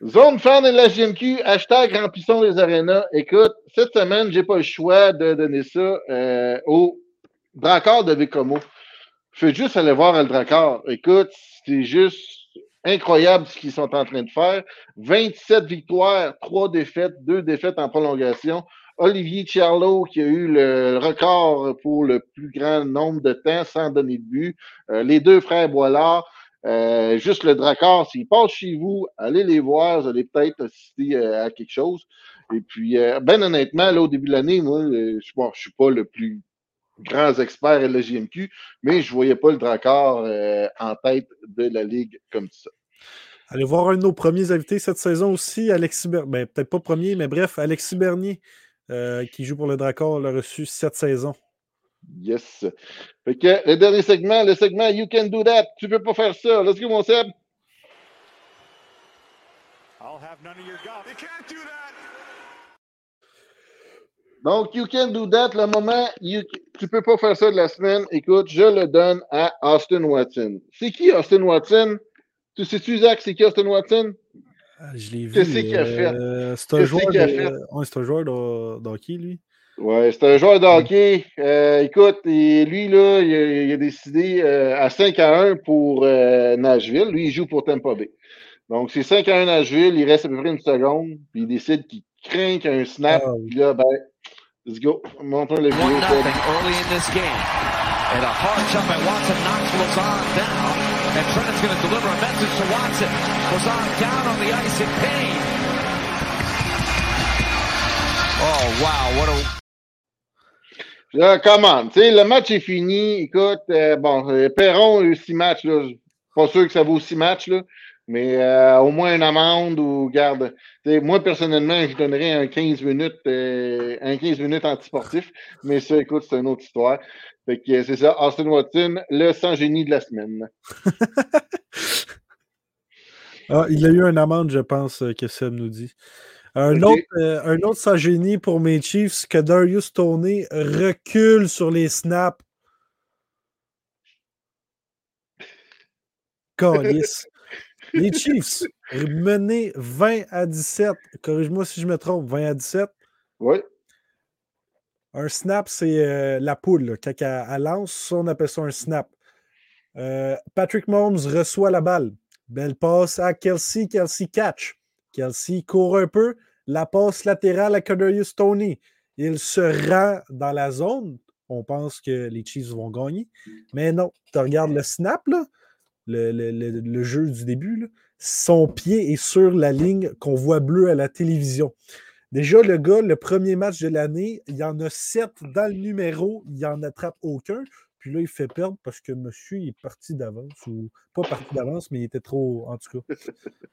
[SPEAKER 2] Zone fan GMQ, hashtag remplissons les arénas. Écoute, cette semaine, j'ai pas le choix de donner ça euh, au Dracard de Bécomo. Fais juste aller voir le Dracard. Écoute, c'est juste incroyable ce qu'ils sont en train de faire. 27 victoires, 3 défaites, 2 défaites en prolongation. Olivier Charlot qui a eu le record pour le plus grand nombre de temps sans donner de but. Euh, les deux frères Boilard. Euh, juste le Dracard, s'ils passent chez vous, allez les voir, vous allez peut-être assister euh, à quelque chose. Et puis, ben honnêtement, là, au début de l'année, moi, je ne suis pas le plus grand expert à la JMQ, mais je ne voyais pas le Dracard en tête de la Ligue comme ça.
[SPEAKER 1] Allez voir un de nos premiers invités cette saison aussi, Alexis Bernier. Ben, peut-être pas premier, mais bref, Alexis Bernier, qui joue pour le Dracard, l'a reçu cette saison.
[SPEAKER 2] Yes. Fait que le dernier segment, le segment You can do that. Tu peux pas faire ça. Let's go, mon Seb. I'll have none of your golf. You can't do that. Donc, you can do that. Le moment, you, tu peux pas faire ça de la semaine. Écoute, je le donne à Austin Watson. C'est qui Austin Watson? Tu sais-tu, Zach, c'est qui Austin Watson?
[SPEAKER 1] Ah, je l'ai vu. Qu'est-ce qu'il a fait? Euh, c'est un, joueur de... ouais, un joueur d'hockey, lui.
[SPEAKER 2] Ouais, c'est un joueur de hockey. Euh, écoute, lui, là, il a, décidé euh, à 5 à 1 pour euh, Nashville. Lui, il joue pour Tampa Bay. Donc, c'est 5 à 1 Nashville. Il reste à peu près une seconde. Puis il décide qu'il craint qu'un snap. Puis là, ben, let's go. Montons le vidéo. early in this game. And a hard shot by Watson knocks Lazard down. And Trent's going to deliver a message to Watson. Lazard down on the ice in pain. Oh, wow. What a Là, comment? Tu sais, le match est fini. Écoute, euh, bon, euh, Perron a eu six matchs. Là. Pas sûr que ça vaut six matchs, là. Mais euh, au moins une amende ou garde. moi, personnellement, je donnerais un 15 minutes, euh, un 15 minutes antisportif. Mais ça, écoute, c'est une autre histoire. Fait que c'est ça, Austin Watson, le sans génie de la semaine.
[SPEAKER 1] ah, il a eu une amende, je pense, euh, que Seb nous dit. Un, autre, un autre sans génie pour mes Chiefs, que Darius Tony recule sur les snaps. Calice. Les Chiefs, menés 20 à 17. Corrige-moi si je me trompe, 20 à 17.
[SPEAKER 2] Oui.
[SPEAKER 1] Un snap, c'est euh, la poule. Quand elle, lance, on appelle ça un snap. Euh, Patrick Mahomes reçoit la balle. Belle passe à Kelsey. Kelsey catch. Kelsey court un peu. La passe latérale à Kadarius Tony. Il se rend dans la zone. On pense que les Chiefs vont gagner. Mais non, tu regardes le snap, là le, jeu du début, son pied est sur la ligne qu'on voit bleu à la télévision. Déjà, le gars, le premier match de l'année, il y en a sept dans le numéro, il n'en attrape aucun. Puis là, il fait perdre parce que monsieur est parti d'avance, ou pas parti d'avance, mais il était trop, en tout cas.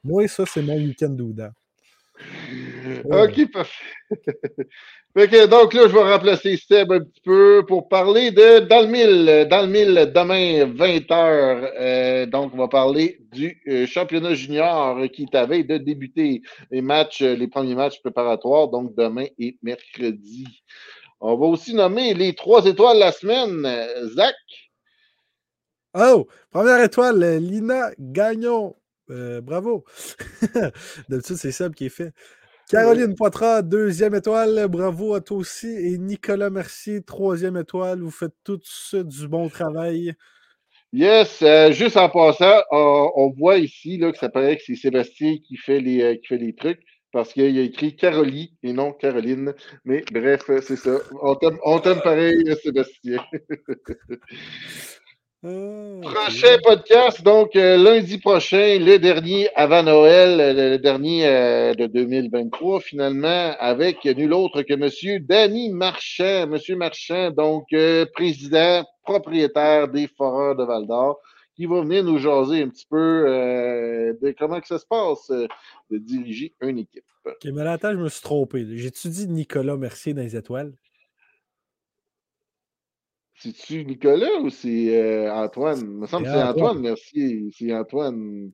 [SPEAKER 1] Moi, ça, c'est mon week-end d'Ouda.
[SPEAKER 2] OK, parfait. donc là, je vais remplacer Seb un petit peu pour parler de Dans le mille. Dans le mille, demain, 20h. Euh, donc, on va parler du euh, championnat junior qui est à veille de débuter les matchs, les premiers matchs préparatoires, donc demain et mercredi. On va aussi nommer les trois étoiles de la semaine. Zach?
[SPEAKER 1] Oh, première étoile, Lina Gagnon. Euh, bravo. D'habitude, c'est Seb qui est fait. Caroline Poitras, deuxième étoile. Bravo à toi aussi. Et Nicolas Mercier, troisième étoile. Vous faites tout ça du bon travail.
[SPEAKER 2] Yes, euh, juste en passant, on, voit ici là, que ça paraît que c'est Sébastien qui fait les, euh, qui fait les trucs parce qu'il a écrit Caroline et non Caroline. Mais bref, c'est ça. On t'aime pareil, Sébastien. Ah, prochain podcast, donc euh, lundi prochain, le dernier avant Noël, le, dernier euh, de 2023, finalement, avec nul autre que Monsieur Danny Marchand. Monsieur Marchand, donc euh, président, propriétaire des Foreurs de Val d'Or, qui va venir nous jaser un petit peu de comment que ça se passe de diriger une équipe.
[SPEAKER 1] Ok, mais là, attends, je me suis trompé. J'ai-tu dit Nicolas Mercier dans les étoiles?
[SPEAKER 2] C'est-tu Nicolas ou c'est euh, Antoine? Il me semble que c'est Antoine, merci. C'est Antoine.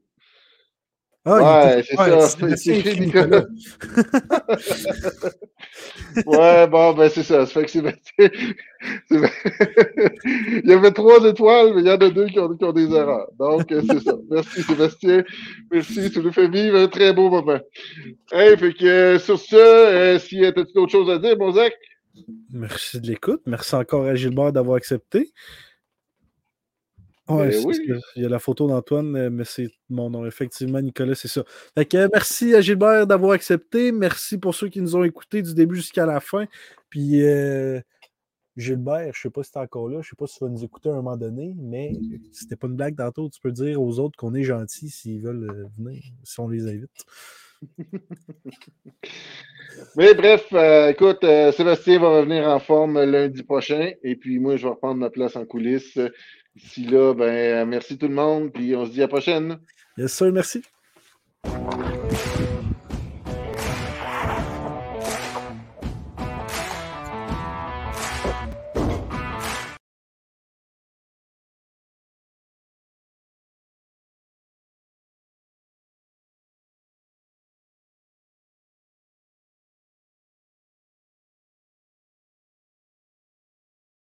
[SPEAKER 2] Ah, ouais, c'est ça. C'est Nicolas. ouais, bon, ben c'est ça. Ça fait que c'est. il y avait trois étoiles, mais il y en a deux qui ont, qui ont des erreurs. Donc, euh, c'est ça. Merci Sébastien. Merci. Tu nous fait vivre un très beau moment. Hey, fait que euh, sur ce, euh, si tu as d'autres choses à dire, bon Zach?
[SPEAKER 1] Merci de l'écoute. Merci encore à Gilbert d'avoir accepté.
[SPEAKER 2] Ben
[SPEAKER 1] il y a la photo d'Antoine, euh, mais c'est mon nom. Effectivement, Nicolas, c'est ça. merci à Gilbert d'avoir accepté. Merci pour ceux qui nous ont écoutés du début jusqu'à la fin. Puis euh, Gilbert, je ne sais pas si tu es encore là, je ne sais pas si tu vas nous écouter à un moment donné, mais c'était pas une blague tantôt, tu peux dire aux autres qu'on est gentils s'ils veulent euh, venir, si on les invite.
[SPEAKER 2] Mais bref, euh, écoute, euh, Sébastien va revenir en forme lundi prochain. Et puis moi, je vais reprendre ma place en coulisses. D'ici là, ben, merci tout le monde. Puis on se dit à la prochaine.
[SPEAKER 1] Yes, sir, merci.